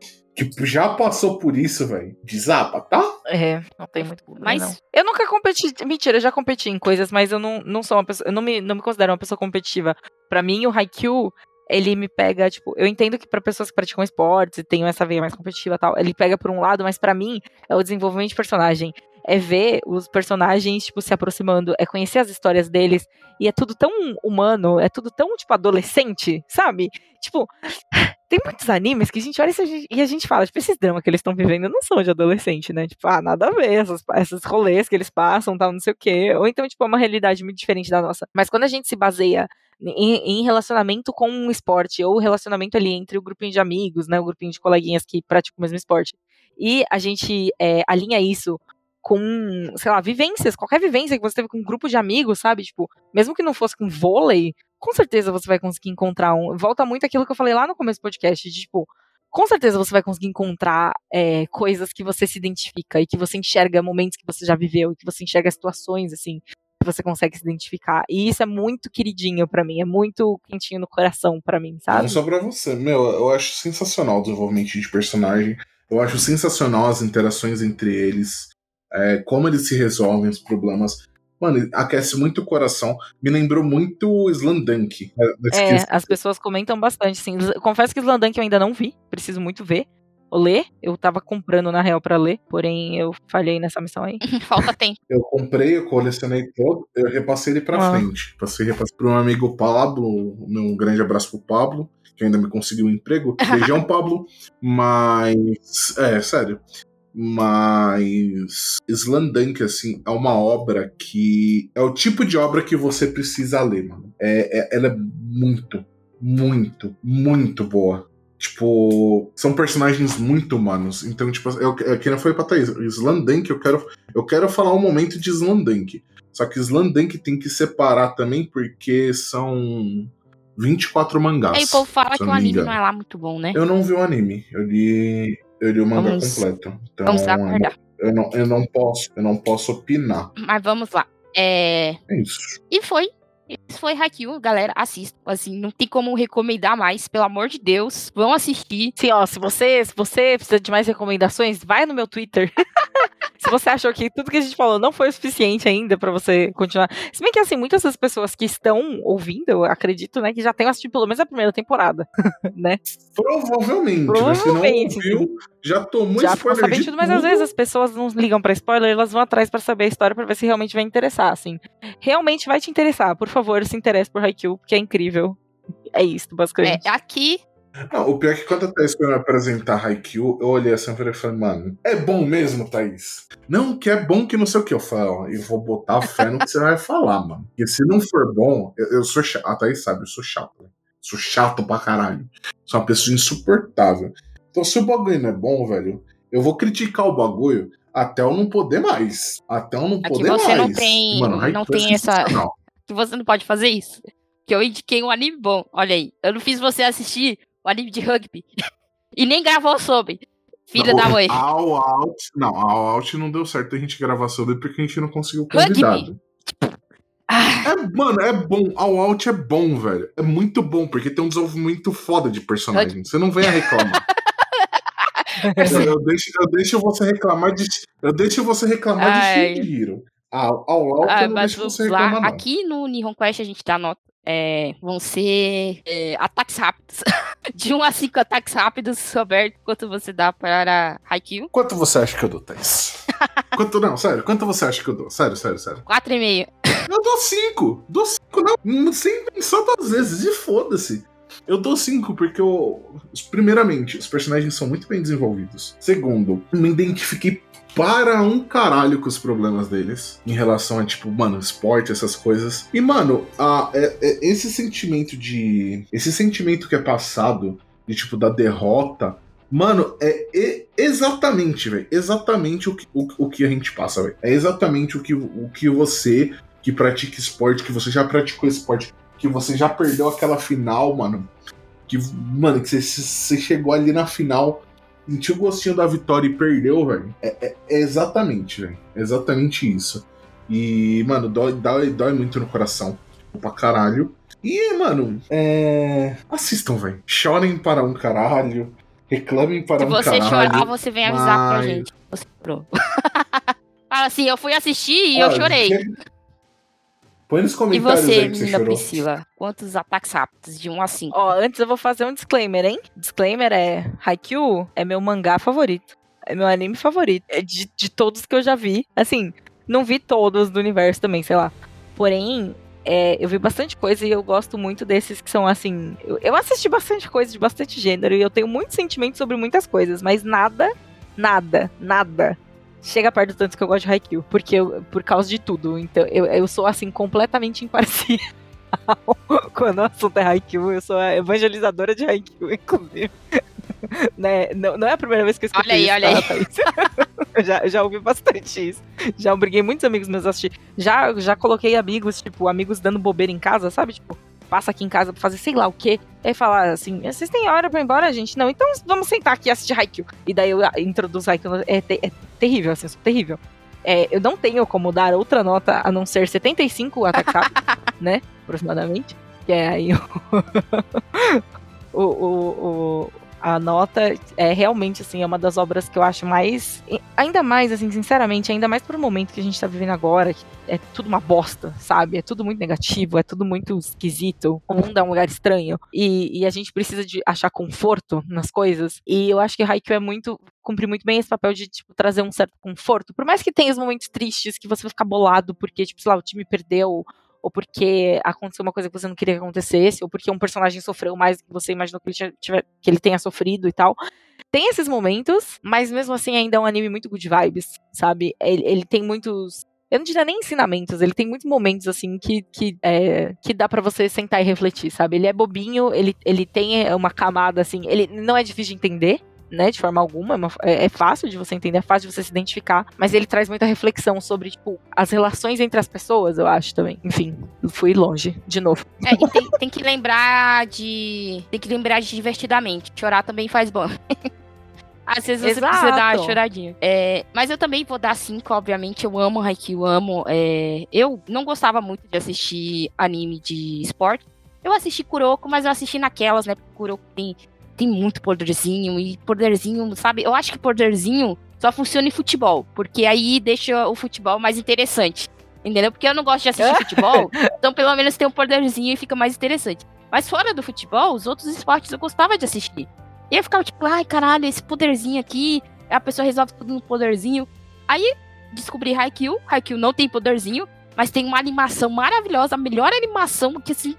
que já passou por isso, velho, desaba, tá? É, não tem muito problema, Mas- não. Eu nunca competi. Mentira, eu já competi em coisas, mas eu não, não sou uma pessoa. Eu não me, não me considero uma pessoa competitiva. Pra mim, o Haikyuu, ele me pega, tipo, eu entendo que pra pessoas que praticam esportes e tenham essa veia mais competitiva e tal, ele pega por um lado, mas pra mim é o desenvolvimento de personagem. É ver os personagens, tipo, se aproximando, é conhecer as histórias deles. E é tudo tão humano, é tudo tão, tipo, adolescente, sabe? Tipo, tem muitos animes que a gente olha e a gente, fala, tipo, esses dramas que eles estão vivendo não são de adolescente, né? Tipo, ah, nada a ver, essas, esses rolês que eles passam, tal, não sei o quê. Ou então, tipo, é uma realidade muito diferente da nossa. Mas quando a gente se baseia em, em relacionamento com um esporte, ou relacionamento ali entre o grupinho de amigos, né? O grupinho de coleguinhas que praticam o mesmo esporte, e a gente é, alinha isso com, sei lá, vivências, qualquer vivência que você teve com um grupo de amigos, sabe? Tipo, mesmo que não fosse com vôlei, com certeza você vai conseguir encontrar um. Volta muito aquilo que eu falei lá no começo do podcast, de tipo, com certeza você vai conseguir encontrar é, coisas que você se identifica e que você enxerga momentos que você já viveu e que você enxerga situações, assim, que você consegue se identificar. E isso é muito queridinho pra mim, é muito quentinho no coração pra mim, sabe? Não só pra você. Meu, eu acho sensacional o desenvolvimento de personagem. Eu acho sensacional as interações entre eles. é, como eles se resolvem os problemas. Mano, aquece muito o coração. Me lembrou muito o Slandunk. né, É, quesito. as pessoas comentam bastante, sim. Confesso que Slandank eu ainda não vi, preciso muito ver. Ou ler, eu tava comprando na real pra ler, porém eu falhei nessa missão aí. (laughs) Falta tempo. Eu comprei, eu colecionei todo, eu repassei ele pra Ah. frente. Passei, repassei pro meu amigo Pablo, um grande abraço pro Pablo, que ainda me conseguiu um emprego. (laughs) Beijão, Pablo. Mas. É, sério. Mas. Slandunk, assim, é uma obra que. É o tipo de obra que você precisa ler, mano. É, é- ela é muito, muito, muito boa. Tipo, são personagens muito humanos. Então, tipo, eu, eu, que não foi pra Thaís. Slandunk, eu quero, eu quero falar um momento de Slandunk. Só que Slandunk tem que separar também, porque são 24 mangás. Aí o povo fala que o anime engano. não é lá muito bom, né? Eu não vi o anime, eu li, eu li o mangá Vamos- completo. Então, Vamos aguardar. eu não, eu não posso, eu não posso opinar. Mas vamos lá. É... É isso. E foi. Isso foi Haikyuu, galera. Assista. Assim, não tem como recomendar mais. Pelo amor de Deus. Vão assistir. Sim, ó, se você, se você precisa de mais recomendações, vai no meu Twitter. (laughs) se você achou que tudo que a gente falou não foi o suficiente ainda pra você continuar. Se bem que, assim, muitas das pessoas que estão ouvindo, eu acredito, né, que já tenham assistido pelo menos a primeira temporada, (laughs) né? Provavelmente, né? Se não Provavelmente. ouviu, já tomou já spoiler sabendo de tudo, mas às vezes as pessoas não ligam pra spoiler, elas vão atrás pra saber a história pra ver se realmente vai interessar, assim. Realmente vai te interessar, por favor, se interesse por Haikyuu, porque é incrível. É isso, basicamente. É, aqui. Não, o pior é que quando a Thaís foi me apresentar Haikyuu, eu olhei assim e falei, mano, é bom mesmo, Thaís? Não, que é bom que não sei o que. Eu falei, ó, eu vou botar fé no que você vai falar, mano. Porque se não for bom, eu, eu sou chato. A Thaís sabe, eu sou chato. né? Sou chato pra caralho. Sou uma pessoa insuportável. Então, se o bagulho não é bom, velho, eu vou criticar o bagulho até eu não poder mais. Até eu não Aqui poder você mais. não tem- Mano, não é tem essa-. Que você não pode fazer isso. Que eu indiquei um anime bom. Olha aí. Eu não fiz você assistir o anime de rugby. e nem gravou sobre. Filha Não, da mãe. All Out. Não, All Out não deu certo a gente gravar sobre porque a gente não conseguiu convidado. Ah, É, mano, é bom. All Out é bom, velho. É muito bom, porque tem um desenvolvimento foda de personagem. Você não venha reclamar. (laughs) eu, eu deixo, eu deixo você reclamar de. Eu deixo você reclamar Ai. de Shihiro. Ah, All Out ah, mas vamos lá. reclamar. Aqui no Nihon Quest a gente dá nota. É, vão ser é, ataques rápidos. (laughs) de 1 a 5 ataques rápidos, Roberto. Quanto você dá para Haikyuu? Quanto você acha que eu dou, Thaís? (laughs) Quanto, não, sério, quanto você acha que eu dou? Sério, sério, sério. 4,5. (laughs) Eu dou cinco. Dou cinco, não. Sem pensar duas vezes. E foda-se. Eu dou cinco porque eu. Primeiramente, os personagens são muito bem desenvolvidos. Segundo, me identifiquei para um caralho com os problemas deles. Em relação a, tipo, mano, esporte, essas coisas. E, mano, a, é- é- esse sentimento de. Esse sentimento que é passado, de, tipo, da derrota. Mano, é, e- exatamente, velho. Exatamente o que, o, o que a gente passa, velho. É exatamente o que, o que você que pratica esporte, que você já praticou esporte, que você já perdeu aquela final, mano. Que, mano, que você, você chegou ali na final, sentiu o gostinho da vitória e perdeu, velho. É, é- é exatamente, velho. É exatamente isso. E, mano, dói, dói, dói muito no coração. Pra caralho. E, mano, é. Assistam, velho. Chorem para um caralho. Reclamem para Se um você caralho. chorar, você vem avisar pra mas- gente. Você chorou. (laughs) Fala assim, eu fui assistir e eu Olha, chorei. (laughs) Põe nos E comentários você, aí que você menina chorou. Priscila? Quantos ataques rápidos? De 1 a 5? Ó, antes eu vou fazer um disclaimer, hein? Disclaimer é: Haikyuu é meu mangá favorito. É meu anime favorito. É de, de todos que eu já vi. Assim, não vi todos do universo também, sei lá. Porém, é, eu vi bastante coisa e eu gosto muito desses que são assim. Eu, eu assisti bastante coisa de bastante gênero e eu tenho muitos sentimentos sobre muitas coisas, mas nada, nada, nada chega perto do tanto que eu gosto de Haikyuu. Porque eu, por causa de tudo. Então, eu, eu sou assim, completamente imparcial. (laughs) Quando o assunto é Haikyuu, eu sou a evangelizadora de Haikyuu, inclusive. (laughs) né? não, não é a primeira vez que eu escutei Olha aí, isso, olha tá, aí. (laughs) Eu, já, já ouvi bastante isso. Já obriguei muitos amigos meus a assistir. Já, já coloquei amigos, tipo, amigos dando bobeira em casa, sabe? Tipo, passa aqui em casa pra fazer sei lá o quê. Aí falar assim, vocês têm hora pra ir embora, gente? Não, então vamos sentar aqui e assistir Haikyuu. E daí eu introduzo Haikyuu. É, te- é terrível, assim, eu sou terrível. É, eu não tenho como dar outra nota a não ser 75 ataques rápidos, né? Aproximadamente. Que é aí o, (laughs) o, o- a nota é realmente assim, é uma das obras que eu acho mais. Ainda mais, assim, sinceramente, ainda mais pro momento que a gente tá vivendo agora, que é tudo uma bosta, sabe? É tudo muito negativo, é tudo muito esquisito. O mundo é um lugar estranho. E, e a gente precisa de achar conforto nas coisas. E eu acho que Haikyuu é muito. cumpre muito bem esse papel de, tipo, trazer um certo conforto. Por mais que tenha os momentos tristes que você vai ficar bolado porque, tipo, sei lá, o time perdeu ou porque aconteceu uma coisa que você não queria que acontecesse, ou porque um personagem sofreu mais do que você imaginou que ele, tiver- que ele tenha sofrido e tal. Tem esses momentos, mas mesmo assim ainda é um anime muito good vibes, sabe? Ele, ele tem muitos. Eu não diria nem ensinamentos, ele tem muitos momentos assim que, que, é, que dá pra você sentar e refletir, sabe? Ele é bobinho, ele, ele tem uma camada assim, ele não é difícil de entender, né, de forma alguma, é uma- é, é fácil de você entender, é fácil de você se identificar, mas ele traz muita reflexão sobre, tipo, as relações entre as pessoas, eu acho também. Enfim, fui longe, de novo. É, e tem, tem que lembrar de. Tem que lembrar de divertidamente. Chorar também faz bom. (laughs) Às vezes você precisa dar uma Exato. choradinha. É, mas eu também vou dar cinco, obviamente. Eu amo Haikyuu, amo. é, eu não gostava muito de assistir anime de esporte. Eu assisti Kuroko, mas eu assisti naquelas, né? Porque Kuroko tem, tem muito poderzinho. E poderzinho, sabe? Eu acho que poderzinho só funciona em futebol. Porque aí deixa o futebol mais interessante. Entendeu? Porque eu não gosto de assistir (laughs) futebol. Então, pelo menos tem um poderzinho e fica mais interessante. Mas fora do futebol, os outros esportes eu gostava de assistir. E eu ficava tipo, ai caralho, esse poderzinho aqui, a pessoa resolve tudo no poderzinho. Aí descobri Haikyuu, Haikyuu não tem poderzinho, mas tem uma animação maravilhosa, a melhor animação que assim,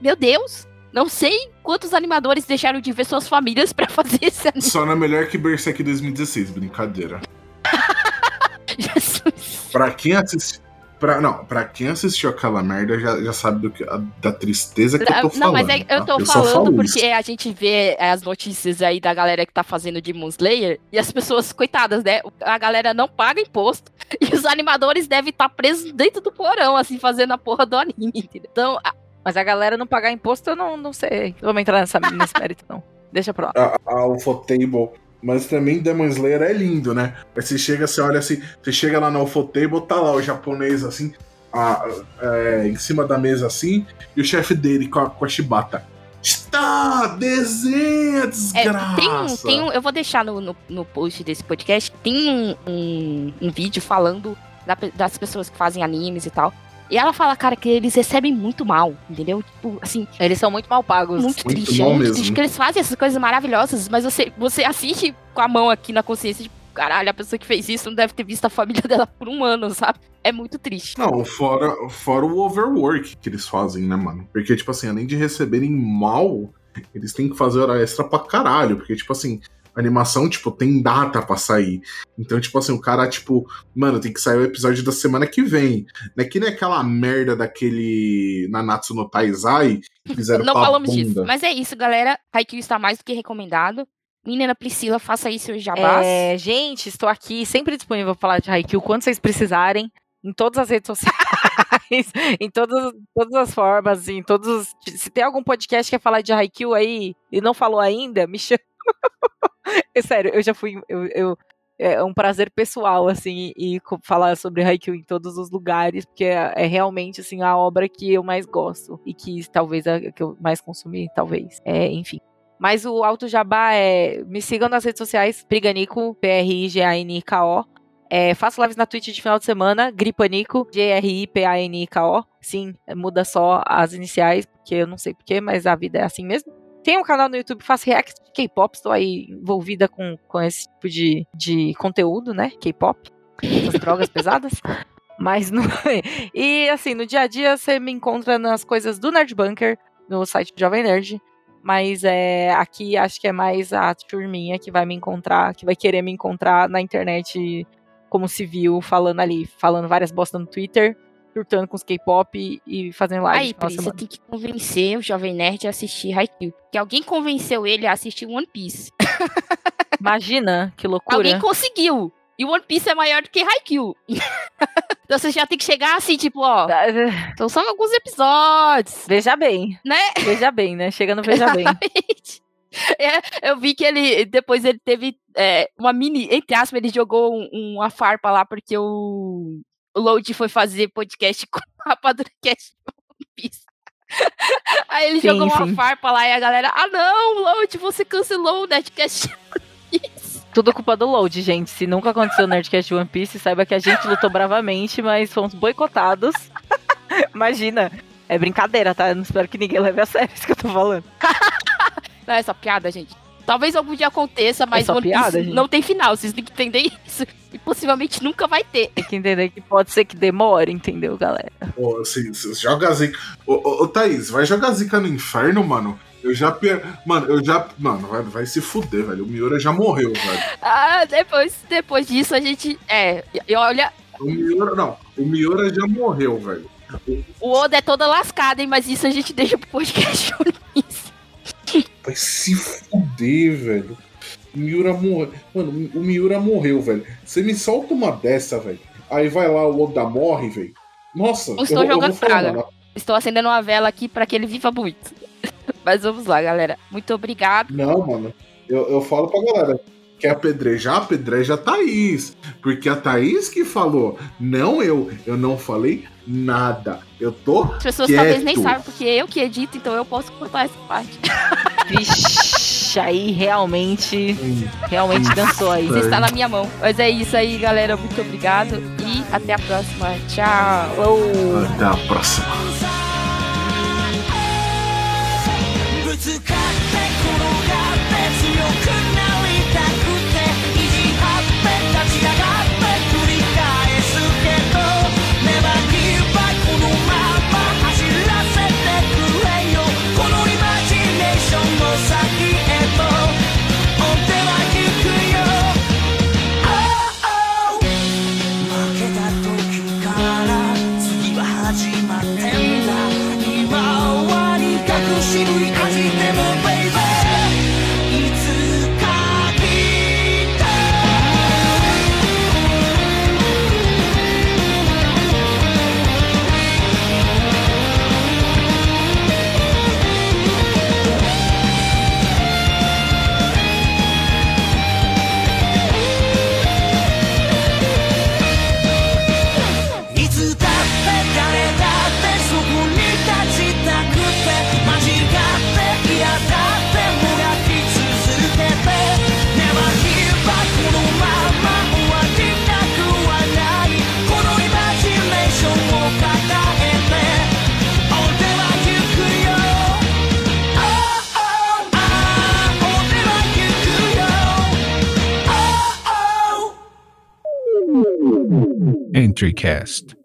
meu Deus, não sei quantos animadores deixaram de ver suas famílias pra fazer esse anime. Só não é melhor que Berserk 2016, brincadeira. (laughs) Jesus. Pra quem assistiu. Pra, não, pra quem assistiu aquela merda já, já sabe do que, a- da tristeza que eu tô falando. Não, mas é- eu tá? tô só falando falo porque isso. a gente vê as notícias aí da galera que tá fazendo Demon Slayer e as pessoas, coitadas, né? A galera não paga imposto (laughs) e os animadores devem estar presos dentro do porão, assim, fazendo a porra do anime, entendeu? Então, a- Mas a galera não pagar imposto, eu não, não sei. Não vamos entrar nessa, nesse mérito, não. Deixa pra lá. a, a Ufotable. Mas também Demon Slayer é lindo, né? Aí você chega, você olha assim, você chega lá na Ufotable, tá lá o japonês assim, a- é, em cima da mesa assim, e o chefe dele com a, com a chibata. Está! Desenha, é, desgraça! tem, um, tem um, eu vou deixar no, no, no post desse podcast, tem um, um, um vídeo falando da das pessoas que fazem animes e tal. E ela fala, cara, que eles recebem muito mal, entendeu? Tipo, assim, Eles são muito mal pagos. muito, Muito triste, é muito mesmo. triste, porque eles fazem essas coisas maravilhosas, mas você, você assiste com a mão aqui na consciência, tipo, caralho, a pessoa que fez isso não deve ter visto a família (laughs) dela por um ano, sabe? É muito triste. Não, fora, fora o overwork que eles fazem, né, mano? Porque, tipo assim, além de receberem mal, eles têm que fazer hora extra pra caralho. Porque, tipo assim, animação, tipo, tem data pra sair. Então, tipo assim, o cara, tipo, mano, tem que sair o episódio da semana que vem. Não é que nem aquela merda daquele Nanatsu no Taizai que fizeram não falamos bunda. disso. Mas é isso, galera. Haikyuu está mais do que recomendado. Menina Priscila, faça aí seus jabás. É, gente, estou aqui sempre disponível para falar de Haikyuu quando vocês precisarem, em todas as redes (laughs) sociais, em todas, todas as formas, em todos os... Se tem algum podcast que quer falar de Haikyuu aí e não falou ainda, me chama. (laughs) (laughs) é sério, eu já fui... Eu, eu- é um prazer pessoal, assim, e falar sobre Haikyuu em todos os lugares, porque é, é realmente, assim, a obra que eu mais gosto e que talvez a que eu mais consumi, talvez. É, enfim. Mas o Alto Jabá é. Me sigam nas redes sociais, Priganico, P-R-I-G-A-N-I-K-O. É, faço lives na Twitch de final de semana, Gripanico, G-R-I-P-A-N-I-K-O. Sim, muda só as iniciais, porque eu não sei porquê, mas a vida é assim mesmo. Tem um canal no YouTube, faço react de K-pop, estou aí envolvida com, com esse tipo de, de conteúdo, né? K-pop, essas drogas (laughs) pesadas. Mas não. E assim, no dia a dia você me encontra nas coisas do Nerd Bunker, no site do Jovem Nerd. Mas é, aqui acho que é mais a turminha que vai me encontrar, que vai querer me encontrar na internet como civil, falando ali, falando várias bostas no Twitter, surtando com os K-pop e fazendo live. Aí, você tem que convencer o Jovem Nerd a assistir Haikyuu. Que alguém convenceu ele a assistir One Piece. (laughs) Imagina que loucura. Alguém conseguiu. E One Piece é maior do que Haikyuu. (laughs) então você já tem que chegar assim, tipo, ó. Então são alguns episódios, Veja bem, né? veja bem, né? Chega no Veja bem. Exatamente. (laughs) É, eu vi que ele, depois ele teve é, uma mini, entre aspas, ele jogou um- uma farpa lá, porque o, o Load foi fazer podcast (laughs) com de One Piece. (laughs) Aí ele Sim, jogou uma sim. farpa lá e a galera, ah não, Load, você cancelou o Nerdcast de One Piece. (laughs) Tudo culpa do Load, gente. Se nunca aconteceu no Nerdcast de One Piece, saiba que a gente lutou bravamente, mas fomos boicotados. Imagina. É brincadeira, tá? Eu não espero que ninguém leve a sério isso que eu tô falando. Não é só piada, gente. Talvez algum dia aconteça, mas só One Piece piada, não tem final, vocês têm que entender isso. E possivelmente nunca vai ter. Tem que entender que pode ser que demore, entendeu, galera? Ô, assim, joga zica. Ô, ô, ô, Thaís, vai jogar zica no inferno, mano? Eu já. Per... Mano, eu já. Mano, vai, vai se fuder, velho. O Miura já morreu, velho. Ah, depois, depois disso a gente. É, e olha, O Miura. Não, o Miura já morreu, velho. o Oda é toda lascada, hein? Mas isso a gente deixa pro podcast. (laughs) Vai se fuder, velho. Miura morreu. Mano, o Miura morreu, velho. Você me solta uma dessa, velho. Aí vai lá, o Oda morre, velho. Nossa, Não estou eu, eu jogando falar, praga. Estou acendendo uma vela aqui para que ele viva muito. (laughs) Mas vamos lá, galera. Muito obrigado. Não, mano. Eu, eu falo pra galera. Quer apedrejar? Apedreja a Thaís. Porque a Thaís que falou. Não eu. Eu não falei nada. Eu tô. As pessoas talvez nem Quieto. saibam, porque eu que edito, então eu posso cortar essa parte. (laughs) Vixe, aí realmente, realmente dançou aí. É. Está na minha mão. Mas é isso aí, galera. Muito obrigado. E até a próxima. Tchau. Até a próxima. Oh oh EntryCast.